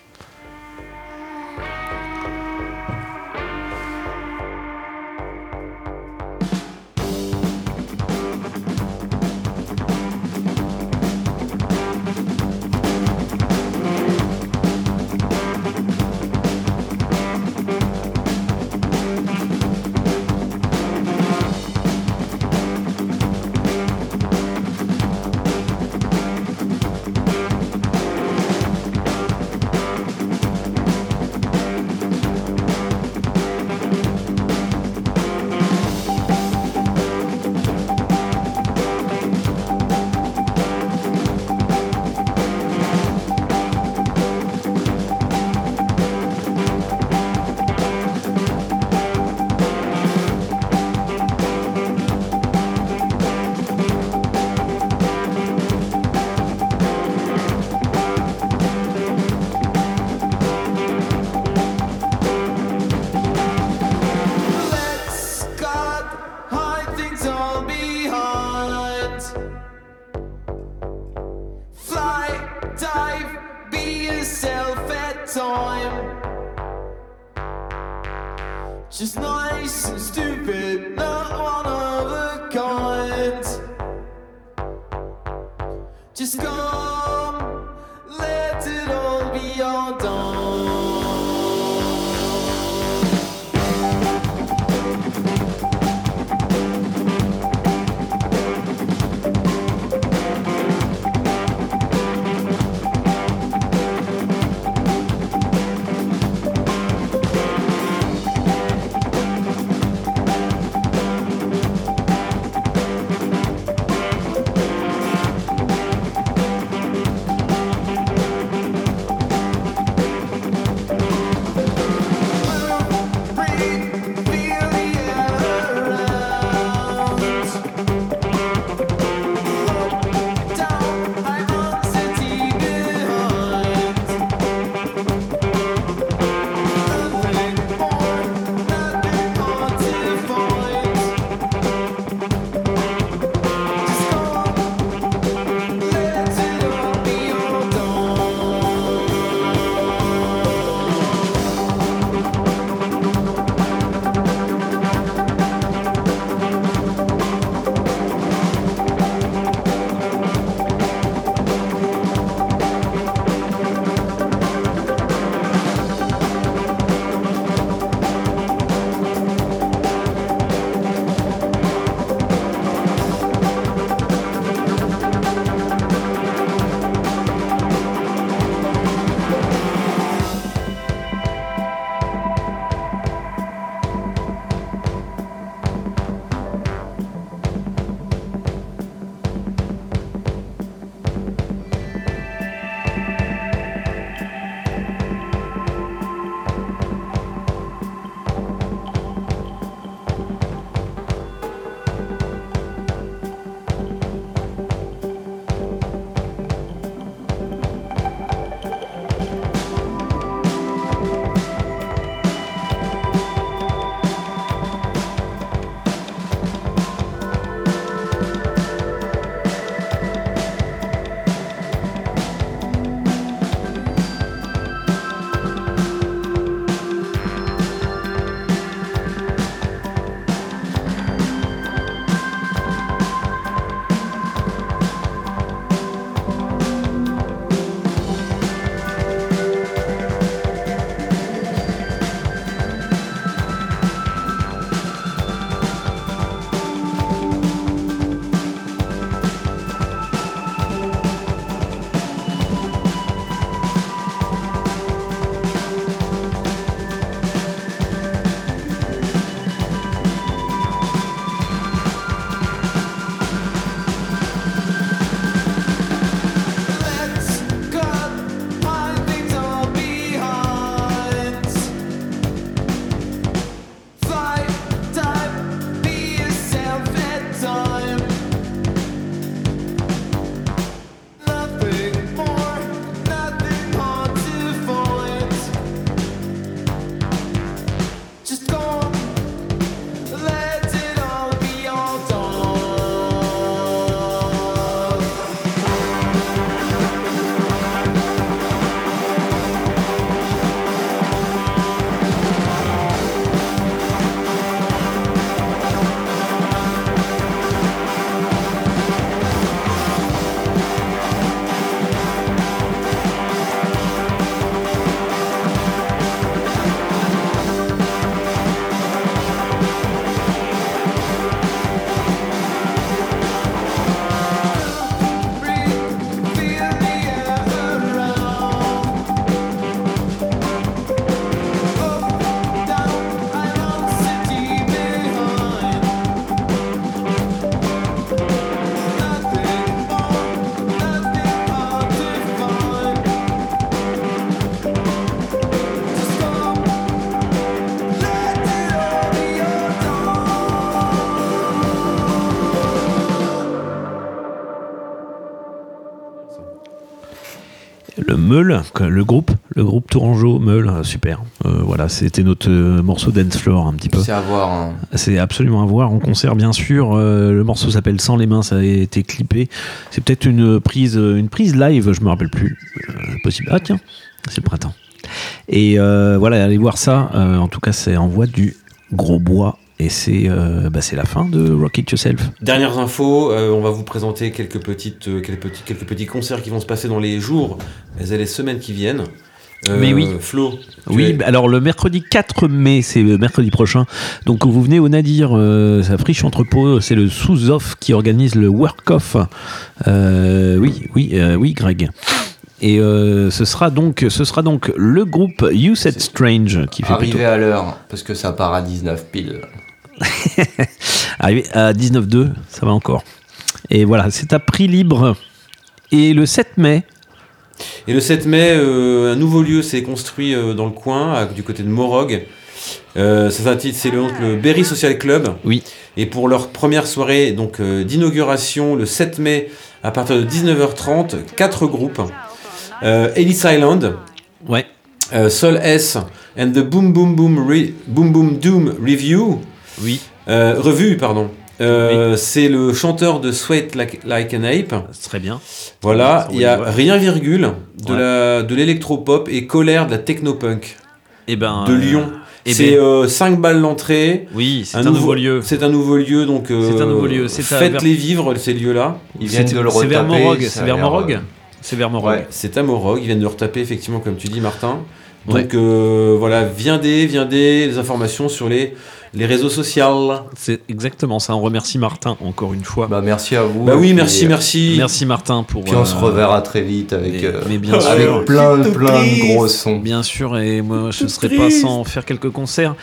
[SPEAKER 4] Meul, le groupe, le groupe Tourangeau, Meul, euh, super. Euh, voilà, c'était notre euh, morceau dance floor un petit peu.
[SPEAKER 5] C'est à voir. hein.
[SPEAKER 4] C'est absolument à voir en concert, bien sûr. Euh, le morceau s'appelle Sans les mains, ça a été clippé. C'est peut-être une prise, une prise live, je me rappelle plus. Euh, possible. Ah tiens, c'est le printemps. Et voilà, allez voir ça. En tout cas, c'est en voie du gros bois. Et c'est euh, bah, la fin de Rock It Yourself.
[SPEAKER 3] Dernières infos, euh, on va vous présenter quelques, petites, euh, quelques, petits, quelques petits concerts qui vont se passer dans les jours les semaines qui viennent. Euh,
[SPEAKER 4] Mais oui.
[SPEAKER 3] Flo,
[SPEAKER 4] Oui,
[SPEAKER 3] es-
[SPEAKER 4] bah, alors le mercredi 4 mai, c'est le mercredi prochain. Donc vous venez au Nadir, euh, ça friche entrepôt, c'est le sous-off qui organise le work-off. Euh, oui, oui, euh, oui, Greg. Et euh, ce sera donc, ce sera donc le groupe You Said Strange qui fait
[SPEAKER 5] Arrivé
[SPEAKER 4] plutôt
[SPEAKER 5] à l'heure, parce que ça part à 19 pile.
[SPEAKER 4] arrivé à 19-2, ça va encore. Et voilà, c'est à prix libre. Et le 7 mai,
[SPEAKER 3] Et le 7 mai, euh, un nouveau lieu s'est construit euh, dans le coin, à- du côté de Morog. Euh, ça s'intitule- c'est le, donc le Berry Social Club.
[SPEAKER 4] Oui.
[SPEAKER 3] Et pour leur première soirée donc euh, d'inauguration, le 7 mai, à partir de 19h30, quatre groupes. Euh, Ellis Island.
[SPEAKER 4] Ouais.
[SPEAKER 3] Euh, Sol S. And the Boom Boom Boom, Re- Boom, Boom Doom Review.
[SPEAKER 4] Oui.
[SPEAKER 3] Euh, revue, pardon. Euh, C'est le chanteur de Sweat Like, Like an Ape.
[SPEAKER 4] Très bien.
[SPEAKER 3] Voilà, il y a rien virgule de
[SPEAKER 4] Ouais.
[SPEAKER 3] l'électropop et colère de la technopunk
[SPEAKER 4] et ben,
[SPEAKER 3] de
[SPEAKER 4] euh,
[SPEAKER 3] Lyon.
[SPEAKER 4] eh
[SPEAKER 3] C'est
[SPEAKER 4] ben,
[SPEAKER 3] 5 balles l'entrée.
[SPEAKER 4] Oui, c'est un nouveau lieu.
[SPEAKER 3] C'est un nouveau lieu, donc euh,
[SPEAKER 4] C'est un nouveau lieu,
[SPEAKER 3] faites-les vivre ces lieux-là.
[SPEAKER 5] Ils viennent de le
[SPEAKER 4] c'est vers
[SPEAKER 5] retaper,
[SPEAKER 4] Morog, c'est
[SPEAKER 5] a
[SPEAKER 4] vers Morog.
[SPEAKER 5] euh,
[SPEAKER 4] C'est vers Morog.
[SPEAKER 5] Ouais.
[SPEAKER 3] C'est à Morog, ils viennent de le retaper effectivement comme tu dis Martin.
[SPEAKER 4] Ouais.
[SPEAKER 3] Donc euh, voilà, viendez, viendez, les informations sur les, les réseaux sociaux.
[SPEAKER 4] C'est exactement ça. On remercie Martin encore une fois.
[SPEAKER 5] Bah merci à vous.
[SPEAKER 3] Bah oui, merci, merci.
[SPEAKER 4] Merci Martin pour.
[SPEAKER 5] Puis on se
[SPEAKER 4] euh,
[SPEAKER 5] reverra très vite avec,
[SPEAKER 4] mais-
[SPEAKER 5] euh,
[SPEAKER 4] mais bien
[SPEAKER 5] avec
[SPEAKER 4] sûr.
[SPEAKER 5] plein, plein de gros sons.
[SPEAKER 4] Bien sûr, et moi je ne serais pas sans faire quelques concerts.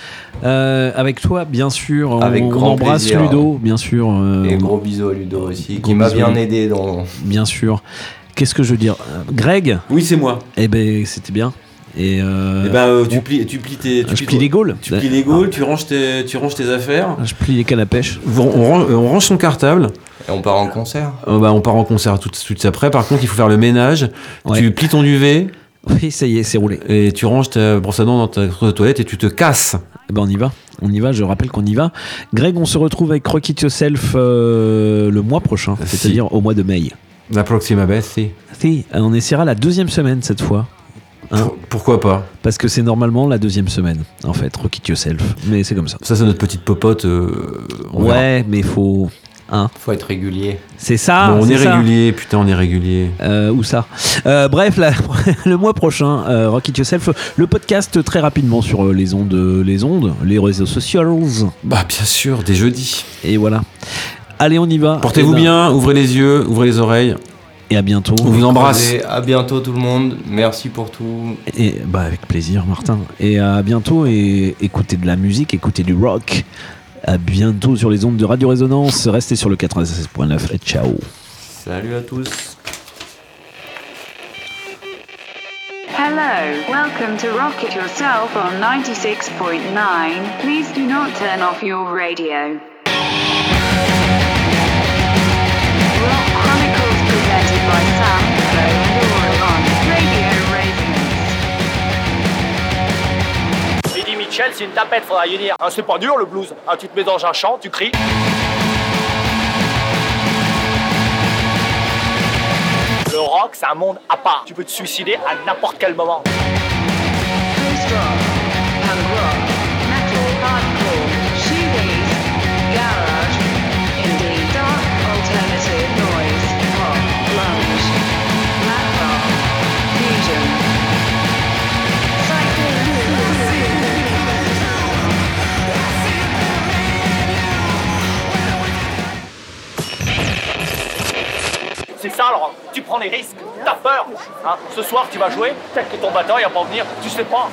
[SPEAKER 4] Euh, avec toi, bien sûr. On,
[SPEAKER 5] Avec
[SPEAKER 4] on
[SPEAKER 5] grand
[SPEAKER 4] embrasse
[SPEAKER 5] plaisir.
[SPEAKER 4] Ludo, bien sûr. euh,
[SPEAKER 5] Et
[SPEAKER 4] on-
[SPEAKER 5] gros bisous à Ludo aussi, qui m'a bien aidé dans.
[SPEAKER 4] Bien sûr. Qu'est-ce que je veux dire? Greg?
[SPEAKER 3] Oui, c'est moi.
[SPEAKER 4] Eh ben, c'était bien. Et, euh,
[SPEAKER 3] euh, tu, plies, tu plies tes. Tu
[SPEAKER 4] je plie les gaules.
[SPEAKER 3] Tu plies les gaules, tu ranges tes, tu ranges tes affaires.
[SPEAKER 4] Je plie les cannes à pêche.
[SPEAKER 3] On, on range, on range son cartable.
[SPEAKER 5] Et on part en concert.
[SPEAKER 3] Euh, bah, on part en concert tout de suite après. Par contre, il faut faire le ménage.
[SPEAKER 4] Ouais.
[SPEAKER 3] Tu plies ton duvet
[SPEAKER 4] Oui, ça y est, c'est roulé.
[SPEAKER 3] et tu ranges ta brosse à dents dans ta toilette et tu te casses.
[SPEAKER 4] Eh ben on y va, on y va, je rappelle qu'on y va. Greg, on se retrouve avec Rock It Yourself euh, le mois prochain,
[SPEAKER 3] Si.
[SPEAKER 4] c'est-à-dire au mois de mai.
[SPEAKER 3] La proxima bête, si.
[SPEAKER 4] Si, euh, on essaiera la deuxième semaine cette fois. Hein
[SPEAKER 3] Pour- Pourquoi pas
[SPEAKER 4] Parce que c'est normalement la deuxième semaine, en fait, Rock It Yourself. Mais c'est comme ça.
[SPEAKER 3] Ça, c'est notre petite popote. euh, on verra.
[SPEAKER 4] Ouais, mais faut. Hein
[SPEAKER 5] Faut être régulier.
[SPEAKER 4] c'est ça.
[SPEAKER 3] Bon, on
[SPEAKER 4] c'est
[SPEAKER 3] est
[SPEAKER 4] ça.
[SPEAKER 3] régulier, putain, on est régulier.
[SPEAKER 4] Euh, où ça Euh, Bref, la- le mois prochain, euh, Rock It Yourself, le podcast très rapidement sur euh, les ondes, les ondes, les réseaux sociaux.
[SPEAKER 3] Bah, bien sûr, des jeudis.
[SPEAKER 4] Et voilà. Allez, on y va.
[SPEAKER 3] Portez-vous
[SPEAKER 4] ben,
[SPEAKER 3] bien, ouvrez les yeux, ouvrez les oreilles.
[SPEAKER 4] Et à bientôt.
[SPEAKER 3] On vous embrasse.
[SPEAKER 5] Allez, à bientôt tout le monde. Merci pour tout.
[SPEAKER 4] Et bah avec plaisir Martin. Et à bientôt et écoutez de la musique, écoutez du rock. À bientôt sur les ondes de Radio Résonance. Restez sur le 96.9 et ciao.
[SPEAKER 5] Salut à tous.
[SPEAKER 1] Hello, welcome to Rock It Yourself on 96.9. Please do not turn off your radio.
[SPEAKER 2] Mitchell, c'est une tapette, faudra y dire. Hein, c'est pas dur le blues. Hein, tu te mets dans un champ, tu cries. Le rock, c'est un monde à part. Tu peux te suicider à n'importe quel moment. Tu prends les risques, t'as peur. Hein. Ce soir, tu vas jouer, peut-être que ton batteur il va pas venir, tu sais pas.